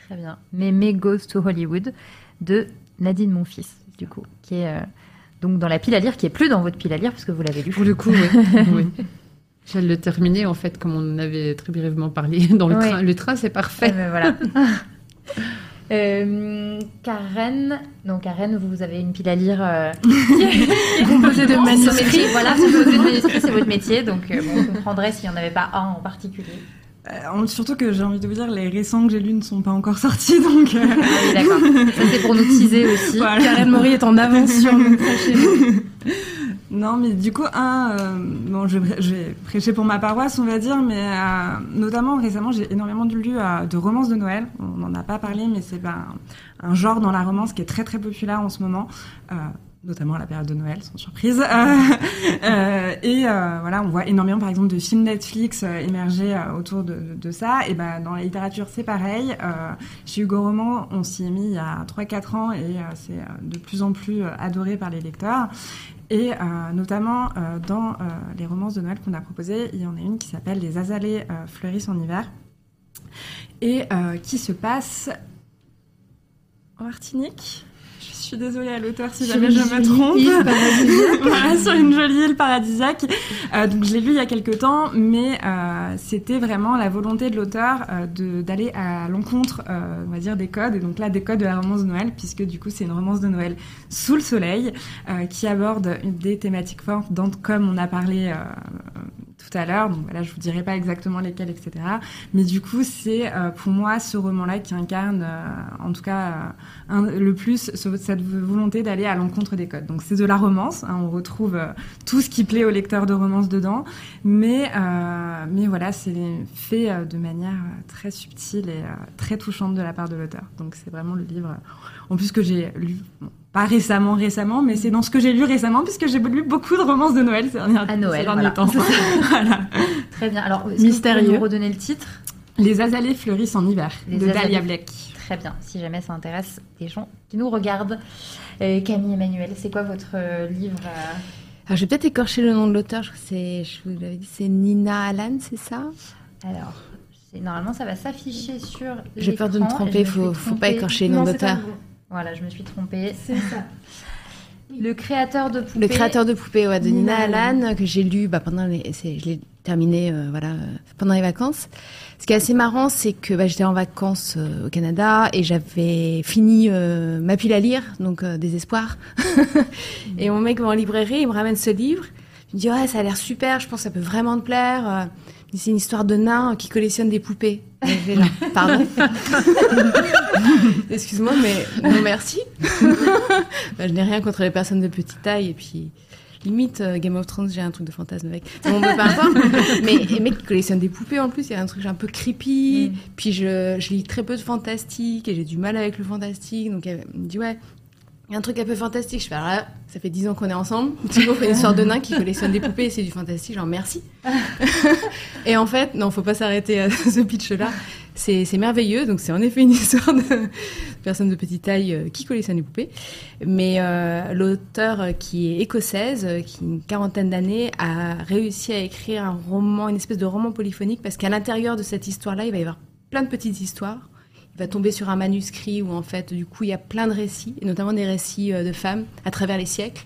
Très bien. Mémé Goes to Hollywood de Nadine Monfils, du coup, qui est euh, donc dans la pile à lire, qui est plus dans votre pile à lire parce que vous l'avez lu. Pour le coup, oui. oui. J'allais le terminer en fait, comme on en avait très brièvement parlé dans le train. Le train, c'est parfait. Ben, voilà. Euh, Karen, donc Karen, vous avez une pile à lire euh, composée de manuscrits. Voilà, composée de manuscrits, c'est votre métier, donc euh, bon, on comprendrait s'il n'y en avait pas un en particulier. Euh, surtout que j'ai envie de vous dire, les récents que j'ai lus ne sont pas encore sortis, donc. Ah oui, d'accord. Ça c'est pour nous teaser aussi. Karen Maury est en avance sur nous. Non, mais du coup, un, euh, bon, je, vais prêcher pour ma paroisse, on va dire, mais euh, notamment récemment, j'ai énormément lu euh, de romances de Noël. On n'en a pas parlé, mais c'est ben, un genre dans la romance qui est très très populaire en ce moment. notamment à la période de Noël, sans surprise. et voilà, on voit énormément, par exemple, de films Netflix émerger autour de, de, ça. Et ben, dans la littérature, c'est pareil. chez Hugo Roman, on s'y est mis il y a 3-4 ans et c'est de plus en plus adoré par les lecteurs. Et euh, notamment euh, dans euh, les romances de Noël qu'on a proposées, il y en a une qui s'appelle Les azalées fleurissent en hiver. Et qui se passe en Martinique suis désolée à l'auteur si jamais je me trompe. voilà, sur une jolie île paradisiaque. Euh, donc je l'ai lu il y a quelques temps, mais euh, c'était vraiment la volonté de l'auteur euh, d'aller à l'encontre, euh, on va dire, des codes. Et donc là, des codes de la romance de Noël, puisque du coup c'est une romance de Noël sous le soleil, qui aborde des thématiques fortes, comme on a parlé tout à l'heure. Donc voilà, je vous dirai pas exactement lesquels, etc. Mais du coup, c'est euh, pour moi ce roman-là qui incarne, euh, en tout cas, euh, le plus cette volonté d'aller à l'encontre des codes. Donc c'est de la romance. Hein, on retrouve tout ce qui plaît aux lecteurs de romance dedans, mais mais voilà, c'est fait de manière très subtile et très touchante de la part de l'auteur. Donc c'est vraiment le livre, en plus que j'ai lu pas récemment, récemment, mais c'est dans ce que j'ai lu récemment, puisque j'ai lu beaucoup de romances de Noël ces derniers, à Noël, voilà. temps. voilà. Très bien. Alors, mystérieux. Vous nous redonner le titre? Les azalées fleurissent en hiver, de Dalia Black. Très bien. Si jamais ça intéresse des gens qui nous regardent. Euh, Camille Emmanuel, c'est quoi votre euh, livre euh? Alors, je vais peut-être écorcher le nom de l'auteur. C'est, je vous l'avais dit, c'est Nina Allan, c'est ça? Alors, normalement, ça va s'afficher sur. J'ai peur de me tromper. Il faut, faut pas écorcher le nom d'auteur. Voilà, je me suis trompée. C'est ça. Le créateur de poupées. Le créateur de poupées, ouais, de Nina, Allan, que j'ai lu bah, pendant les, je l'ai terminé euh, voilà pendant les vacances. Ce qui est assez marrant, c'est que bah, j'étais en vacances euh, au Canada et j'avais fini euh, ma pile à lire, donc désespoir. et mon mec va en librairie, il me ramène ce livre. Il me dit ouais, ça a l'air super, je pense que ça peut vraiment te plaire. C'est une histoire de nain qui collectionne des poupées. Pardon. Excuse-moi, mais non merci. Bah, je n'ai rien contre les personnes de petite taille et puis limite Game of Thrones, j'ai un truc de fantasme avec. Bon, mais les mecs qui collectionnent des poupées en plus, il y a un truc un peu creepy. Mm. Puis je, je, lis très peu de fantastique et j'ai du mal avec le fantastique. Donc elle me dit ouais, il y a un truc un peu fantastique. Je fais, alors ça fait dix ans qu'on est ensemble. Toujours une histoire de nain qui collectionne des poupées et c'est du fantastique. Genre, merci. et en fait, non, faut pas s'arrêter à ce pitch-là. C'est merveilleux. Donc, c'est en effet une histoire de personne de petite taille euh, qui collectionne des poupées. Mais euh, l'auteur euh, qui est écossaise, qui a une quarantaine d'années, a réussi à écrire un roman, une espèce de roman polyphonique parce qu'à l'intérieur de cette histoire-là, il va y avoir plein de petites histoires va tomber sur un manuscrit où en fait du coup il y a plein de récits, et notamment des récits euh, de femmes à travers les siècles.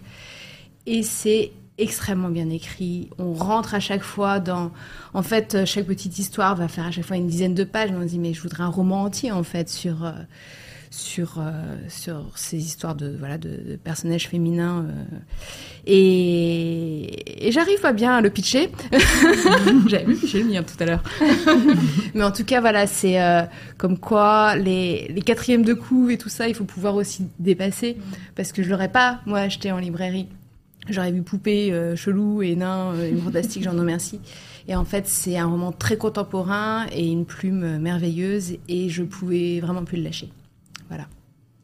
Et c'est extrêmement bien écrit. On rentre à chaque fois dans... En fait, chaque petite histoire va faire à chaque fois une dizaine de pages. On se dit, mais je voudrais un roman entier, en fait, sur, euh, sur, euh, sur ces histoires de, voilà, de, personnages féminins. Euh. et, j'arrive pas bien à le pitcher. J'avais vu pitcher le mien tout à l'heure. Mais en tout cas, voilà, c'est euh, comme quoi les, les quatrièmes de coups et tout ça, il faut pouvoir aussi dépasser. Parce que je l'aurais pas, moi, acheté en librairie. J'aurais vu Poupée, Chelou et Nain, une fantastique, j'en remercie. Et en fait, c'est un roman très contemporain et une plume merveilleuse et je pouvais vraiment plus le lâcher. Voilà.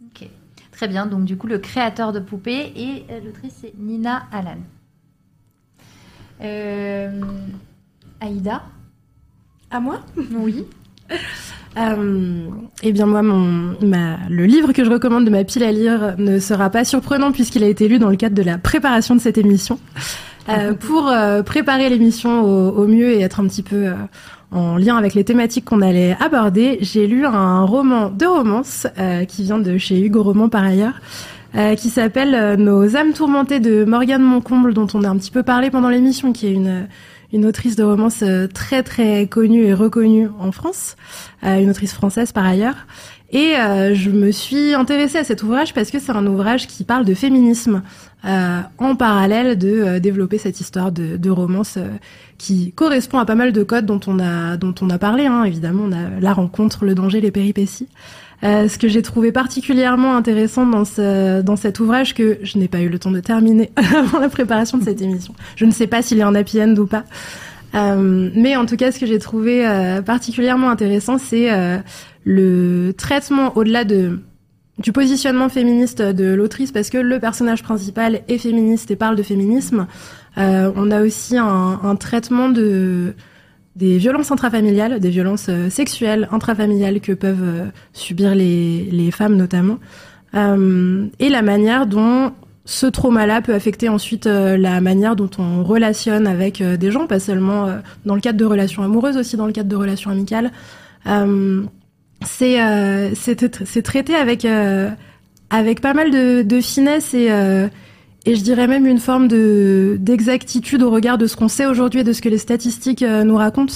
Ok, très bien. Donc du coup, le créateur de poupées et euh, l'autrice c'est Nina Allan. Euh, Aïda À moi? Oui. Euh, eh bien moi, mon, le livre que je recommande de ma pile à lire ne sera pas surprenant puisqu'il a été lu dans le cadre de la préparation de cette émission. Euh, pour préparer l'émission au, au, mieux et être un petit peu en lien avec les thématiques qu'on allait aborder, j'ai lu un roman de romance euh, qui vient de chez Hugo Roman par ailleurs, euh, qui s'appelle euh, Nos âmes tourmentées de Morgane Moncomble, dont on a un petit peu parlé pendant l'émission, qui est une une autrice de romance très très connue et reconnue en France, une autrice française par ailleurs. Et je me suis intéressée à cet ouvrage parce que c'est un ouvrage qui parle de féminisme en parallèle de développer cette histoire de, de romance qui correspond à pas mal de codes dont on a dont on a parlé. Hein. Évidemment, on a la rencontre, le danger, les péripéties. Euh, ce que j'ai trouvé particulièrement intéressant dans ce dans cet ouvrage que je n'ai pas eu le temps de terminer avant la préparation de cette émission. Je ne sais pas s'il est en happy end ou pas. Euh, mais en tout cas, ce que j'ai trouvé euh, particulièrement intéressant, c'est euh, le traitement au-delà de du positionnement féministe de l'autrice, parce que le personnage principal est féministe et parle de féminisme. On a aussi un, traitement de des violences intrafamiliales, des violences sexuelles intrafamiliales que peuvent subir les, femmes notamment, et la manière dont ce trauma-là peut affecter ensuite la manière dont on relationne avec des gens, pas seulement dans le cadre de relations amoureuses, aussi dans le cadre de relations amicales. c'est c'est traité avec avec pas mal de, finesse et et je dirais même une forme de d'exactitude au regard de ce qu'on sait aujourd'hui et de ce que les statistiques euh, nous racontent,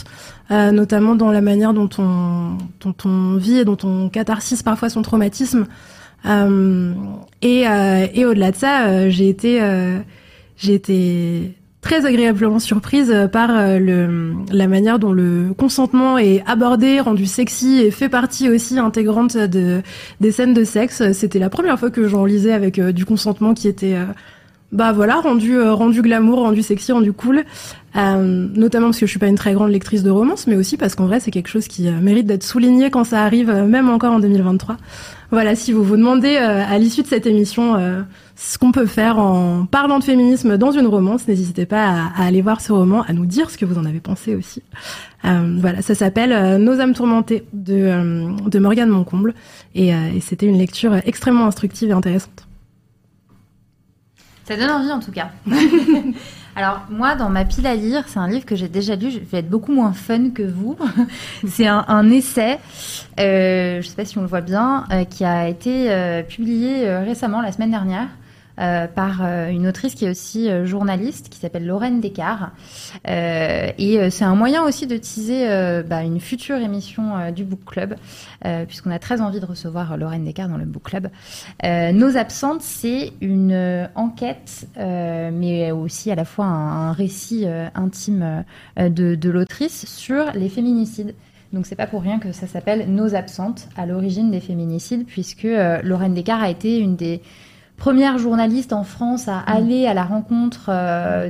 euh, notamment dans la manière dont on dont on vit et dont on catharsise parfois son traumatisme. Euh, et, euh, et au-delà de ça, j'ai été été très agréablement surprise par le, la manière dont le consentement est abordé, rendu sexy et fait partie aussi intégrante de, des scènes de sexe. C'était la première fois que j'en lisais avec du consentement qui était bah voilà, rendu euh, rendu glamour, rendu sexy, rendu cool. Euh, notamment parce que je suis pas une très grande lectrice de romance, mais aussi parce qu'en vrai c'est quelque chose qui euh, mérite d'être souligné quand ça arrive, même encore en 2023. Voilà, si vous vous demandez à l'issue de cette émission ce qu'on peut faire en parlant de féminisme dans une romance, n'hésitez pas à, aller voir ce roman, à nous dire ce que vous en avez pensé aussi. voilà, ça s'appelle Nos âmes tourmentées de, de Morgane Moncomble, et, et c'était une lecture extrêmement instructive et intéressante. Ça donne envie en tout cas. Alors moi, dans ma pile à lire, c'est un livre que j'ai déjà lu. Je vais être beaucoup moins fun que vous. c'est un, essai, euh, je ne sais pas si on le voit bien, euh, qui a été euh, publié récemment, la semaine dernière, euh, par euh, une autrice qui est aussi euh, journaliste, qui s'appelle Lorraine Descartes. et c'est un moyen aussi de teaser bah, une future émission du Book Club, puisqu'on a très envie de recevoir Lorraine Descartes dans le Book Club. Nos absentes, c'est une enquête, mais aussi à la fois un, récit intime de, de l'autrice sur les féminicides. Donc c'est pas pour rien que ça s'appelle Nos absentes, à l'origine des féminicides, puisque Lorraine Descartes a été une des première journaliste en France à aller à la rencontre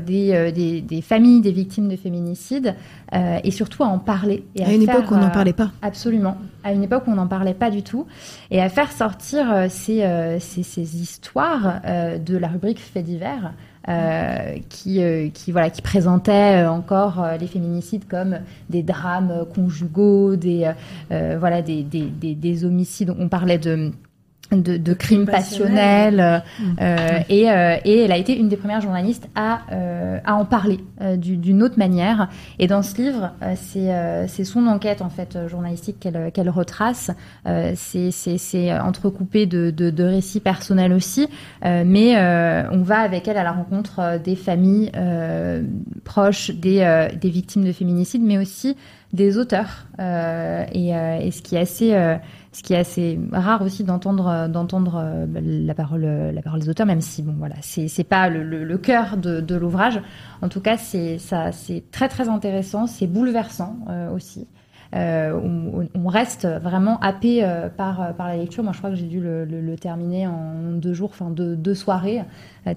des, des, des, familles des victimes de féminicide et surtout à en parler. Et à, une époque où on n'en parlait pas. Absolument. À une époque où on n'en parlait pas du tout. Et à faire sortir ces, ces, ces, histoires de la rubrique Faits divers. Euh, qui, euh, qui, voilà, qui présentait euh, encore les féminicides comme des drames conjugaux, des, voilà, des, des, des, des homicides. On parlait de de, de crimes passionnels euh, euh, et, euh, et, elle a été une des premières journalistes à, à en parler d'une autre manière. Et dans ce livre c'est son enquête en fait journalistique qu'elle retrace. C'est entrecoupé de, de, de, récits personnels aussi. Mais on va avec elle à la rencontre des familles proches des, des victimes de féminicide mais aussi des auteurs. Et, et, ce qui est assez ce qui est assez rare aussi d'entendre euh, d'entendre euh, la parole des auteurs même si bon voilà c'est pas le, cœur de, l'ouvrage en tout cas c'est très très intéressant c'est bouleversant euh, aussi euh, on, reste vraiment happé par, la lecture. Moi, je crois que j'ai dû le, terminer en deux jours, enfin deux, soirées,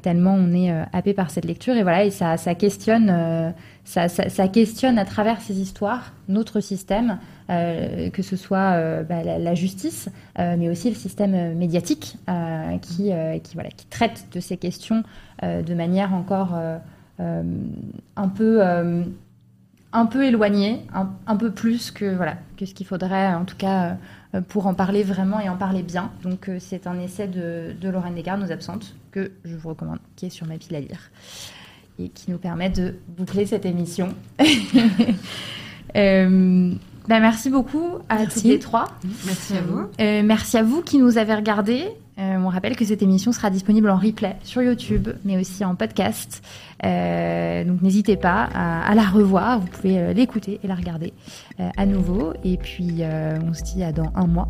tellement on est happé par cette lecture. Et voilà, et ça questionne, ça, questionne à travers ces histoires notre système, euh, que ce soit euh, bah, la, justice, euh, mais aussi le système médiatique qui, traite de ces questions de manière encore un peu éloignée, un, peu plus que ce qu'il faudrait en tout cas pour en parler vraiment et en parler bien. Donc c'est un essai de, de Lorraine Descartes, Nos absentes, que je vous recommande, qui est sur ma pile à lire et qui nous permet de boucler cette émission. Bah, merci beaucoup à toutes les trois. Merci à vous. Euh, merci à vous qui nous avez regardés. Euh, on rappelle que cette émission sera disponible en replay sur YouTube, mais aussi en podcast. Euh, donc n'hésitez pas à, la revoir. Vous pouvez l'écouter et la regarder à nouveau. Et puis on se dit à dans un mois.